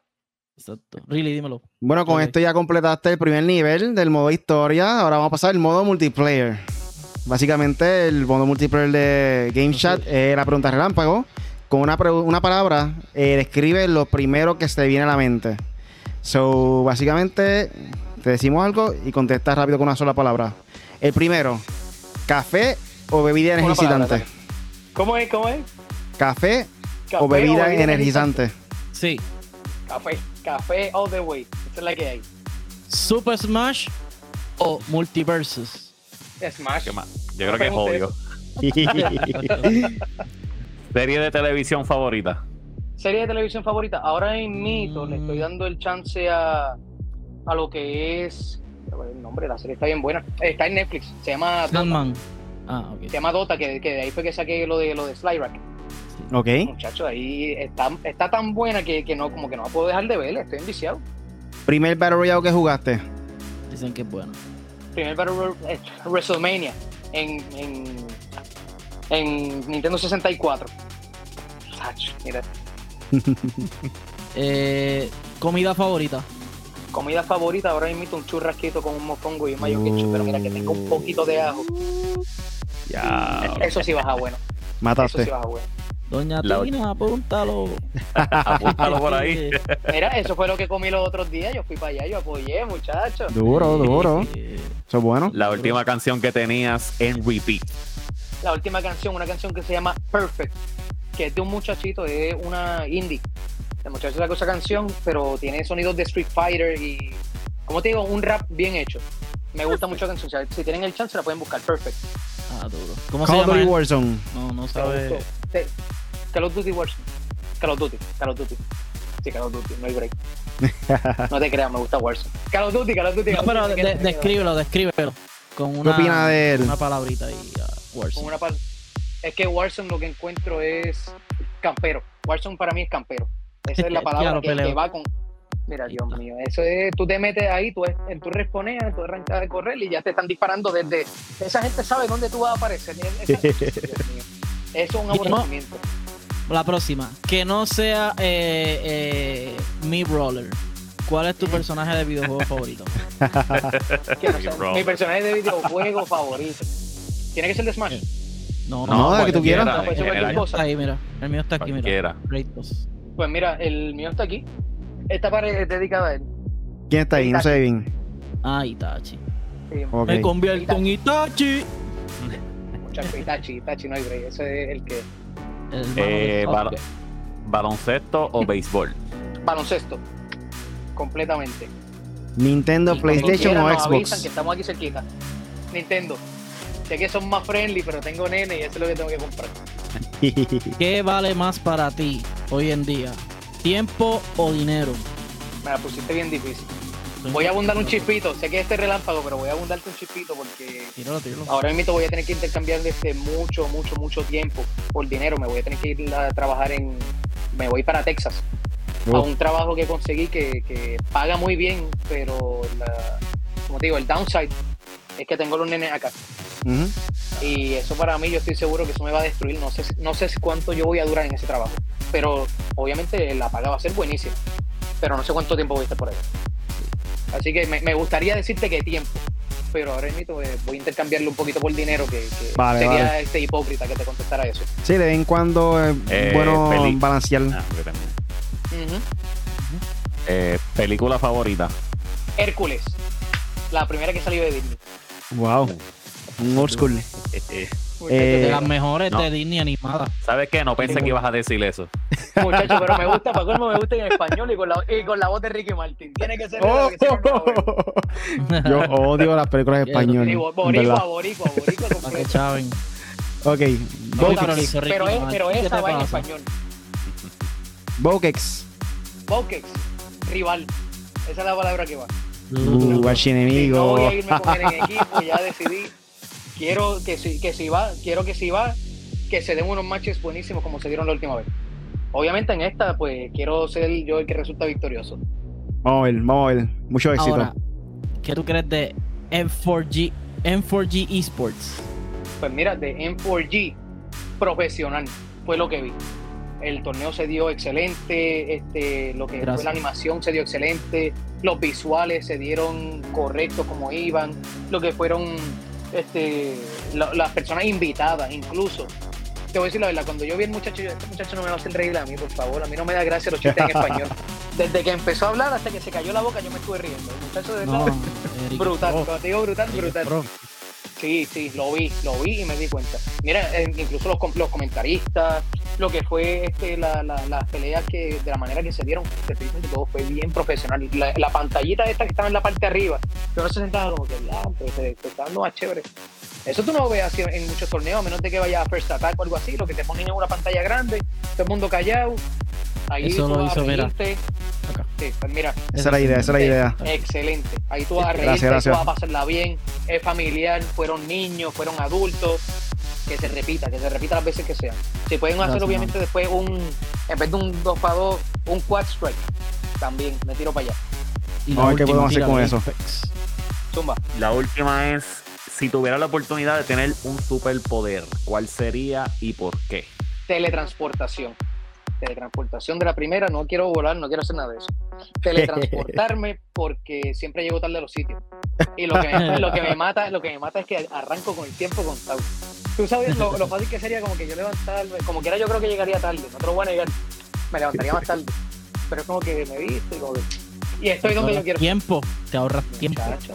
Exacto. Really, dímelo. Bueno, con esto ya completaste el primer nivel del modo historia. Ahora vamos a pasar al modo multiplayer. Básicamente, el modo multiplayer de Game Chat es la pregunta relámpago. Con una, una palabra, eh, describe lo primero que se te viene a la mente. So, básicamente, te decimos algo y contestas rápido con una sola palabra. El primero, café o bebida energizante. ¿Cómo es? ¿Cómo es? Café, Café o bebida energizante. Sí. Café, café all the way. Esa es la que hay. Super Smash o Multiversus. Smash. ¿Qué más? Yo creo que es obvio. Serie de televisión favorita. Serie de televisión favorita. Ahora en mito le estoy Mm. dando el chance a, a lo que es. El nombre de la serie está bien buena. Está en Netflix. Se llama Dota. Ah, ok. Se llama Dota, que, que de ahí fue que saqué lo de lo de Slyrack. ok. Muchacho, ahí está, está tan buena que, que no, como que no la puedo dejar de verla. Estoy enviciado. Primer Battle Royale que jugaste. Dicen que es bueno. Primer Battle Royale, eh, WrestleMania en, en, en Nintendo 64. Muchacho, mira. Eh, comida favorita. Comida favorita, ahora mismo un churrasquito con un mofongo y un mayo ketchup, pero mira que tenga un poquito de ajo. Ya. Eso sí baja bueno. Eso Mataste. sí baja bueno. Doña La Tina, apúntalo. Apúntalo por ahí. Mira, eso fue lo que comí los otros días. Yo fui para allá, yo apoyé, muchachos. Duro, duro. Eso es bueno. La última canción que tenías en repeat. La última canción, una canción que se llama Perfect, que es de un muchachito, es una indie. El muchacho sacó esa canción, pero tiene sonidos de Street Fighter y, como te digo, un rap bien hecho. Me gusta mucho la canción. Si tienen el chance, la pueden buscar. Perfect. Ah, duro. ¿Cómo se Call of llama? Warzone. No, no sabe. Sí. Call of Duty Warzone. Call of Duty. Call of Duty. Sí, Call of Duty. No hay break. No te creas, me gusta Warzone. Call of Duty, Call of Duty. No, Call of pero Duty, descríbelo, descríbelo. Con una, opina de él? Una palabrita ahí. ah, Con Warzone. una pal- Es que Warzone lo que encuentro es campero. Warzone para mí es campero. Esa es la palabra que, que va con. Mira, Dios mío, eso es, tú te metes ahí, tú, es- tú responeas, tú arrancas de correr y ya te están disparando desde. Esa gente sabe dónde tú vas a aparecer. Esa- Dios mío. Eso es un no- aborrecimiento. La próxima. Que no sea eh, eh, Mi Brawler. ¿Cuál es tu personaje de videojuego favorito? No sea- mi personaje de videojuego favorito. Tiene que ser de Smash. No, No, de que tú quieras. No, pues, ahí, mira. El mío está aquí, mira. Kratos. Pues mira, el mío está aquí. Esta pared es dedicada a él. ¿Quién está ahí? No sé bien. Ah, Itachi. Sí. Me convierto en Itachi. muchacho, Itachi, Itachi no hay break. Ese es el que. El Eh, baloncesto o béisbol. baloncesto. Completamente. Nintendo, PlayStation o nos avisan que Xbox. estamos aquí cerquita. Nintendo. Sé que son más friendly, pero tengo nene y eso es lo que tengo que comprar. ¿Qué vale más para ti hoy en día? ¿Tiempo o dinero? Me la pusiste bien difícil. Voy a abundar un chispito. Sé que este es relámpago, pero voy a abundarte un chispito porque Tíralo, tíralo. ahora mismo voy a tener que intercambiar desde mucho, mucho, mucho tiempo por dinero. Me voy a tener que ir a trabajar en. Me voy para Texas. A Uf. un trabajo que conseguí que, que paga muy bien, pero la, como te digo, el downside es que tengo los nenes acá. Y eso para mí, yo estoy seguro que eso me va a destruir. No sé, no sé cuánto yo voy a durar en ese trabajo. Pero obviamente la paga va a ser buenísima. Pero no sé cuánto tiempo voy a estar por ahí. Así que me, me gustaría decirte que tiempo. Pero ahora mismo eh, voy a intercambiarlo un poquito por dinero, que, que Vale, sería vale. este hipócrita que te contestara eso. Sí, de vez en cuando es Eh, bueno peli. balancear. Ah, yo también. Ujú. Eh, película favorita. Hércules, la primera que salió de Disney. Wow. Un old school. Eh, De las mejores no. de Disney animadas. ¿Sabes qué? No pensé que ibas a decir eso. muchacho, pero me gusta, para colmo me gusta en español y con, la, y con la voz de Ricky Martin. Tiene que ser Oh. que. Yo odio las películas en Sí, español. Boricua, boricua, boricua Para que chaven. Ok. No, Vokex. pero Pero, es, pero ¿Qué esa va en español. Vokex. Bokex, rival. Esa es la palabra que va. Uh, Sí, no voy archienemigo. a irme con él en equipo, ya decidí. Quiero que si, que si va, quiero que si va, que se den unos matches buenísimos como se dieron la última vez. Obviamente en esta, pues quiero ser yo el que resulta victorioso. Vamos a ver, vamos a ver. Mucho éxito. Ahora, ¿qué tú crees de M4G, M4G Esports? Pues mira, de M4G profesional fue lo que vi. El torneo se dio excelente, este, lo que Gracias. fue la animación se dio excelente, los visuales se dieron correctos como iban, lo que fueron este, la- las personas invitadas incluso. Te voy a decir la verdad, cuando yo vi al muchacho, yo, este muchacho no me va a hacer reír a mí, por favor, a mí no me da gracia los chistes en español. Desde que empezó a hablar hasta que se cayó la boca, yo me estuve riendo. El muchacho de No, brutal, cuando te digo brutal, brutal. Sí, sí, lo vi, lo vi y me di cuenta. Mira, eh, incluso los, los comentaristas, lo que fue este, la, la, las peleas que, de la manera que se dieron, te estoy diciendo todo fue bien profesional. La, la pantallita esta que estaba en la parte de arriba, que uno se sentaba como que, ya, pues, está más chévere. Eso tú no lo ves así en muchos torneos, a menos de que vaya a First Attack o algo así, lo que te ponen en una pantalla grande, todo el mundo callado. Ahí Eso tú lo vas a hizo, mira. reírte. Acá. Sí, pues mira, Esa es la idea, esa es la idea. Excelente. Ahí tú vas a reírte, Gracias, gracias. tú vas a pasarla bien. Es familiar, fueron niños, fueron adultos. Que se repita, que se repita las veces que sean. Si pueden hacer, Gracias, obviamente, después un, en vez de un 2 para 2, un quad strike. También, me tiro para allá. Y a ver qué podemos hacer con eso. Zumba. La última es, si tuviera la oportunidad de tener un superpoder, ¿cuál sería y por qué? Teletransportación. Teletransportación de la primera, no quiero volar, no quiero hacer nada de eso. Teletransportarme porque siempre llego tarde a los sitios. Y lo que me, lo que me mata, lo que me mata es que arranco con el tiempo contado. Tú sabes lo, lo fácil que sería como que yo levantarme, como quiera yo creo que llegaría tarde, no te lo voy a negar, me levantaría más tarde. Pero es como que me viste y como que- Y estoy donde yo quiero. Tiempo, te ahorras tiempo. Muchacho.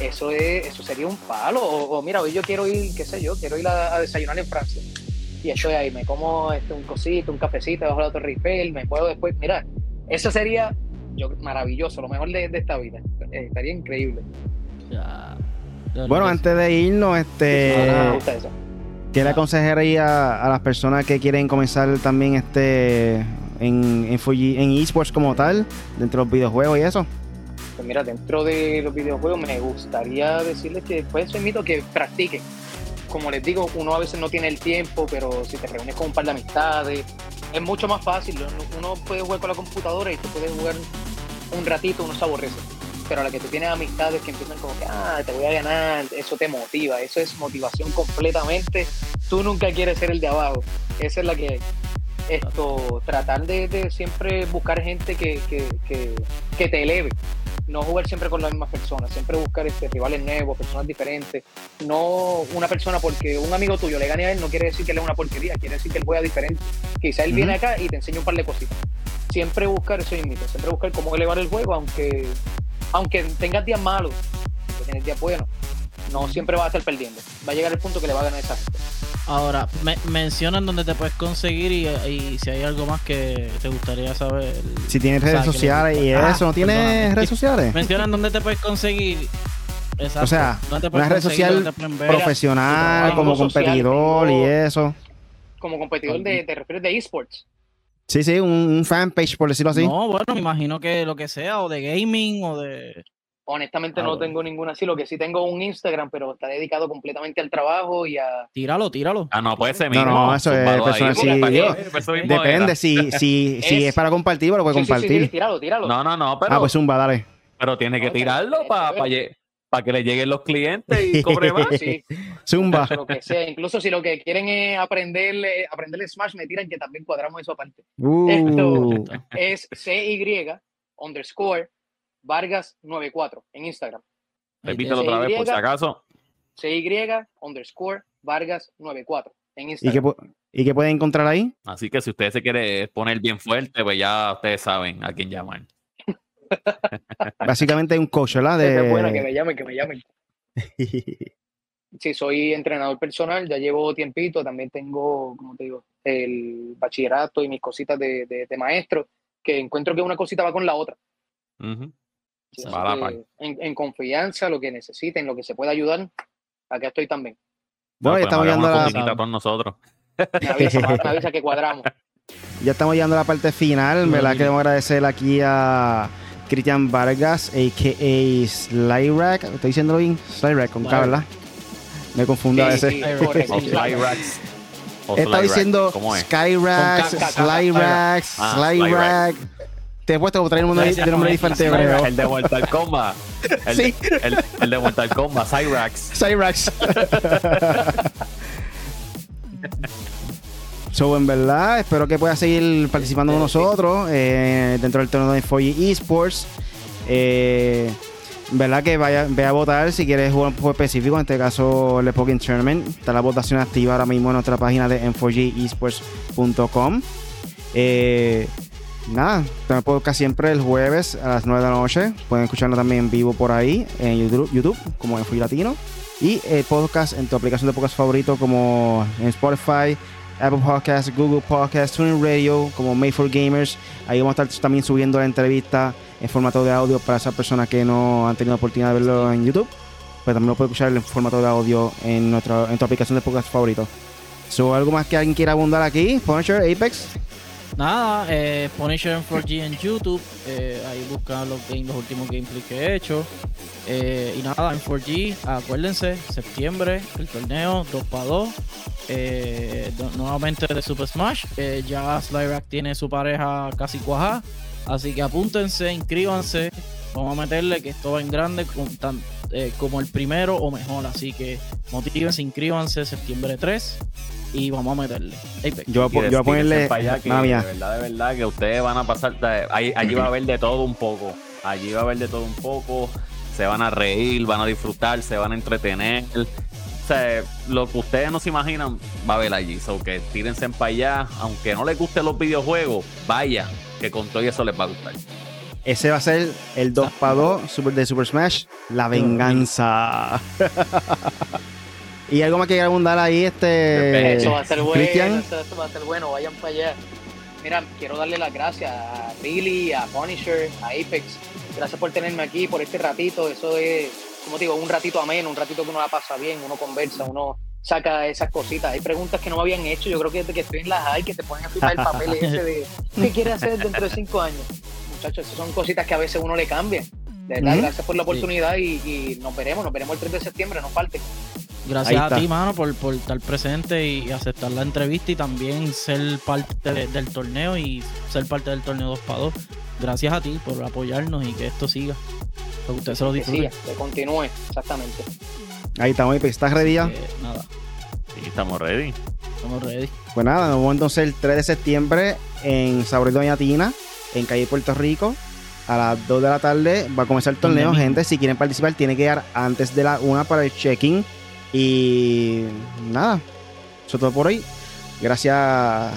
Eso es, eso sería un palo. O, o mira, hoy yo quiero ir, qué sé yo, quiero ir a, a desayunar en Francia. Y estoy ahí, me como este, un cosito, un cafecito bajo la Torre Eiffel, me puedo después, mira, Eso sería yo, maravilloso, lo mejor de, de esta vida. Eh, estaría increíble. Ya. Bueno, antes de irnos, este, me gusta eso. ¿qué le aconsejaría a las personas que quieren comenzar también este en, en, Fuji- en esports como tal, dentro de los videojuegos y eso? Pues mira, dentro de los videojuegos me gustaría decirles que pues eso invito a que practiquen. Como les digo, uno a veces no tiene el tiempo, pero si te reúnes con un par de amistades, es mucho más fácil. Uno puede jugar con la computadora y tú puedes jugar un ratito, uno se aborrece. Pero a la que tú tienes amistades que empiezan como que, ah, te voy a ganar, eso te motiva, eso es motivación completamente. Tú nunca quieres ser el de abajo. Esa es la que. Esto, tratar de, siempre buscar gente que, que, que te eleve no jugar siempre con las mismas personas, siempre buscar este, rivales nuevos, personas diferentes. No una persona porque un amigo tuyo le gane a él no quiere decir que él es una porquería, quiere decir que él juega diferente. Quizá él viene acá y te enseña un par de cositas. Siempre buscar eso mismo, siempre buscar cómo elevar el juego, aunque, aunque tengas días malos, que tienes días buenos, no siempre vas a estar perdiendo. Va a llegar el punto que le va a ganar esa gente. Ahora, me- mencionan dónde te puedes conseguir y, y si hay algo más que te gustaría saber. Si tienes O sea, redes sociales y eso, ¿no Ah, tienes perdóname. redes sociales? Mencionan dónde te puedes conseguir. Exacto. O sea, ¿Dónde te una red social? Profesional, como social, competidor tengo- y eso. Como competidor de, te refieres de esports. Sí, sí, un, un fanpage, por decirlo así. No, bueno, me imagino que lo que sea, o de gaming, o de. Honestamente Ah, no bueno. tengo ninguna así, lo que sí tengo un Instagram, pero está dedicado completamente al trabajo y a, Tíralo, tíralo. Ah, no, puede ser No, mismo. no, eso es personal, sí, mismo Depende, si, si, si Es- es para compartir, lo puedes Sí, sí, sí, compartir. sí, tíralo, tíralo. No, no, no, pero, ah, pues zumba, dale. pero tiene que No, tirarlo para chévere. que le lleguen los clientes y cobre más. Sí, Zumba. lo que sea. Incluso si lo que quieren es aprender, eh, aprender Smash, me tiran que también cuadramos eso aparte. Uh, Es CY underscore Vargas 94 en Instagram. Repítelo otra vez por si acaso. CY underscore Vargas 94 en ¿Y, qué, Instagram. ¿Y qué pueden encontrar ahí? Así que si usted se quiere poner bien fuerte, pues ya ustedes saben a quién llamar. Básicamente hay un coach, ¿verdad? Es buena, que De... me llamen, que me llamen. Sí, soy entrenador personal, ya llevo tiempito, también tengo, como te digo, el bachillerato y mis cositas de, de- de maestro, que encuentro que una cosita va con la otra. Sí, La que en, en confianza, lo que necesiten, lo que se pueda ayudar, acá estoy también. Bueno, ya estamos, llegando a la, con nosotros. Me avisa, me avisa que cuadramos. ya estamos llegando a la parte final. ¿Verdad? Sí. Queremos agradecer aquí a Cristian Vargas, a.k.a. Slyrack. ¿Estoy diciendo bien? Slyrack, con K. ¿verdad? Me confundo a veces. Slyrax. He estado Slyrax, diciendo. Skyrax, Slyrax, Slyrack. Te he puesto como traer un nombre, nombre diferente, creo. El de Mortal Kombat. El, Sí. el, el de Mortal Kombat, Cyrax. Cyrax. so, en verdad, espero que puedas seguir participando con nosotros eh, dentro del torneo de 4G Esports. Eh, en verdad que vaya, ve a votar si quieres jugar un juego específico, en este caso el Pokémon Tournament. Está la votación activa ahora mismo en nuestra página de m4gesports.com. Eh, nada, tenemos podcast siempre el jueves a las 9 de la noche. Pueden escucharlo también en vivo por ahí en YouTube, como en Fui Latino. Y el podcast en tu aplicación de podcast favorito como en Spotify, Apple Podcasts, Google Podcasts, TuneIn Radio, como Made for Gamers. Ahí vamos a estar también subiendo la entrevista en formato de audio para esas personas que no han tenido la oportunidad de verlo en YouTube. Pues también lo puede escuchar en formato de audio en, nuestra, en tu aplicación de podcast favorito. So, ¿Algo más que alguien quiera abundar aquí? Punisher, Apex. Nada, eh, Punisher en 4G en YouTube. eh, ahí buscan los, últimos gameplays que he hecho. Eh, y nada, en 4G, acuérdense, septiembre, el torneo 2x2. eh, nuevamente de Super Smash. ya Slyrack tiene su pareja casi cuajada. Así que apúntense, inscríbanse. Vamos a meterle que esto va en grande con tan- eh, como el primero o mejor. Así que motívense, inscríbanse septiembre 3 y vamos a meterle. Apex. Yo, voy a po- yo voy a ponerle. para allá que de verdad, de verdad, que ustedes van a pasar. de- ahí- allí va a haber de todo un poco. Allí va a haber de todo un poco. Se van a reír, van a disfrutar, se van a entretener. O sea, lo que ustedes no se imaginan va a haber allí. So que tírense para allá. Aunque no les gusten los videojuegos, vayan, que con todo eso les va a gustar. Ese va a ser el 2 para 2 super, de Super Smash, la venganza. y algo más que quiera abundar ahí, este. Eso va a ser bueno, Cristian. eso, va a ser bueno, vayan para allá. mira, quiero darle las gracias a Billy, a Punisher, a Apex. Gracias por tenerme aquí, por este ratito. Eso es, como digo, un ratito ameno, un ratito que uno la pasa bien, uno conversa, uno saca esas cositas. Hay preguntas que no me habían hecho. Yo creo que desde que estoy en las hay, que te ponen a firmar el papel ese de qué quieres hacer dentro de cinco años. Muchachos, esas son cositas que a veces uno le cambia. De verdad, gracias por la oportunidad y, y nos veremos, nos veremos el 3 de septiembre, no falte. Gracias a ti, mano, por, por estar presente y aceptar la entrevista y también ser parte de- del torneo y ser parte del torneo 2 para 2. Gracias a ti por apoyarnos y que esto siga. Que usted se lo Que disfrute. siga, que continúe, exactamente. Ahí estamos, Apex. ¿Estás ready ya? Eh, nada, Sí, estamos ready. estamos ready. Pues nada, nos vemos entonces el 3 de septiembre en Sabor Doña Tina, en calle Puerto Rico. A las 2 de la tarde va a comenzar el torneo. Gente, si quieren participar, tiene que llegar antes de la 1 para el check-in. Y nada, eso es todo por hoy. Gracias,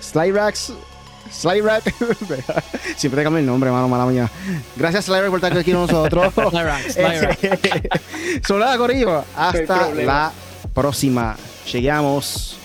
Slyrax. Slyrax. Siempre te cambio el nombre, mano, mala mía. Gracias, Slyrax, por estar aquí con nosotros. Slyrax. Son nada, Corillo. No hay Hasta la próxima. Llegamos.